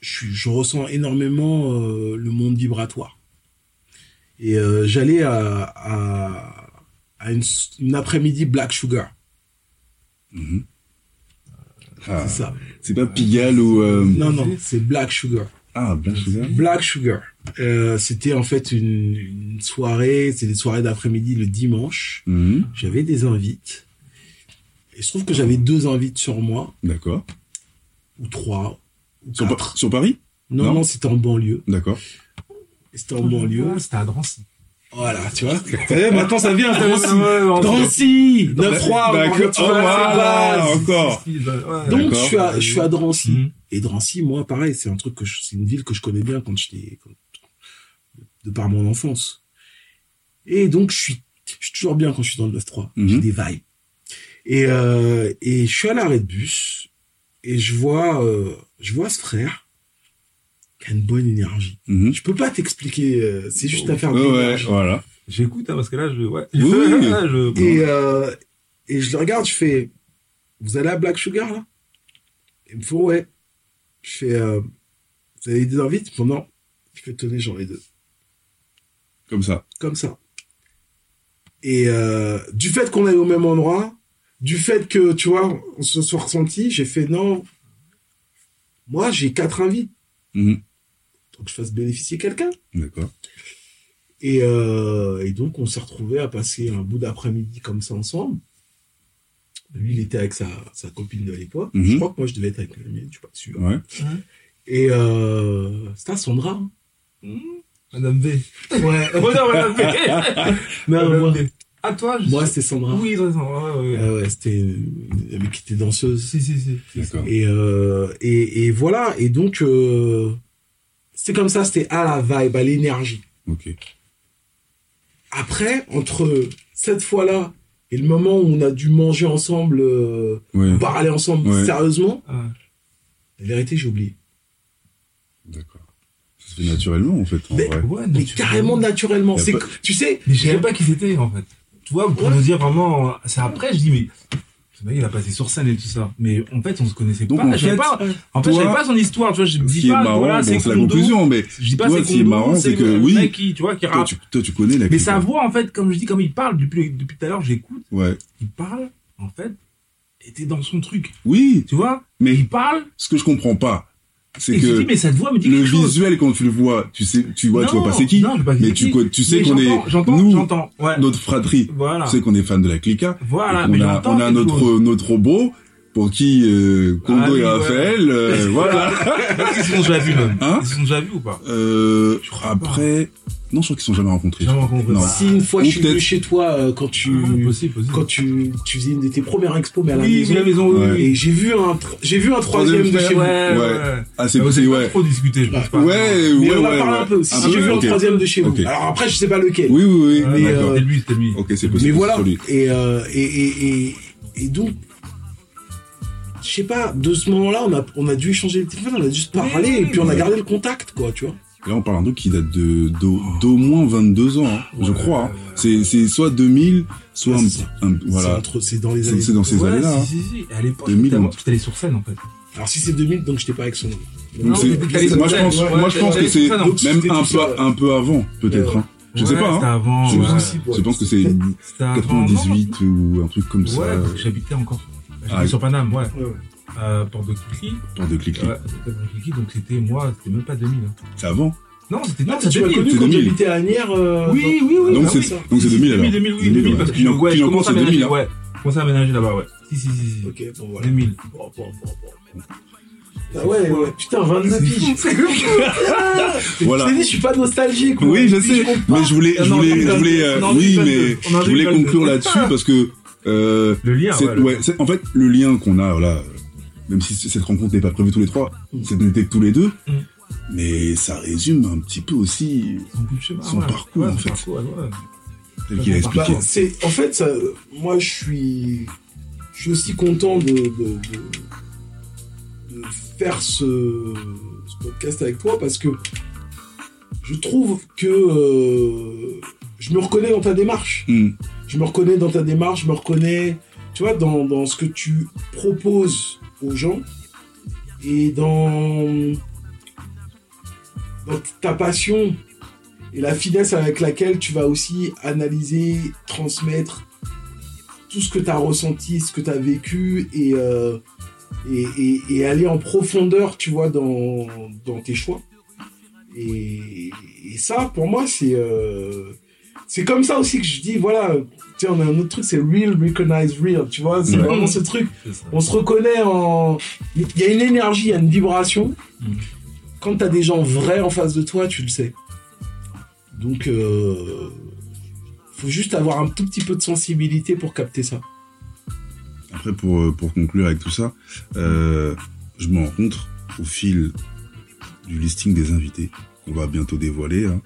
je, ressens énormément euh, le monde vibratoire. Et euh, j'allais à, à, à une, une après-midi Black Sugar. Mhm. Ah, C'est ça. C'est pas Pigalle ou... euh, Non, non, c'est Black Sugar. Ah, Black Sugar. Black Sugar. Euh, c'était en fait une, une soirée, c'est des soirées d'après-midi le dimanche. Mhm, J'avais des invites. Et je trouve que j'avais deux invites sur moi, D'accord. ou trois, ou Sur, Pa- quatre. sur Paris? Non, non non, c'était en banlieue. D'accord. C'était en banlieue. C'était à Drancy. Voilà, tu vois. Maintenant ça vient, Drancy. Drancy, 9-3, D'accord. tu Oh, vois, voilà, c'est la base. encore. Donc, je suis, à, je suis à Drancy. Mhm. Et Drancy, moi, pareil, c'est un truc que je- c'est une ville que je connais bien quand j'étais, de par mon enfance. Et donc, je suis, je suis toujours bien quand je suis dans le 9-3. Mhm. J'ai des vibes. Et, euh, et je suis à l'arrêt de bus et je vois, euh, je vois ce frère qui a une bonne énergie. Mhm. Je peux pas t'expliquer, euh, c'est juste à faire de Ouais, ouais, voilà. J'écoute, hein, parce que là, je. Ouais. Oui, oui. je... Et, euh, et je le regarde, je fais, vous allez à Black Sugar, là? Il me faut, ouais. Je fais, euh, vous avez des invites? Non. Je fais, tenez, j'en ai deux. Comme ça. Comme ça. Et, euh, du fait qu'on est au même endroit, du fait que, tu vois, on se soit ressenti, j'ai fait, non. Moi, j'ai quatre invites. Mhm. Donc, je fasse bénéficier quelqu'un. D'accord. Et, euh, et donc, on s'est retrouvés à passer un bout d'après-midi comme ça ensemble. Lui, il était avec sa, sa copine de l'époque. Mhm. Je crois que moi, je devais être avec la mienne, je suis pas sûr. Ouais. Et euh, c'était à Sandra. hein. Madame V. Ouais. Oh non, Madame V. non, Madame moi, V. À toi, je moi c'était Sandra. Oui, raison. Ouais, ouais, ouais. Euh, ouais, c'était une amie qui était danseuse. Si, si, si. D'accord. Et, euh, et, et voilà. Et donc, euh, c'était comme ça, c'était à la vibe, à l'énergie. Ok. Après, entre cette fois-là et le moment où on a dû manger ensemble, euh, Ouais. parler ensemble Ouais. sérieusement, Ah. la vérité, j'ai oublié. D'accord. Ça se fait naturellement, en fait, en Mais- vrai. Ouais, Mais carrément naturellement. C'est pas- tu sais, Mais je savais pas qui c'était, en fait. Tu vois, pour Ouais. nous dire vraiment, c'est après, je dis, mais, il a passé sur scène et tout ça. Mais en fait, on se connaissait Donc, pas. en je fait, pas, en fait, je savais pas son histoire, tu vois, je dis pas, marrant, voilà, c'est la conclusion, mais Je dis pas c'est ce qui est Kondo, marrant, c'est que, oui. mec qui, tu vois, qui toi rappe. tu, toi, tu connais la Mais sa voix, en fait, comme je dis, comme il parle depuis, depuis tout à l'heure, j'écoute, Ouais. il parle, en fait, était dans son truc. Oui, Tu vois? mais Il parle, ce que je comprends pas, c'est que dis, mais cette voix me dit le chose. visuel, quand tu le vois, tu sais, tu vois, tu vois pas c'est qui, Non, pas mais tu, qui. co- tu sais qu'on est, nous. Ouais. notre fratrie, Voilà. tu sais qu'on est fan de la clica, Voilà, qu'on a, on a notre, chose. notre robot, pour qui, euh, Kondo Ah et ouais. Raphaël, euh, voilà. Se sont déjà vus, même? Hein? Ils se sont déjà vus ou pas? Euh, après, non, je crois qu'ils sont jamais rencontrés. Jamais rencontrés. Non. si une fois Ou je suis venu chez toi euh, quand tu, Ah, possible, possible. quand tu, tu faisais une de tes premières expos, mais à la Oui, maison. oui, la maison, oui, Ouais. oui. Et j'ai vu un, j'ai vu un troisième de chez vous. Ouais, ouais, Ouais. ouais. Ah, c'est, Ah, vous pas ouais. trop discuté, je pense pas. Ouais, Mais ouais, on a ouais, parlé ouais. un peu. Si j'ai vu un troisième de chez vous. Alors après, je sais pas lequel. Oui, oui, oui. Euh, C'était lui, c'était lui. Ok, c'est Mais possible. voilà. Et, euh, et, et, donc, je sais pas, de ce moment-là, on a, on a dû échanger les téléphones, on a juste parlé, Oui, et puis on a gardé le contact, quoi, tu vois. Là, on parle d'un truc qui date de, d'au, d'au moins 22 ans, hein, je crois. hein. ouais, ouais. C'est, c'est soit 2000, soit Ouais, un, un- C'est voilà. entre- C'est dans les années. c'est dans ces Ouais, années-là. hein. si, si, si. À l'époque, 2000, j'étais on- j'étais allé sur scène, en fait. Alors si c'est 2000, donc j'étais pas avec son nom. Moi, je pense, ouais, moi, je pense que c'est même un peu, un peu avant, peut-être. Ouais. hein. Je sais pas. C'était Hein. avant. Je, ouais. aussi, ouais. je pense que c'est C'était avant, 98 ou un truc comme ça. Ouais, j'habitais encore. J'habitais Ah, sur Paname, ouais. Ouais, ouais. Euh, Porte de Cliquy. Porte de clic Ouais, Cliquy, donc c'était moi, c'était même pas 2000. hein. C'est avant. Non, c'était non, Ah, c'était tu m'as 2000. connu quand 2000. j'habitais à Agnières euh, Oui, oui, oui. donc bah c'est, oui. donc c'est 2000 alors. 2000, 2000, oui, 2000, 2000, ouais. parce que ouais, je Clignancourt, commençais à c'est 2000, aménager, hein. ouais. Je commençais à aménager là-bas, ouais. Si, si, si, si. Ok, bon voilà. 2000. Bon, bon, bon, bon. Ah ouais, ouais, putain, 29 piges. Voilà. Je t'ai dit, je suis pas nostalgique. Oui, je sais. pas. Mais je voulais, Ah je non, voulais, je euh, oui, mais je voulais conclure là-dessus parce que, euh, Le lien, ouais. ouais, en fait, le lien qu'on a, voilà, même si cette rencontre n'est pas prévue tous les trois, c'est n'était que tous les deux, Mm. mais ça résume un petit peu aussi Son ouais. parcours, Ouais, en fait. parcours, ouais, ouais. tel qu'il a expliqué. Bah, c'est, en fait, ça, moi, je suis, je suis aussi content de, de, de, de faire ce, ce podcast avec toi parce que je trouve que euh, je me reconnais dans ta démarche. Hmm. Je me reconnais dans ta démarche, je me reconnais, tu vois, dans, dans ce que tu proposes aux gens et dans, dans ta passion et la finesse avec laquelle tu vas aussi analyser, transmettre tout ce que tu as ressenti, ce que tu as vécu et, euh, et, et, et aller en profondeur, tu vois, dans, dans tes choix. Et, et ça, pour moi, c'est euh, c'est comme ça aussi que je dis, voilà, tu sais, on a un autre truc, c'est real, recognize real, tu vois, c'est Ouais. vraiment ce truc. On se reconnaît en... Il y a une énergie, il y a une vibration. Mm. Quand t'as des gens vrais en face de toi, tu le sais. Donc, euh, faut juste avoir un tout petit peu de sensibilité pour capter ça. Après, pour, euh, pour conclure avec tout ça, euh, je me rends compte au fil du listing des invités qu'on va bientôt dévoiler, hein,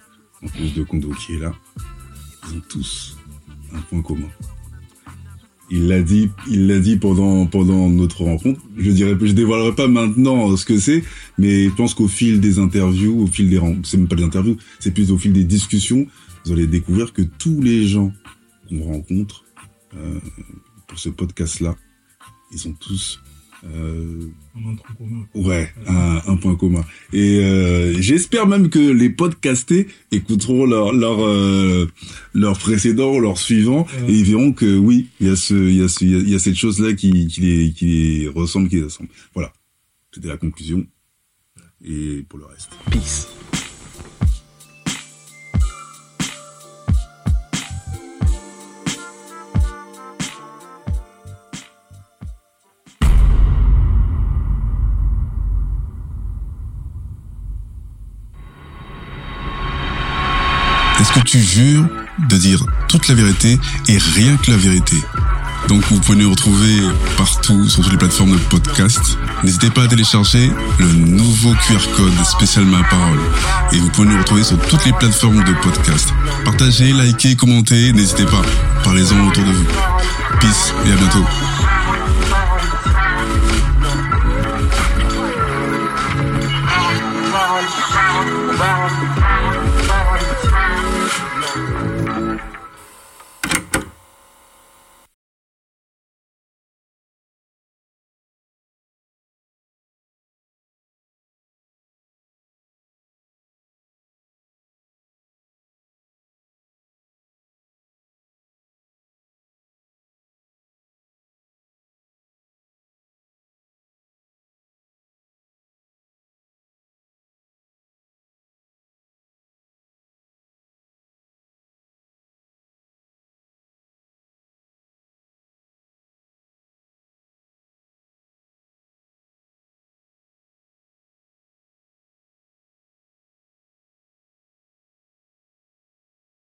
en plus de Kondo qui est là, ont tous un point commun. Il l'a dit, il l'a dit pendant notre rencontre. Je dirais, je dévoilerai pas maintenant ce que c'est, mais je pense qu'au fil des interviews, au fil des ren- c'est même pas des interviews, c'est plus au fil des discussions, vous allez découvrir que tous les gens qu'on rencontre euh, pour ce podcast-là, ils ont tous euh, un commun. ouais un, un point commun. Et euh, j'espère même que les podcastés écouteront leur leur euh, leur précédent ou leur suivant Ouais. et ils verront que oui, il y a ce il y a ce il y a cette chose là qui qui les qui les ressemble, qui les ressemble. Voilà, c'était la conclusion. Et pour le reste, peace. Tu jures de dire toute la vérité et rien que la vérité Donc vous pouvez nous retrouver partout sur toutes les plateformes de podcast. N'hésitez pas à télécharger le nouveau QR code spécial ma parole. Et vous pouvez nous retrouver sur toutes les plateformes de podcast. Partagez, likez, commentez, n'hésitez pas. Parlez-en autour de vous. Peace et à bientôt.